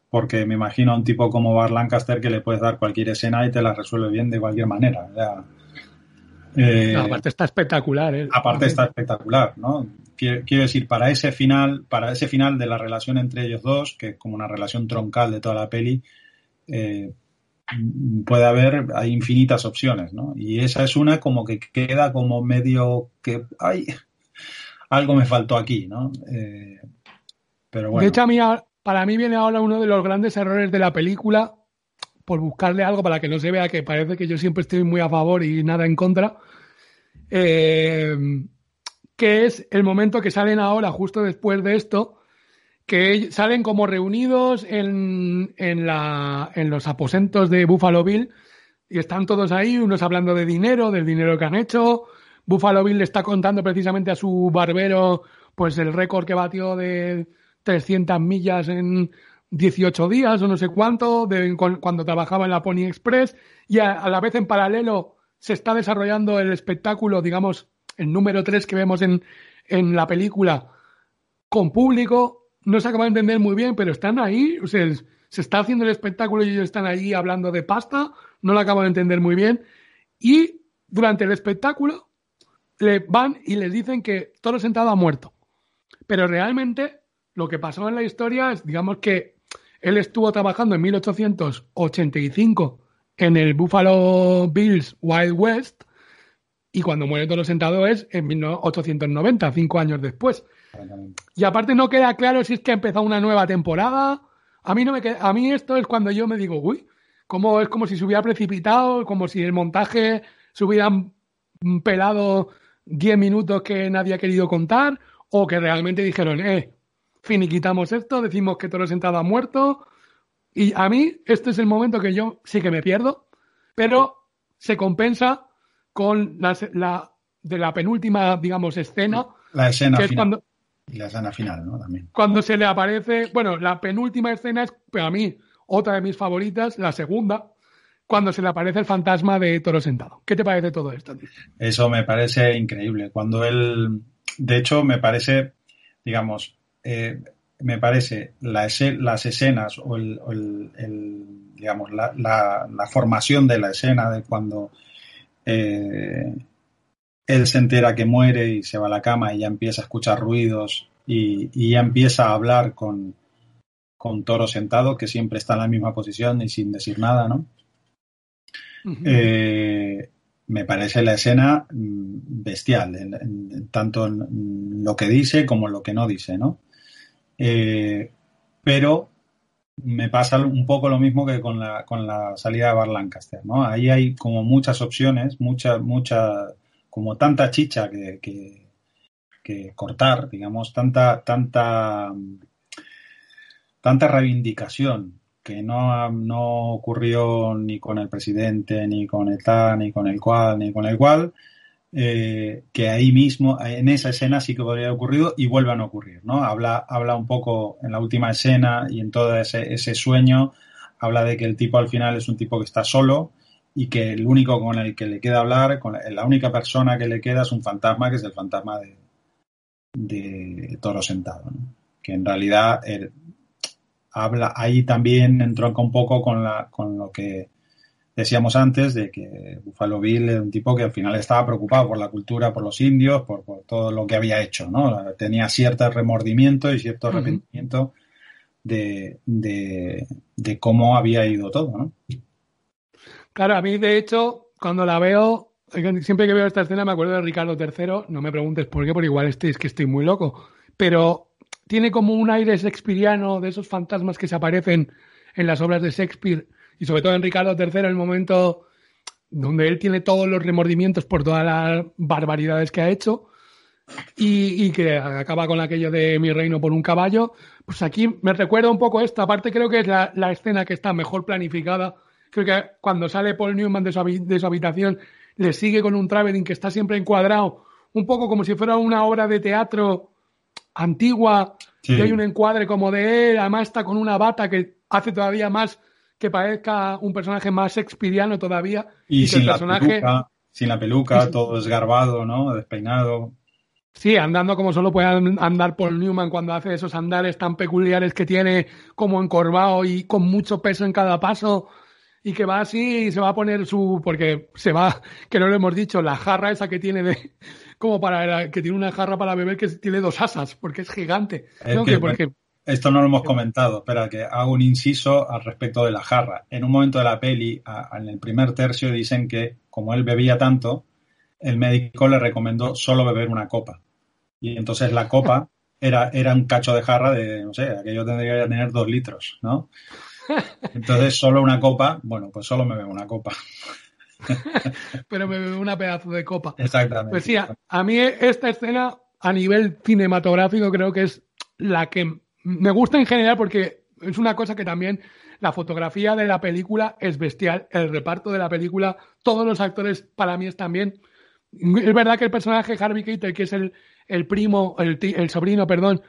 porque me imagino a un tipo como Bar Lancaster que le puedes dar cualquier escena y te la resuelve bien de cualquier manera. Eh, aparte está espectacular, ¿eh? Aparte está espectacular, ¿no? Quiero, decir, para ese final, para ese final de la relación entre ellos dos, que es como una relación troncal de toda la peli, eh, puede haber, hay infinitas opciones, ¿no? Y esa es una como que queda como medio que, ay, algo me faltó aquí, ¿no? Eh, pero bueno. De hecho, a mí, para mí viene ahora uno de los grandes errores de la película, por buscarle algo para que no se vea que parece que yo siempre estoy muy a favor y nada en contra, eh, que es el momento que salen ahora, justo después de esto, que salen como reunidos en, en, la, en los aposentos de Buffalo Bill y están todos ahí, unos hablando de dinero, del dinero que han hecho. Buffalo Bill le está contando precisamente a su barbero pues el récord que batió de 300 millas en 18 días o no sé cuánto, de, cuando trabajaba en la Pony Express y a, la vez en paralelo se está desarrollando el espectáculo, digamos, el número 3 que vemos en, en la película con público no se acaba de entender muy bien, pero están ahí, o sea, se está haciendo el espectáculo y ellos están allí hablando de pasta, no lo acabo de entender muy bien. Y durante el espectáculo le van y les dicen que Toro Sentado ha muerto. Pero realmente lo que pasó en la historia es, digamos que él estuvo trabajando en 1885 en el Buffalo Bills Wild West y cuando muere Toro Sentado es en 1890, cinco años después. Y aparte no queda claro si es que ha empezado una nueva temporada. A mí no me a mí esto es cuando yo me digo, uy, como es como si se hubiera precipitado, como si el montaje se hubieran pelado 10 minutos que nadie ha querido contar, o que realmente dijeron, eh, finiquitamos esto, decimos que Toro Sentado ha muerto. Y a mí, este es el momento que yo sí que me pierdo, pero se compensa con la, de la penúltima, digamos, escena. La escena que es cuando y la escena final, ¿no? También. Cuando se le aparece, bueno, la penúltima escena es para mí otra de mis favoritas, la segunda, cuando se le aparece el fantasma de Toro Sentado. ¿Qué te parece todo esto? Eso me parece increíble. Cuando él, de hecho, me parece, digamos, eh, me parece las escenas o el, digamos, la, formación de la escena de cuando eh, él se entera que muere y se va a la cama y ya empieza a escuchar ruidos y, ya empieza a hablar con, con, Toro sentado, que siempre está en la misma posición y sin decir nada, ¿no? Eh, me parece la escena mm, bestial, tanto en lo que dice como en lo que no dice, ¿no? Eh, pero me pasa un poco lo mismo que con la, con la salida de Bar Lancaster, ¿no? Ahí hay como muchas opciones, muchas, muchas como tanta chicha que, que, cortar, digamos, tanta, tanta, tanta reivindicación que no, no ocurrió ni con el presidente, ni con el tal, ni con el cual, ni con el cual, eh, que ahí mismo, en esa escena sí que podría haber ocurrido y vuelvan a ocurrir, ¿no? Habla, habla un poco en la última escena y en todo ese, ese sueño, habla de que el tipo al final es un tipo que está solo, y que el único con el que le queda hablar, con la, única persona que le queda es un fantasma, que es el fantasma de, de Toro Sentado, que en realidad habla, ahí también entronca un poco con, la, con lo que decíamos antes, de que Buffalo Bill es un tipo que al final estaba preocupado por la cultura, por los indios, por, todo lo que había hecho, ¿no? Tenía cierto remordimiento y cierto arrepentimiento de, de, de cómo había ido todo, ¿no? Claro, a mí de hecho, cuando la veo, siempre que veo esta escena me acuerdo de Ricardo III, no me preguntes por qué, porque igual este, es que estoy muy loco, pero tiene como un aire shakespeariano de esos fantasmas que se aparecen en las obras de Shakespeare y sobre todo en Ricardo III, el momento donde él tiene todos los remordimientos por todas las barbaridades que ha hecho y, que acaba con aquello de mi reino por un caballo, pues aquí me recuerda un poco esto. Aparte creo que es la escena que está mejor planificada Creo que cuando sale Paul Newman de su, habitación, le sigue con un traveling que está siempre encuadrado, un poco como si fuera una obra de teatro antigua, y hay un encuadre como de él, además está con una bata que hace todavía más que parezca un personaje más shakespeariano todavía. Y, sin, la peluca, sin la peluca, todo desgarbado, ¿no? Despeinado. Sí, andando como solo puede andar Paul Newman cuando hace esos andares tan peculiares que tiene, como encorvado y con mucho peso en cada paso, y que va así y se va a poner su. Porque se va, que no lo hemos dicho, la jarra esa que tiene de. Como para. que tiene una jarra para beber que tiene dos asas, porque es gigante. porque, esto no lo hemos comentado, espera, que hago un inciso al respecto de la jarra. En un momento de la peli, en el primer tercio, dicen que como él bebía tanto, el médico le recomendó solo beber una copa. Y entonces la copa era, era un cacho de jarra de, no sé, aquello tendría que tener dos litros, ¿no? Entonces solo una copa, bueno, pues solo me bebo una copa. Pero me bebo una pedazo de copa. Exactamente. Pues sí, a mí esta escena a nivel cinematográfico creo que es la que me gusta en general porque es una cosa que también la fotografía de la película es bestial, el reparto de la película, todos los actores para mí están bien. Es verdad que el personaje Harvey Keitel, que es el, el primo, el, el, sobrino, perdón,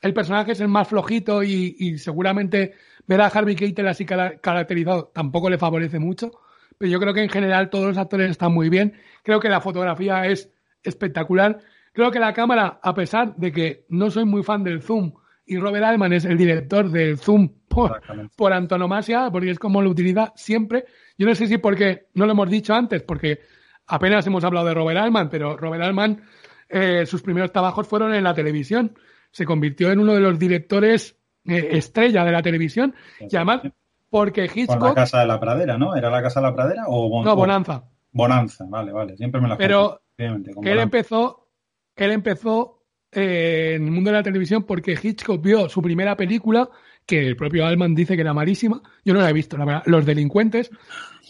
el personaje es el más flojito y, seguramente ver a Harvey Keitel así caracterizado tampoco le favorece mucho. Pero yo creo que en general todos los actores están muy bien. Creo que la fotografía es espectacular. Creo que la cámara, a pesar de que no soy muy fan del zoom, y Robert Altman es el director del Zoom por, antonomasia, porque es como lo utiliza siempre. Yo no sé si porque, no lo hemos dicho antes, porque apenas hemos hablado de Robert Altman, pero Robert Altman, eh, sus primeros trabajos fueron en la televisión. Se convirtió en uno de los directores eh, estrella de la televisión. Y además, porque Hitchcock... Con la Casa de la Pradera, ¿no? ¿Era la Casa de la Pradera o... no, Bonanza. Bonanza, vale, vale. Siempre me la Pero él empezó, él empezó eh, en el mundo de la televisión porque Hitchcock vio su primera película, que el propio Alman dice que era malísima, yo no la he visto, la verdad, Los Delincuentes,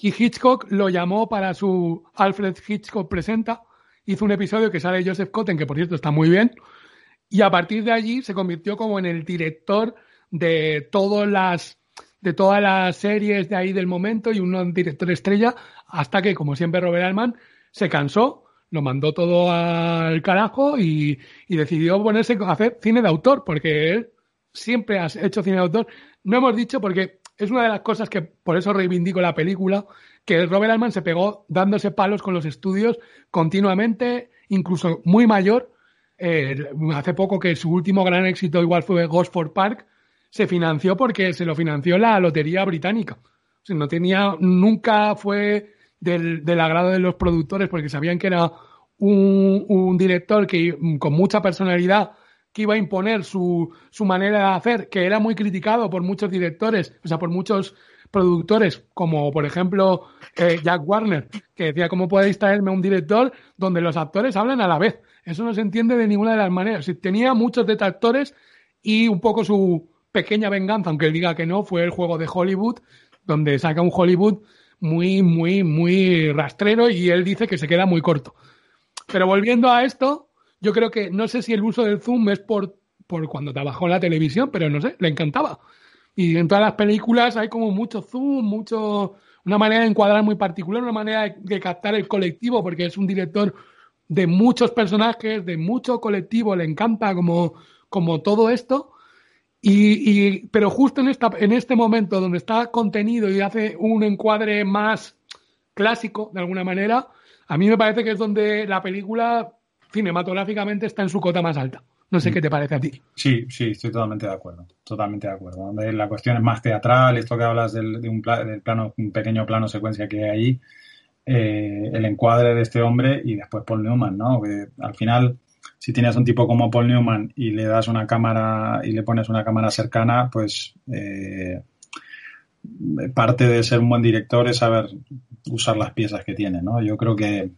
y Hitchcock lo llamó para su Alfred Hitchcock Presenta, hizo un episodio que sale Joseph Cotten, que por cierto está muy bien, y a partir de allí se convirtió como en el director de todas las de todas las series de ahí del momento y un director estrella hasta que, como siempre, Robert Altman se cansó lo mandó todo al carajo y, decidió ponerse a hacer cine de autor, porque él siempre ha hecho cine de autor. No hemos dicho porque es una de las cosas que por eso reivindico la película, que Robert Altman se pegó dándose palos con los estudios continuamente, incluso muy mayor. Eh, hace poco que su último gran éxito igual fue Gosford Park, se financió porque se lo financió la Lotería Británica. No tenía, nunca fue del, del agrado de los productores porque sabían que era un, un, director que con mucha personalidad que iba a imponer su, su manera de hacer, que era muy criticado por muchos directores, o sea, por muchos productores, como por ejemplo eh, Jack Warner, que decía, ¿cómo podéis traerme un director donde los actores hablan a la vez? Eso no se entiende de ninguna de las maneras. Tenía muchos detractores y un poco su pequeña venganza, aunque él diga que no, fue el juego de Hollywood, donde saca un Hollywood muy, muy, muy rastrero y él dice que se queda muy corto. Pero volviendo a esto, yo creo que no sé si el uso del zoom es por, por cuando trabajó en la televisión, pero no sé, le encantaba. Y en todas las películas hay como mucho zoom, mucho, una manera de encuadrar muy particular, una manera de, captar el colectivo, porque es un director de muchos personajes, de mucho colectivo, le encanta como, como todo esto. Y, pero justo en, esta, en este momento donde está contenido y hace un encuadre más clásico, de alguna manera, a mí me parece que es donde la película cinematográficamente está en su cota más alta. No sé mm. qué te parece a ti. Sí, sí, estoy totalmente de acuerdo. Totalmente de acuerdo. Donde la cuestión es más teatral, esto que hablas del, de un, del plano, un pequeño plano secuencia que hay ahí, eh, el encuadre de este hombre y después Paul Newman, ¿no? Que al final si tienes un tipo como Paul Newman y le das una cámara y le pones una cámara cercana, pues eh, parte de ser un buen director es saber usar las piezas que tiene, ¿no? Yo creo que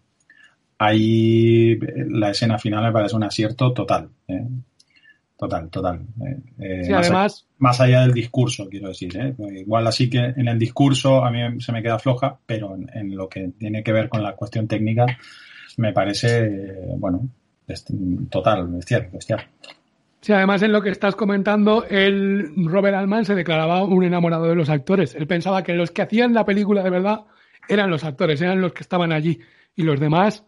ahí la escena final me parece un acierto total. ¿eh? Total, total. Eh, más, además... más allá del discurso, quiero decir. Igual así que en el discurso a mí se me queda floja, pero en lo que tiene que ver con la cuestión técnica me parece, bueno, total, bestial, bestial. Sí, además en lo que estás comentando, el Robert Altman se declaraba un enamorado de los actores. Él pensaba que los que hacían la película de verdad eran los actores, eran los que estaban allí y los demás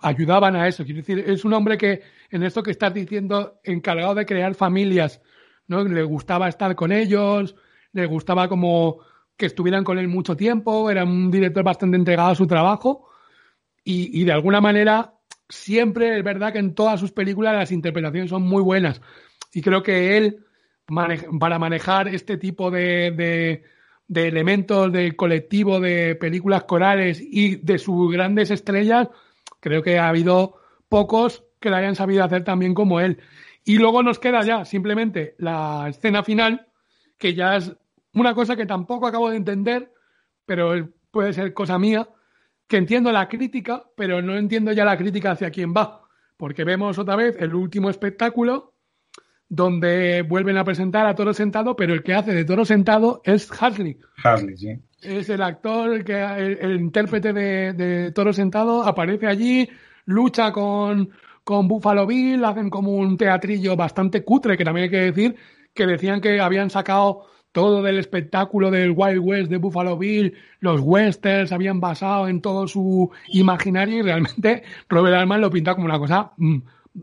ayudaban a eso. Quiero decir, es un hombre que en esto que estás diciendo, encargado de crear familias, ¿no? Le gustaba estar con ellos, le gustaba como que estuvieran con él mucho tiempo, era un director bastante entregado a su trabajo y, de alguna manera siempre es verdad que en todas sus películas las interpretaciones son muy buenas y creo que él para manejar este tipo de, de elementos del colectivo de películas corales y de sus grandes estrellas, creo que ha habido pocos que lo hayan sabido hacer tan bien como él. Y luego nos queda ya simplemente la escena final, que ya es una cosa que tampoco acabo de entender, pero puede ser cosa mía, que entiendo la crítica, pero no entiendo ya la crítica hacia quién va, porque vemos otra vez el último espectáculo donde vuelven a presentar a Toro Sentado, pero el que hace de Toro Sentado es Hasley. Hasley, sí. Es el actor, el, que, el, intérprete de, de, Toro Sentado, aparece allí, lucha con, con Buffalo Bill, hacen como un teatrillo bastante cutre, que también hay que decir que decían que habían sacado todo del espectáculo del Wild West de Buffalo Bill, los westerns habían basado en todo su imaginario y realmente Robert Altman lo pinta como una cosa mmm,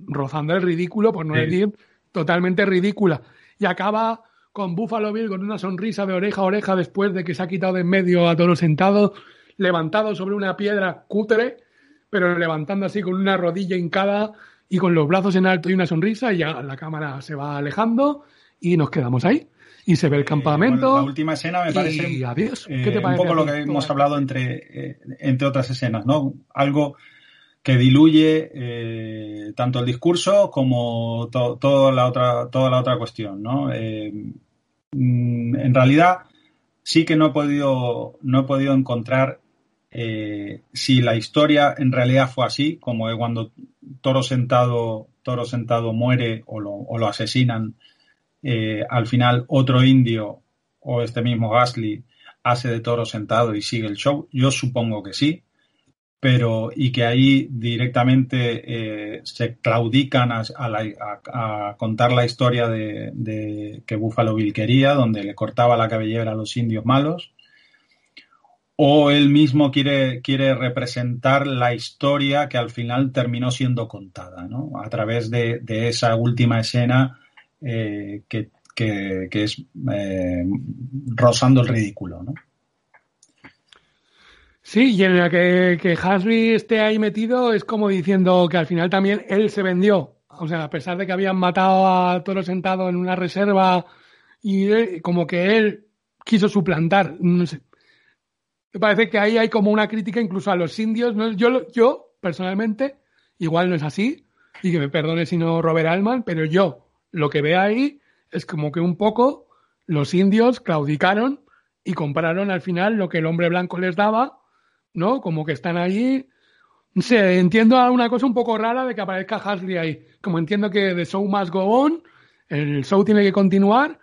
rozando el ridículo, por no sí. decir totalmente ridícula. Y acaba con Buffalo Bill con una sonrisa de oreja a oreja después de que se ha quitado de en medio a todos sentados, levantado sobre una piedra cutre, pero levantando así con una rodilla hincada y con los brazos en alto y una sonrisa, y ya la cámara se va alejando y nos quedamos ahí. Y se ve el campamento. Eh, bueno, la última escena me parece. Y adiós. Eh, ¿Qué te parece un poco lo que hemos hablado entre, eh, entre otras escenas, ¿no? Algo que diluye eh, tanto el discurso como to, toda, la otra, toda la otra cuestión. ¿no? Eh, en realidad sí que no he podido, no he podido encontrar eh, si la historia en realidad fue así, como cuando Toro Sentado, Toro Sentado muere o lo, o lo asesinan, al final otro indio o este mismo Gasly hace de Toro Sentado y sigue el show. Yo supongo que sí pero y que ahí directamente eh, se claudican a, contar la historia de, que Buffalo Bill quería, donde le cortaba la cabellera a los indios malos, o él mismo quiere, quiere representar la historia que al final terminó siendo contada, ¿no? a través de, esa última escena eh, que, que, que, es eh, rozando el ridículo. ¿no? Sí, y en la que, que esté ahí metido es como diciendo que al final también él se vendió. O sea, a pesar de que habían matado a Toro sentado en una reserva y como que él quiso suplantar. No sé. Me parece que ahí hay como una crítica incluso a los indios. ¿no? Yo, yo, personalmente, igual no es así, y que me perdone si no Robert Altman, pero yo lo que veo ahí es como que un poco los indios claudicaron y compraron al final lo que el hombre blanco les daba ¿no? Como que están allí. No sé, entiendo una cosa un poco rara de que aparezca Hasley ahí. Como entiendo que The Show Must Go On, el show tiene que continuar,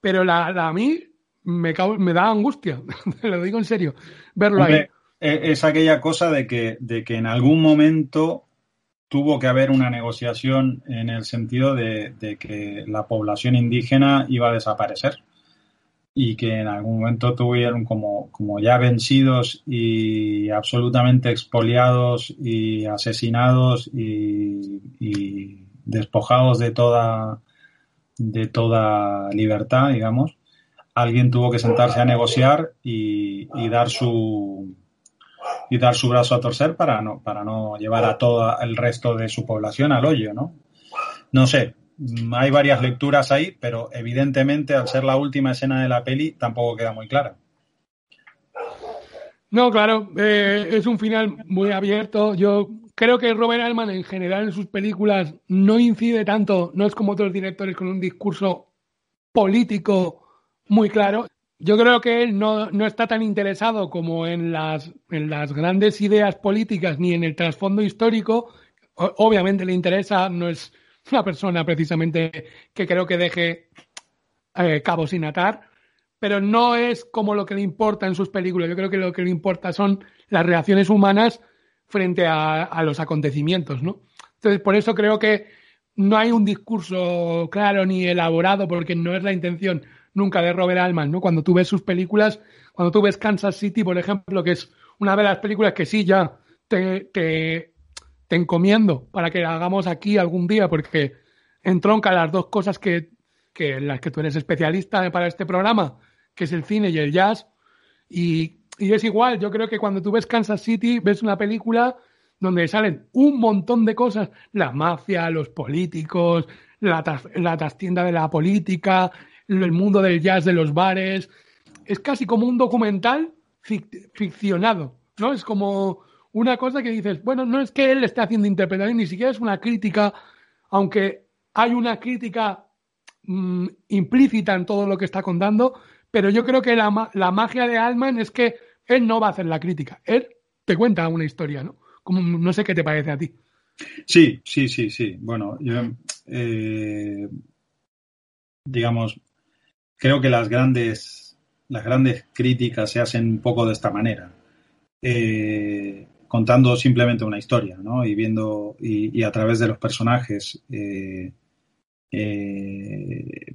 pero la, a mí me, me, da angustia, te lo digo en serio, verlo ahí. Es aquella cosa de que, de que en algún momento tuvo que haber una negociación en el sentido de que la población indígena iba a desaparecer y que en algún momento tuvieron como, como ya vencidos y absolutamente expoliados y asesinados y, y, despojados de toda, de toda libertad, digamos, alguien tuvo que sentarse a negociar y, y dar su y dar su brazo a torcer para no, para no llevar a todo el resto de su población al hoyo, ¿no? No sé, hay varias lecturas ahí, pero evidentemente al ser la última escena de la peli tampoco queda muy clara. No, claro, eh, es un final muy abierto. Yo creo que Robert Altman en general en sus películas no incide tanto, no es como otros directores con un discurso político muy claro. Yo creo que él no, no está tan interesado como en las, en las grandes ideas políticas ni en el trasfondo histórico. Obviamente le interesa, no es una persona precisamente que creo que deje eh, cabos sin atar, pero no es como lo que le importa en sus películas. Yo creo que lo que le importa son las reacciones humanas frente a, a los acontecimientos, ¿no? Entonces, por eso creo que no hay un discurso claro ni elaborado, porque no es la intención nunca de Robert Altman, ¿no? Cuando tú ves sus películas, cuando tú ves Kansas City, por ejemplo, que es una de las películas que sí ya te, te te encomiendo para que hagamos aquí algún día, porque entronca las dos cosas que, que en las que tú eres especialista para este programa, que es el cine y el jazz. Y, y es igual, yo creo que cuando tú ves Kansas City, ves una película donde salen un montón de cosas, la mafia, los políticos, la, la trastienda de la política, el mundo del jazz de los bares. Es casi como un documental ficcionado, ¿no? Es como una cosa que dices, bueno, no es que él esté haciendo interpretación, ni siquiera es una crítica, aunque hay una crítica mm, implícita en todo lo que está contando, pero yo creo que la, la magia de Altman es que él no va a hacer la crítica, él te cuenta una historia, ¿no? Como, no sé qué te parece a ti. Sí, sí, sí, sí. Bueno, yo, eh, digamos, creo que las grandes, las grandes críticas se hacen un poco de esta manera. Eh, contando simplemente una historia, ¿no? Y viendo, y, a través de los personajes, eh, eh,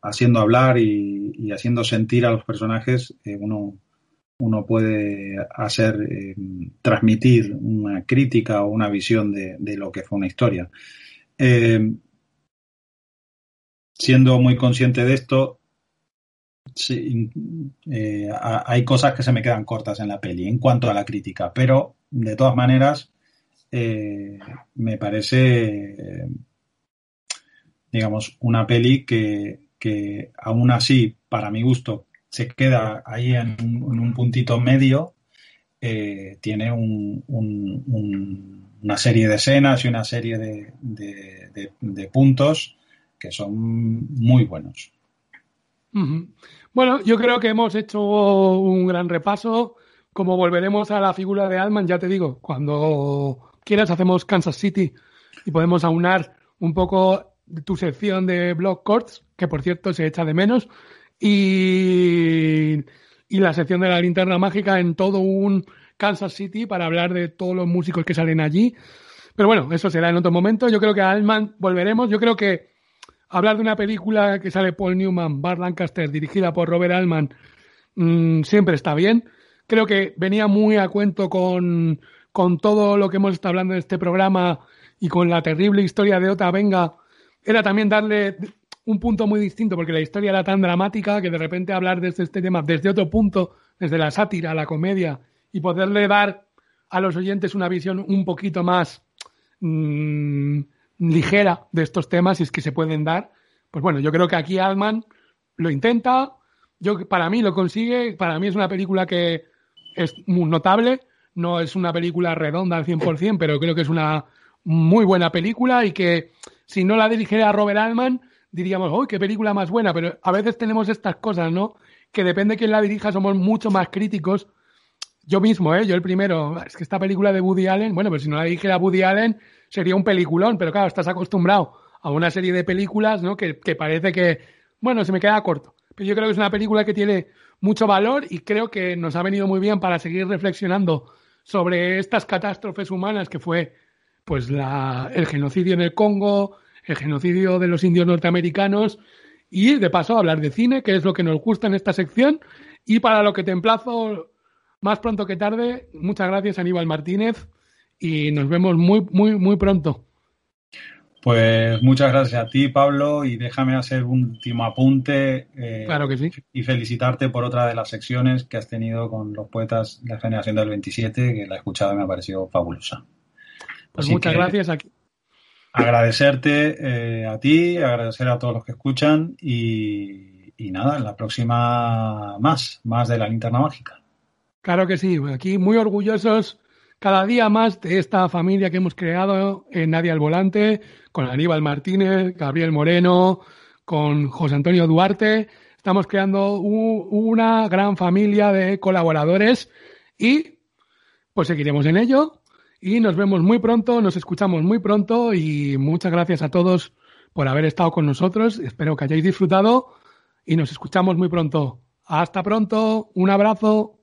haciendo hablar y, haciendo sentir a los personajes, eh, uno, uno puede hacer, transmitir una crítica o una visión de, lo que fue una historia. siendo muy consciente de esto, hay cosas que se me quedan cortas en la peli en cuanto a la crítica, pero de todas maneras eh, me parece, digamos, una peli que, que, aún así, para mi gusto, se queda ahí en un, puntito medio. Eh, tiene un, una serie de escenas y una serie de puntos que son muy buenos. Bueno, yo creo que hemos hecho un gran repaso. Como volveremos a la figura de Altman, ya te digo, cuando quieras hacemos Kansas City y podemos aunar un poco tu sección de Blog Courts, que por cierto se echa de menos, y, la sección de la linterna mágica en todo un Kansas City para hablar de todos los músicos que salen allí. Pero bueno, eso será en otro momento. Yo creo que a Altman volveremos. Yo creo que hablar de una película que sale Paul Newman, Bart Lancaster, dirigida por Robert Altman, mm, siempre está bien. Creo que venía muy a cuento con, con, todo lo que hemos estado hablando en este programa y con la terrible historia de Ota Venga. Era también darle un punto muy distinto, porque la historia era tan dramática que de repente hablar de este, tema desde otro punto, desde la sátira, la comedia, y poderle dar a los oyentes una visión un poquito más mmm, ligera de estos temas, si es que se pueden dar. Pues bueno, yo creo que aquí Altman lo intenta, yo para mí lo consigue, para mí es una película que es muy notable, no es una película redonda al 100%, pero creo que es una muy buena película y que si no la dirigiera Robert Altman, diríamos, uy, qué película más buena, pero a veces tenemos estas cosas, ¿no? Que depende de quién la dirija, somos mucho más críticos. Yo mismo, ¿eh? Yo el primero, es que esta película de Woody Allen, bueno, pero si no la dirigiera Woody Allen, sería un peliculón, pero claro, estás acostumbrado a una serie de películas, ¿no? Que, parece que, bueno, se me queda corto. Pero yo creo que es una película que tiene mucho valor y creo que nos ha venido muy bien para seguir reflexionando sobre estas catástrofes humanas que fue pues la, el genocidio en el Congo, el genocidio de los indios norteamericanos y de paso hablar de cine, que es lo que nos gusta en esta sección y para lo que te emplazo más pronto que tarde. Muchas gracias Aníbal Martínez y nos vemos muy, muy, muy pronto. Pues muchas gracias a ti, Pablo, y déjame hacer un último apunte. Eh, claro que sí. Y felicitarte por otra de las secciones que has tenido con los poetas de la generación del 27, que la he escuchado y me ha parecido fabulosa. Pues muchas gracias. Aquí. Agradecerte eh, a ti, agradecer a todos los que escuchan y, y nada, en la próxima más, más de la linterna mágica. Claro que sí, aquí muy orgullosos cada día más de esta familia que hemos creado en Nadia al Volante, con Aníbal Martínez, Gabriel Moreno, con José Antonio Duarte. Estamos creando una gran familia de colaboradores y pues seguiremos en ello y nos vemos muy pronto, nos escuchamos muy pronto y muchas gracias a todos por haber estado con nosotros. Espero que hayáis disfrutado y nos escuchamos muy pronto. Hasta pronto, un abrazo.